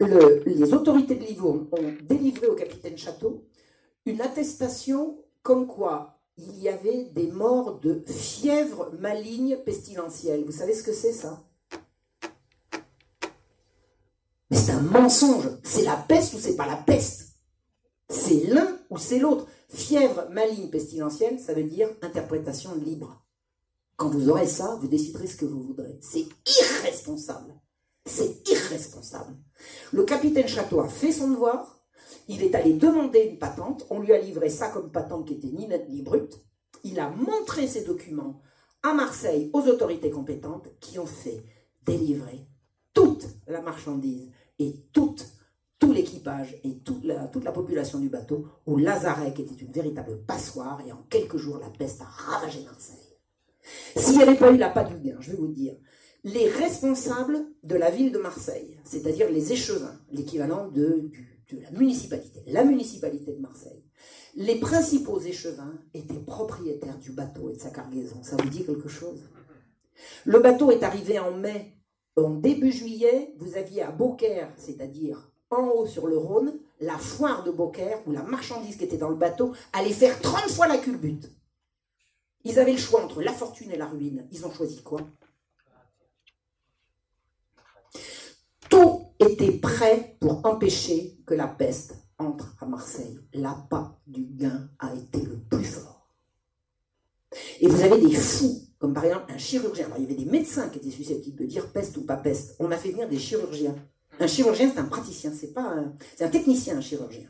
les autorités de Livourne ont délivré au capitaine Château une attestation comme quoi il y avait des morts de fièvre maligne pestilentielle. Vous savez ce que c'est ça? Mais c'est un mensonge. C'est la peste ou c'est pas la peste? C'est l'un ou c'est l'autre. Fièvre maligne pestilentielle, ça veut dire interprétation libre. Quand vous aurez ça, vous déciderez ce que vous voudrez. C'est irresponsable. C'est irresponsable. Le capitaine Château a fait son devoir. Il est allé demander une patente. On lui a livré ça comme patente qui était ni nette ni brute. Il a montré ses documents à Marseille aux autorités compétentes qui ont fait délivrer toute la marchandise et tout l'équipage et toute la, population du bateau au Lazaret, qui était une véritable passoire, et en quelques jours, la peste a ravagé Marseille. S'il n'y avait pas eu la pas du gain, je vais vous dire, les responsables de la ville de Marseille, c'est-à-dire les échevins, l'équivalent de, de la municipalité, la municipalité de Marseille, les principaux échevins étaient propriétaires du bateau et de sa cargaison. Ça vous dit quelque chose? Le bateau est arrivé en mai en début juillet, vous aviez à Beaucaire, c'est-à-dire en haut sur le Rhône, la foire de Beaucaire, où la marchandise qui était dans le bateau allait faire 30 fois la culbute. Ils avaient le choix entre la fortune et la ruine. Ils ont choisi quoi Tout était prêt pour empêcher que la peste entre à Marseille. L'appât du gain a été le plus fort. Et vous avez des fous comme par exemple un chirurgien. Alors, il y avait des médecins qui étaient susceptibles de dire peste ou pas peste. On a fait venir des chirurgiens. Un chirurgien, c'est un praticien, c'est pas c'est un technicien, un chirurgien.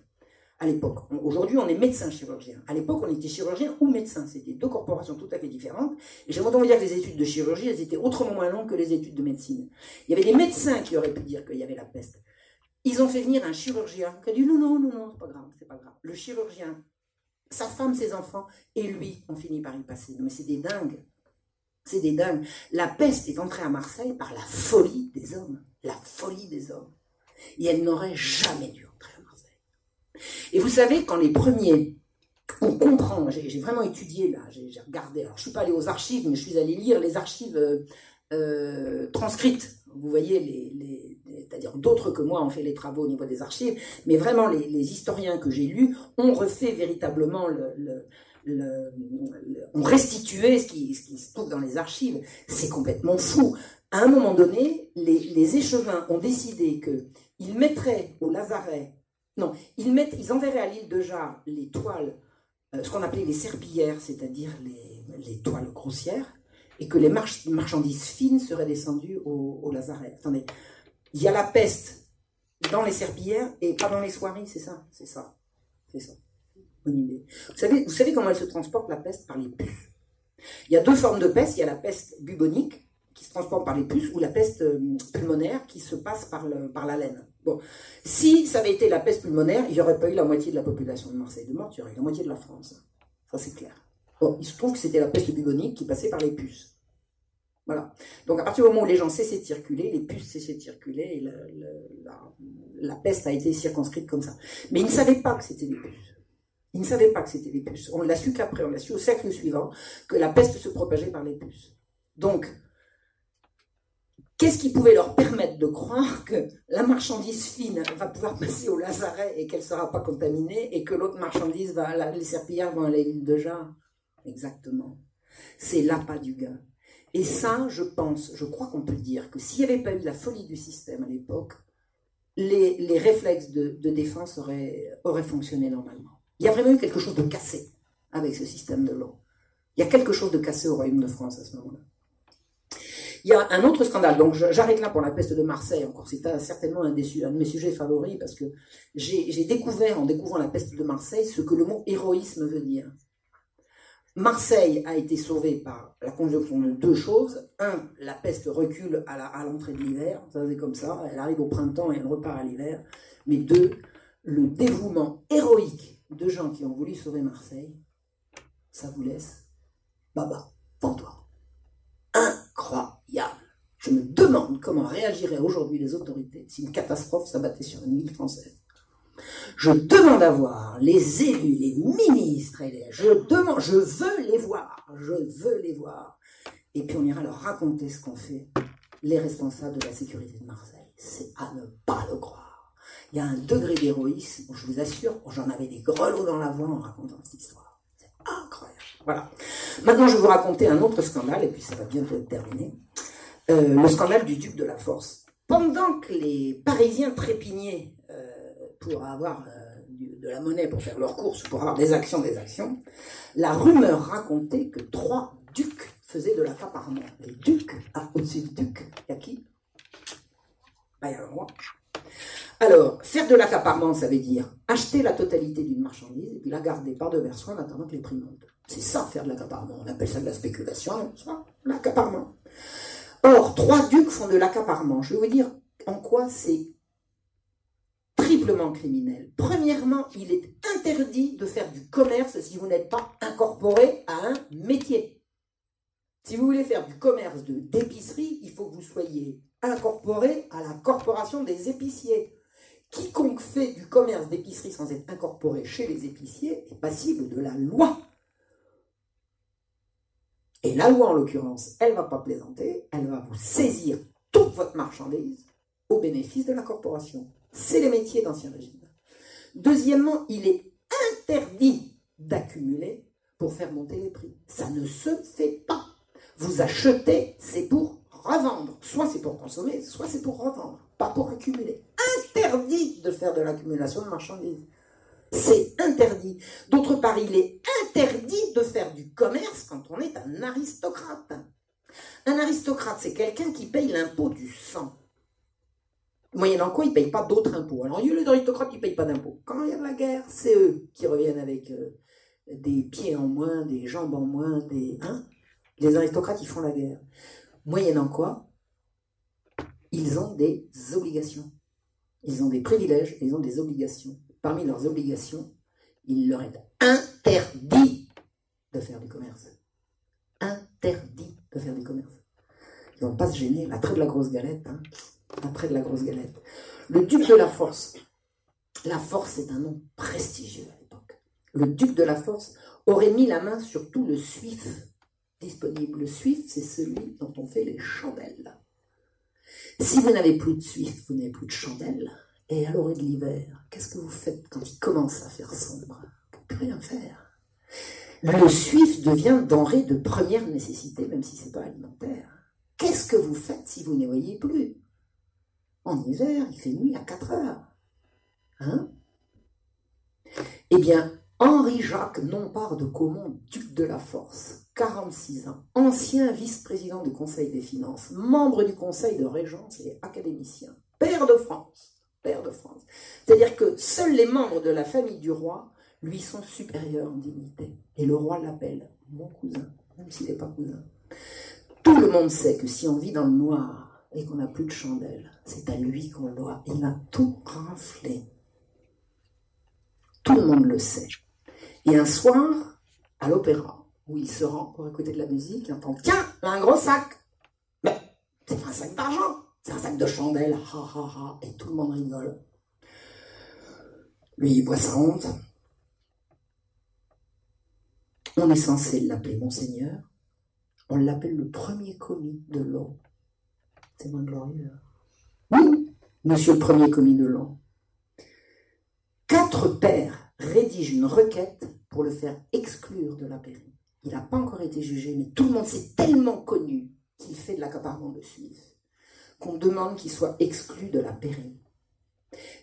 À l'époque. Aujourd'hui, on est médecin chirurgien. À l'époque, on était chirurgien ou médecin. C'était deux corporations tout à fait différentes. Et j'aimerais vous dire que les études de chirurgie, elles étaient autrement moins longues que les études de médecine. Il y avait des médecins qui auraient pu dire qu'il y avait la peste. Ils ont fait venir un chirurgien qui a dit non, non, non, non, c'est pas grave, c'est pas grave. Le chirurgien, sa femme, ses enfants, et lui ont fini par y passer. mais c'est des dingues. C'est des dingues. La peste est entrée à Marseille par la folie des hommes. La folie des hommes. Et elle n'aurait jamais dû. Et vous savez, quand les premiers, on comprend, j'ai vraiment étudié là, j'ai regardé, alors je suis pas allé aux archives, mais je suis allé lire les archives euh, euh, transcrites. Vous voyez, les, c'est-à-dire d'autres que moi ont fait les travaux au niveau des archives, mais vraiment les, historiens que j'ai lus ont refait véritablement le restituait ce qui, se trouve dans les archives. C'est complètement fou. À un moment donné, les, échevins ont décidé qu'ils mettraient au Lazaret, non, ils, mettent, ils enverraient à l'île de Jard les toiles, euh, ce qu'on appelait les serpillères, c'est-à-dire les, toiles grossières, et que les marchandises fines seraient descendues au, au Lazaret. Attendez, il y a la peste dans les serpillères et pas dans les soirées, c'est ça, c'est ça, c'est ça. Vous savez, vous savez comment elle se transporte, la peste, par les puces. Il y a deux formes de peste. Il y a la peste bubonique, qui se transporte par les puces, ou la peste euh, pulmonaire, qui se passe par, le, par la laine. Bon, si ça avait été la peste pulmonaire, il n'y aurait pas eu la moitié de la population de Marseille de mort, il y aurait eu la moitié de la France. Ça, c'est clair. Bon, il se trouve que c'était la peste bubonique qui passait par les puces. Voilà. Donc, à partir du moment où les gens cessaient de circuler, les puces cessaient de circuler, et la, la, peste a été circonscrite comme ça. Mais ils ne savaient pas que c'était des puces. Ils ne savaient pas que c'était des puces. On l'a su qu'après, on l'a su au siècle suivant, que la peste se propageait par les puces. Donc, qu'est-ce qui pouvait leur permettre de croire que la marchandise fine va pouvoir passer au lazaret et qu'elle ne sera pas contaminée et que l'autre marchandise, va, les serpillères vont aller à l'île de Jar Exactement. C'est l'appât du gain. Et ça, je pense, je crois qu'on peut dire que s'il n'y avait pas eu la folie du système à l'époque, les, réflexes de, défense auraient, auraient fonctionné normalement. Il y a vraiment eu quelque chose de cassé avec ce système de l'eau. Il y a quelque chose de cassé au Royaume de France à ce moment-là. Il y a un autre scandale, donc j'arrête là pour la peste de Marseille, encore c'est certainement un, de mes sujets favoris, parce que j'ai découvert, en découvrant la peste de Marseille, ce que le mot héroïsme veut dire. Marseille a été sauvée par la conjonction de deux choses. Un, la peste recule à l'entrée de l'hiver, ça c'est comme ça, elle arrive au printemps et elle repart à l'hiver. Mais deux, le dévouement héroïque de gens qui ont voulu sauver Marseille, ça vous laisse baba, toi. Je me demande comment réagiraient aujourd'hui les autorités si une catastrophe s'abattait sur une ville française. Je demande à voir les élus, les ministres, je demande, je veux les voir, je veux les voir. Et puis on ira leur raconter ce qu'ont fait les responsables de la sécurité de Marseille. C'est à ne pas le croire. Il y a un degré d'héroïsme, je vous assure, j'en avais des grelots dans la voix en racontant cette histoire. C'est incroyable. Voilà. Maintenant, je vais vous raconter un autre scandale, et puis ça va bientôt être terminé. Euh, le scandale du duc de la Force. Pendant que les Parisiens trépignaient euh, pour avoir euh, de la monnaie pour faire leurs courses, pour avoir des actions, des actions, la rumeur racontait que trois ducs faisaient de l'accaparement. Les ducs, ah, au-dessus du duc, il y a qui? Bah, Il y a le roi. Alors, faire de l'accaparement, ça veut dire acheter la totalité d'une marchandise et la garder par devers soi en attendant que les prix montent. C'est ça, faire de l'accaparement. On appelle ça de la spéculation, l'accaparement. Or, trois ducs font de l'accaparement. Je vais vous dire en quoi c'est triplement criminel. Premièrement, il est interdit de faire du commerce si vous n'êtes pas incorporé à un métier. Si vous voulez faire du commerce d'épicerie, il faut que vous soyez incorporé à la corporation des épiciers. Quiconque fait du commerce d'épicerie sans être incorporé chez les épiciers est passible de la loi. Et la loi, en l'occurrence, elle ne va pas plaisanter, elle va vous saisir toute votre marchandise au bénéfice de la corporation. C'est les métiers d'Ancien Régime. Deuxièmement, il est interdit d'accumuler pour faire monter les prix. Ça ne se fait pas. Vous achetez, c'est pour revendre. Soit c'est pour consommer, soit c'est pour revendre, pas pour accumuler. Interdit de faire de l'accumulation de marchandises. C'est interdit. D'autre part, il est interdit de faire du commerce quand on est un aristocrate. Un aristocrate, c'est quelqu'un qui paye l'impôt du sang. Moyennant quoi, ils ne payent pas d'autres impôts. Alors, il y a les aristocrates qui ne payent pas d'impôts. Quand il y a de la guerre, c'est eux qui reviennent avec euh, des pieds en moins, des jambes en moins, des... Hein les aristocrates, ils font la guerre. Moyennant quoi, ils ont des obligations. Ils ont des privilèges, ils ont des obligations parmi leurs obligations, il leur est interdit de faire du commerce. Interdit de faire du commerce. Ils vont pas se gêner. L'attrait de la grosse galette. Hein. L'attrait de la grosse galette. Le duc de la force. La force est un nom prestigieux à l'époque. Le duc de la force aurait mis la main sur tout le suif disponible. Le suif, c'est celui dont on fait les chandelles. Si vous n'avez plus de suif, vous n'avez plus de chandelles. Et à l'orée de l'hiver, qu'est-ce que vous faites quand il commence à faire sombre Vous ne pouvez rien faire. Le suif devient denrée de première nécessité, même si ce n'est pas alimentaire. Qu'est-ce que vous faites si vous ne voyez plus? En hiver, il fait nuit à 4 heures. Hein? Eh bien, Henri-Jacques Nompart de Caumont, duc de la Force, 46 ans, ancien vice-président du Conseil des finances, membre du Conseil de régence et académicien, père de France, père de France. C'est-à-dire que seuls les membres de la famille du roi lui sont supérieurs en dignité. Et le roi l'appelle mon cousin, même s'il n'est pas cousin. Tout le monde sait que si on vit dans le noir et qu'on n'a plus de chandelle, c'est à lui qu'on doit. Il a tout raflé. Tout le monde le sait. Et un soir, à l'opéra, où il se rend pour écouter de la musique, il entend Tiens, un gros sac Mais c'est un sac d'argent c'est un sac de chandelles, ha ha ha, et tout le monde rigole. Lui, il boit sa honte. On est censé l'appeler Monseigneur. On l'appelle le premier commis de l'eau. C'est moins glorieux. Oui, monsieur le premier commis de l'eau. Quatre pères rédigent une requête pour le faire exclure de la pairie. Il n'a pas encore été jugé, mais tout le monde s'est tellement connu qu'il fait de l'accaparement de Suisse qu'on demande qu'il soit exclu de la pairie.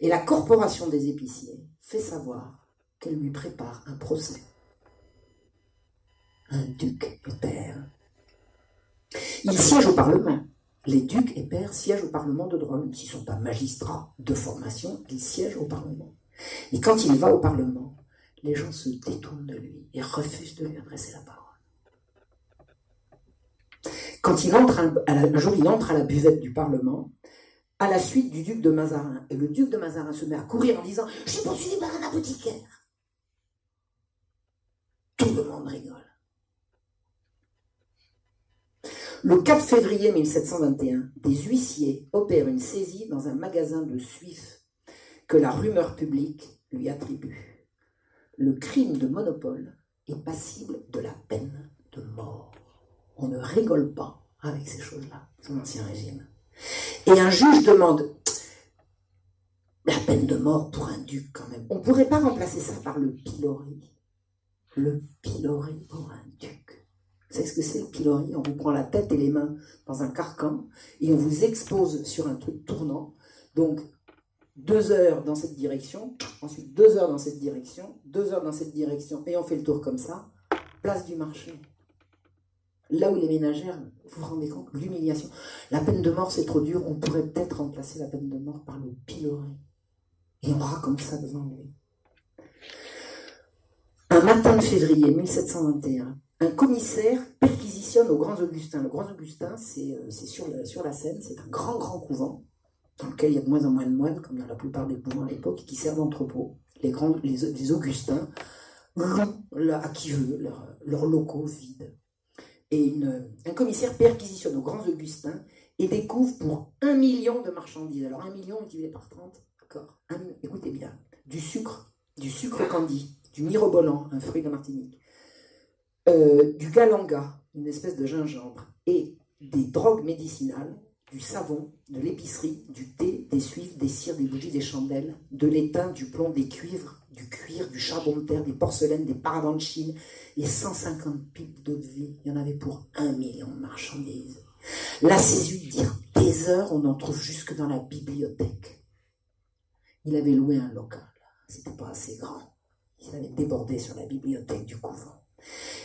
Et la corporation des épiciers fait savoir qu'elle lui prépare un procès. Un duc et père. Il siège au Parlement. Les ducs et pères siègent au Parlement de droit, même s'ils ne sont pas magistrats de formation, ils siègent au Parlement. Et quand il va au Parlement, les gens se détournent de lui et refusent de lui adresser la parole. Quand il entre, un jour, il entre à la buvette du Parlement, à la suite du duc de Mazarin. Et le duc de Mazarin se met à courir en disant Je suis poursuivi par un apothicaire. Tout le monde rigole. Le 4 février 1721, des huissiers opèrent une saisie dans un magasin de Suif que la rumeur publique lui attribue le crime de monopole est passible de la peine de mort. On ne rigole pas avec ces choses-là, son ancien régime. Et un juge demande la peine de mort pour un duc quand même. On ne pourrait pas remplacer ça par le pilori. Le pilori pour un duc. Vous savez ce que c'est le pilori? On vous prend la tête et les mains dans un carcan et on vous expose sur un truc tournant. Donc, deux heures dans cette direction, ensuite deux heures dans cette direction, deux heures dans cette direction, et on fait le tour comme ça, place du marché. Là où les ménagères, vous vous rendez compte, l'humiliation. La peine de mort, c'est trop dur, on pourrait peut-être remplacer la peine de mort par le pilori. Et on aura comme ça devant lui. Un matin de février 1721, un commissaire perquisitionne au Grand Augustin. Le Grand Augustin, c'est euh, sur la, Seine, c'est un grand, grand couvent dans lequel il y a de moins en moins de moines, comme dans la plupart des couvents à l'époque, qui servent d'entrepôt. Les, grands, les, Augustins louent à qui veut leurs locaux vides. Et un commissaire perquisitionne aux Grands Augustins et découvre pour un million de marchandises. Alors un million multiplié par 30, d'accord. Écoutez bien, du sucre, du sucre candy, du mirobolant, un fruit de Martinique, euh, du galanga, une espèce de gingembre, et des drogues médicinales, du savon, de l'épicerie, du thé, des suifs, des cires, des bougies, des chandelles, de l'étain, du plomb, des cuivres, du cuir, du charbon de terre, des porcelaines, des paravents de Chine, et 150 pipes d'eau de vie. Il y en avait pour un million de marchandises. La césure dire des heures, on en trouve jusque dans la bibliothèque. Il avait loué un local. C'était pas assez grand. Il avait débordé sur la bibliothèque du couvent.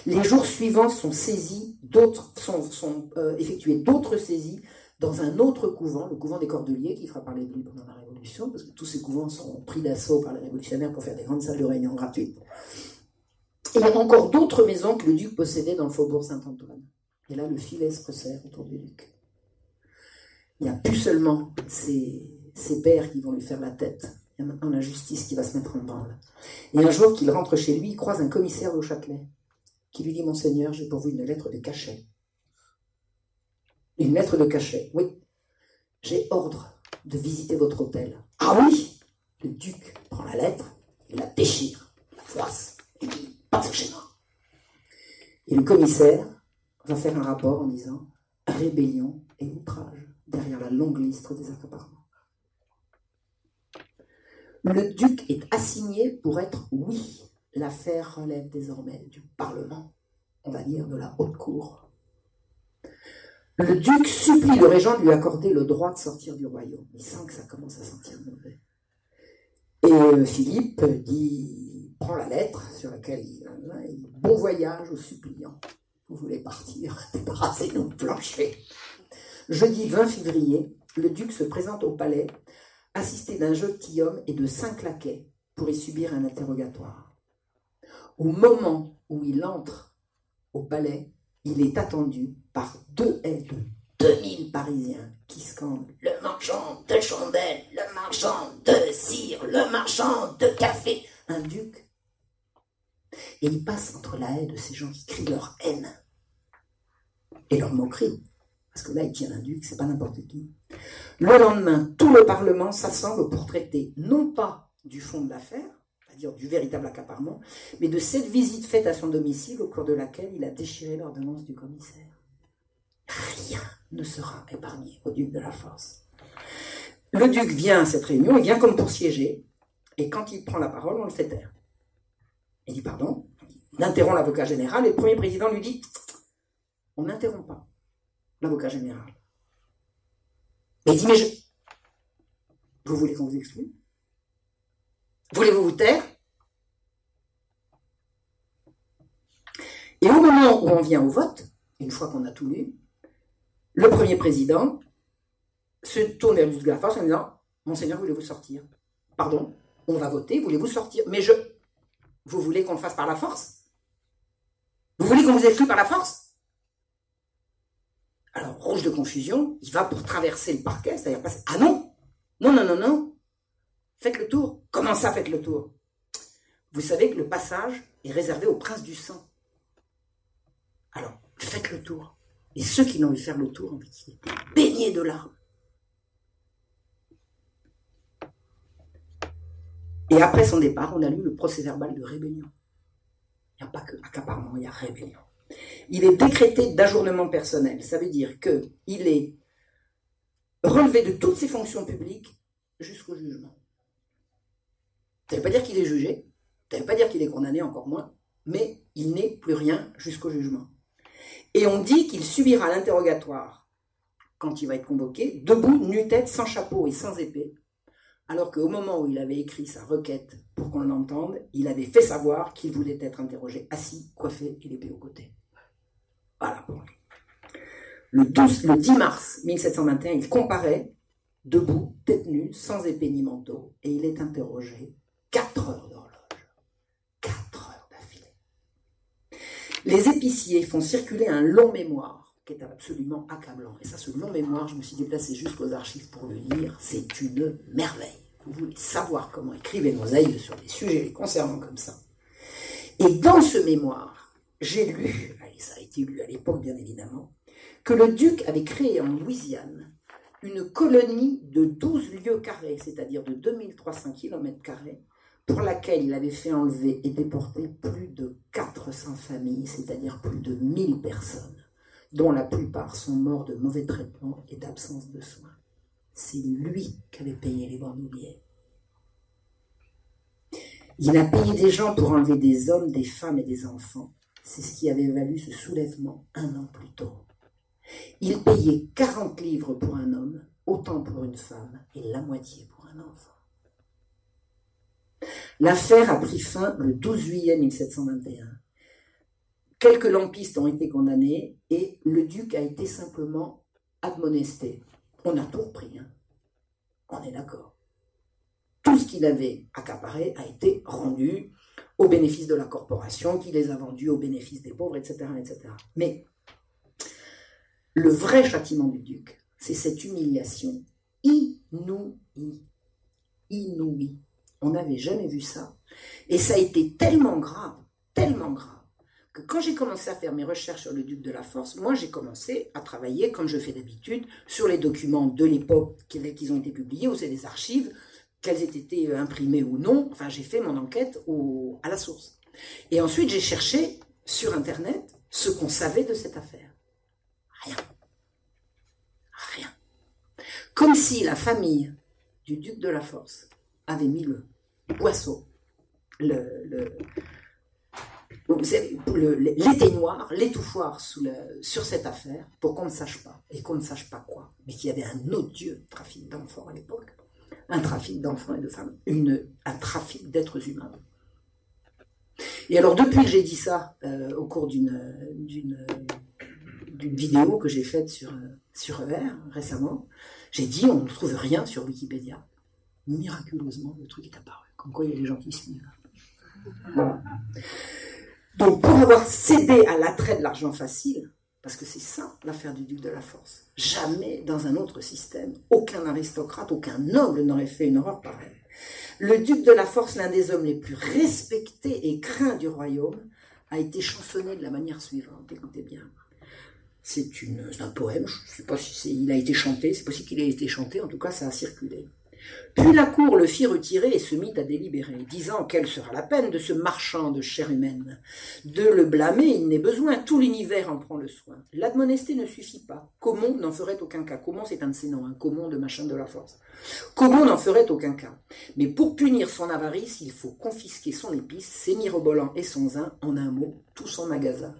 Les jours suivants sont saisis, d'autres sont, sont euh, effectués d'autres saisies dans un autre couvent, le couvent des Cordeliers, qui fera parler de lui pendant la Révolution, parce que tous ces couvents seront pris d'assaut par les révolutionnaires pour faire des grandes salles de réunion gratuites. Il y a encore d'autres maisons que le duc possédait dans le faubourg Saint-Antoine. Et là, le filet se resserre autour du duc. Il n'y a plus seulement ses, pères qui vont lui faire la tête, il y a maintenant la justice qui va se mettre en branle. Et un jour qu'il rentre chez lui, il croise un commissaire au Châtelet, qui lui dit Monseigneur, j'ai pour vous une lettre de cachet. Une lettre de cachet, oui. J'ai ordre de visiter votre hôtel. Ah oui? Le duc prend la lettre, il la déchire, la froisse, et dit Pas chez moi. Et le commissaire va faire un rapport en disant Rébellion et outrage derrière la longue liste des accaparements. Le duc est assigné pour être oui. L'affaire relève désormais du Parlement, on va dire de la haute cour. Le duc supplie le régent de lui accorder le droit de sortir du royaume. Il sent que ça commence à sentir mauvais. Et euh, Philippe dit, prend la lettre sur laquelle il, dit Bon voyage aux suppliants. Vous voulez partir, débarrassez-nous de plancher. Jeudi 20 février, le duc se présente au palais, assisté d'un homme et de cinq laquais pour y subir un interrogatoire. Au moment où il entre au palais, il est attendu par deux aides de 2000 Parisiens qui scandent le marchand de chandelles, le marchand de cire, le marchand de café, un duc. Et il passe entre la haie de ces gens qui crient leur haine et leur moquerie. Parce que là, il tient un duc, c'est pas n'importe qui. Le lendemain, tout le Parlement s'assemble pour traiter non pas du fond de l'affaire, du véritable accaparement, mais de cette visite faite à son domicile au cours de laquelle il a déchiré l'ordonnance du commissaire. Rien ne sera épargné au duc de la Force. Le duc vient à cette réunion, il vient comme pour siéger, et quand il prend la parole, on le fait taire. Il dit pardon, il interrompt l'avocat général, et le premier président lui dit on n'interrompt pas l'avocat général. Mais il dit mais je. Vous voulez qu'on vous exclue? Voulez-vous vous taire? Et au moment où on vient au vote, une fois qu'on a tout lu, le premier président se tourne vers le de la force en disant Monseigneur, voulez-vous sortir? Pardon, on va voter, voulez-vous sortir? Mais je. Vous voulez qu'on le fasse par la force? Vous voulez qu'on vous exclue par la force? Alors, rouge de confusion, il va pour traverser le parquet, c'est-à-dire passer. Ah non Non, non, non, non Faites le tour. Comment ça, faites le tour? Vous savez que le passage est réservé au prince du sang. Alors, faites le tour. Et ceux qui n'ont eu faire le tour, ont été baignés de larmes. Et après son départ, on a lu le procès verbal de rébellion. Il n'y a pas que accaparement, il y a rébellion. Il est décrété d'ajournement personnel. Ça veut dire qu'il est relevé de toutes ses fonctions publiques jusqu'au jugement. Ça ne veut pas dire qu'il est jugé, ça ne veut pas dire qu'il est condamné, encore moins, mais il n'est plus rien jusqu'au jugement. Et on dit qu'il subira l'interrogatoire quand il va être convoqué, debout, nu-tête, sans chapeau et sans épée, alors qu'au moment où il avait écrit sa requête pour qu'on l'entende, il avait fait savoir qu'il voulait être interrogé assis, coiffé et l'épée au côté. Voilà. Le, 12, le 10 mars 1721, il comparaît, debout, tête nue, sans épée ni manteau, et il est interrogé 4 heures d'horloge. 4 heures d'affilée. Les épiciers font circuler un long mémoire qui est absolument accablant. Et ça, ce long mémoire, je me suis déplacé jusqu'aux archives pour le lire. C'est une merveille. Vous voulez savoir comment écrivaient nos aïeux sur des sujets les concernant comme ça. Et dans ce mémoire, j'ai lu, et ça a été lu à l'époque bien évidemment, que le duc avait créé en Louisiane une colonie de 12 lieues carrés, c'est-à-dire de 2300 km carrés, pour laquelle il avait fait enlever et déporter plus de 400 familles, c'est-à-dire plus de 1000 personnes dont la plupart sont morts de mauvais traitements et d'absence de soins. C'est lui qui avait payé les bandouliers. Il a payé des gens pour enlever des hommes, des femmes et des enfants. C'est ce qui avait valu ce soulèvement un an plus tôt. Il payait 40 livres pour un homme, autant pour une femme et la moitié pour un enfant. L'affaire a pris fin le 12 juillet 1721 Quelques lampistes ont été condamnés et le duc a été simplement admonesté. On a tout repris. Hein. On est d'accord. Tout ce qu'il avait accaparé a été rendu au bénéfice de la corporation qui les a vendus au bénéfice des pauvres, etc. etc. Mais le vrai châtiment du duc, c'est cette humiliation inouïe. Inouïe. On n'avait jamais vu ça. Et ça a été tellement grave, tellement grave que quand j'ai commencé à faire mes recherches sur le duc de la Force, moi j'ai commencé à travailler, comme je fais d'habitude, sur les documents de l'époque qui ont été publiés, ou c'est des archives, qu'elles aient été euh, imprimées ou non. Enfin, j'ai fait mon enquête à la source. Et ensuite, j'ai cherché sur Internet ce qu'on savait de cette affaire. Rien. Rien. Comme si la famille du duc de la Force avait mis le poisson, le, l'éteignoir, l'étouffoir sur cette affaire pour qu'on ne sache pas, et qu'on ne sache pas quoi, mais qu'il y avait un odieux trafic d'enfants à l'époque, un trafic d'enfants et de femmes, un trafic d'êtres humains. Et alors depuis que j'ai dit ça euh, au cours d'une, vidéo que j'ai faite sur, sur ER récemment, j'ai dit on ne trouve rien sur Wikipédia. Miraculeusement, le truc est apparu, comme quoi il y a des gens qui. Voilà. Donc pour avoir cédé à l'attrait de l'argent facile, parce que c'est ça l'affaire du duc de la force, jamais dans un autre système, aucun aristocrate, aucun noble n'aurait fait une horreur pareille. Le duc de la force, l'un des hommes les plus respectés et craints du royaume, a été chansonné de la manière suivante. Écoutez bien. C'est un poème, je ne sais pas si a été chanté, c'est possible qu'il ait été chanté, en tout cas ça a circulé. Puis la cour le fit retirer et se mit à délibérer, disant quelle sera la peine de ce marchand de chair humaine. De le blâmer, il n'est besoin, tout l'univers en prend le soin. L'admonester ne suffit pas. Comon n'en ferait aucun cas? Comon, c'est un de ses noms, un Comon de machin de la force. Comon n'en ferait aucun cas? Mais pour punir son avarice, il faut confisquer son épice, ses mirobolants et son zin, en un mot, tout son magasin.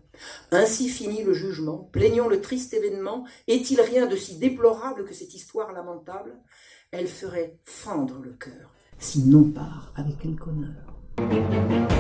Ainsi finit le jugement. Plaignons le triste événement. Est-il rien de si déplorable que cette histoire lamentable? Elle ferait fendre le cœur, si non part avec quelque honneur.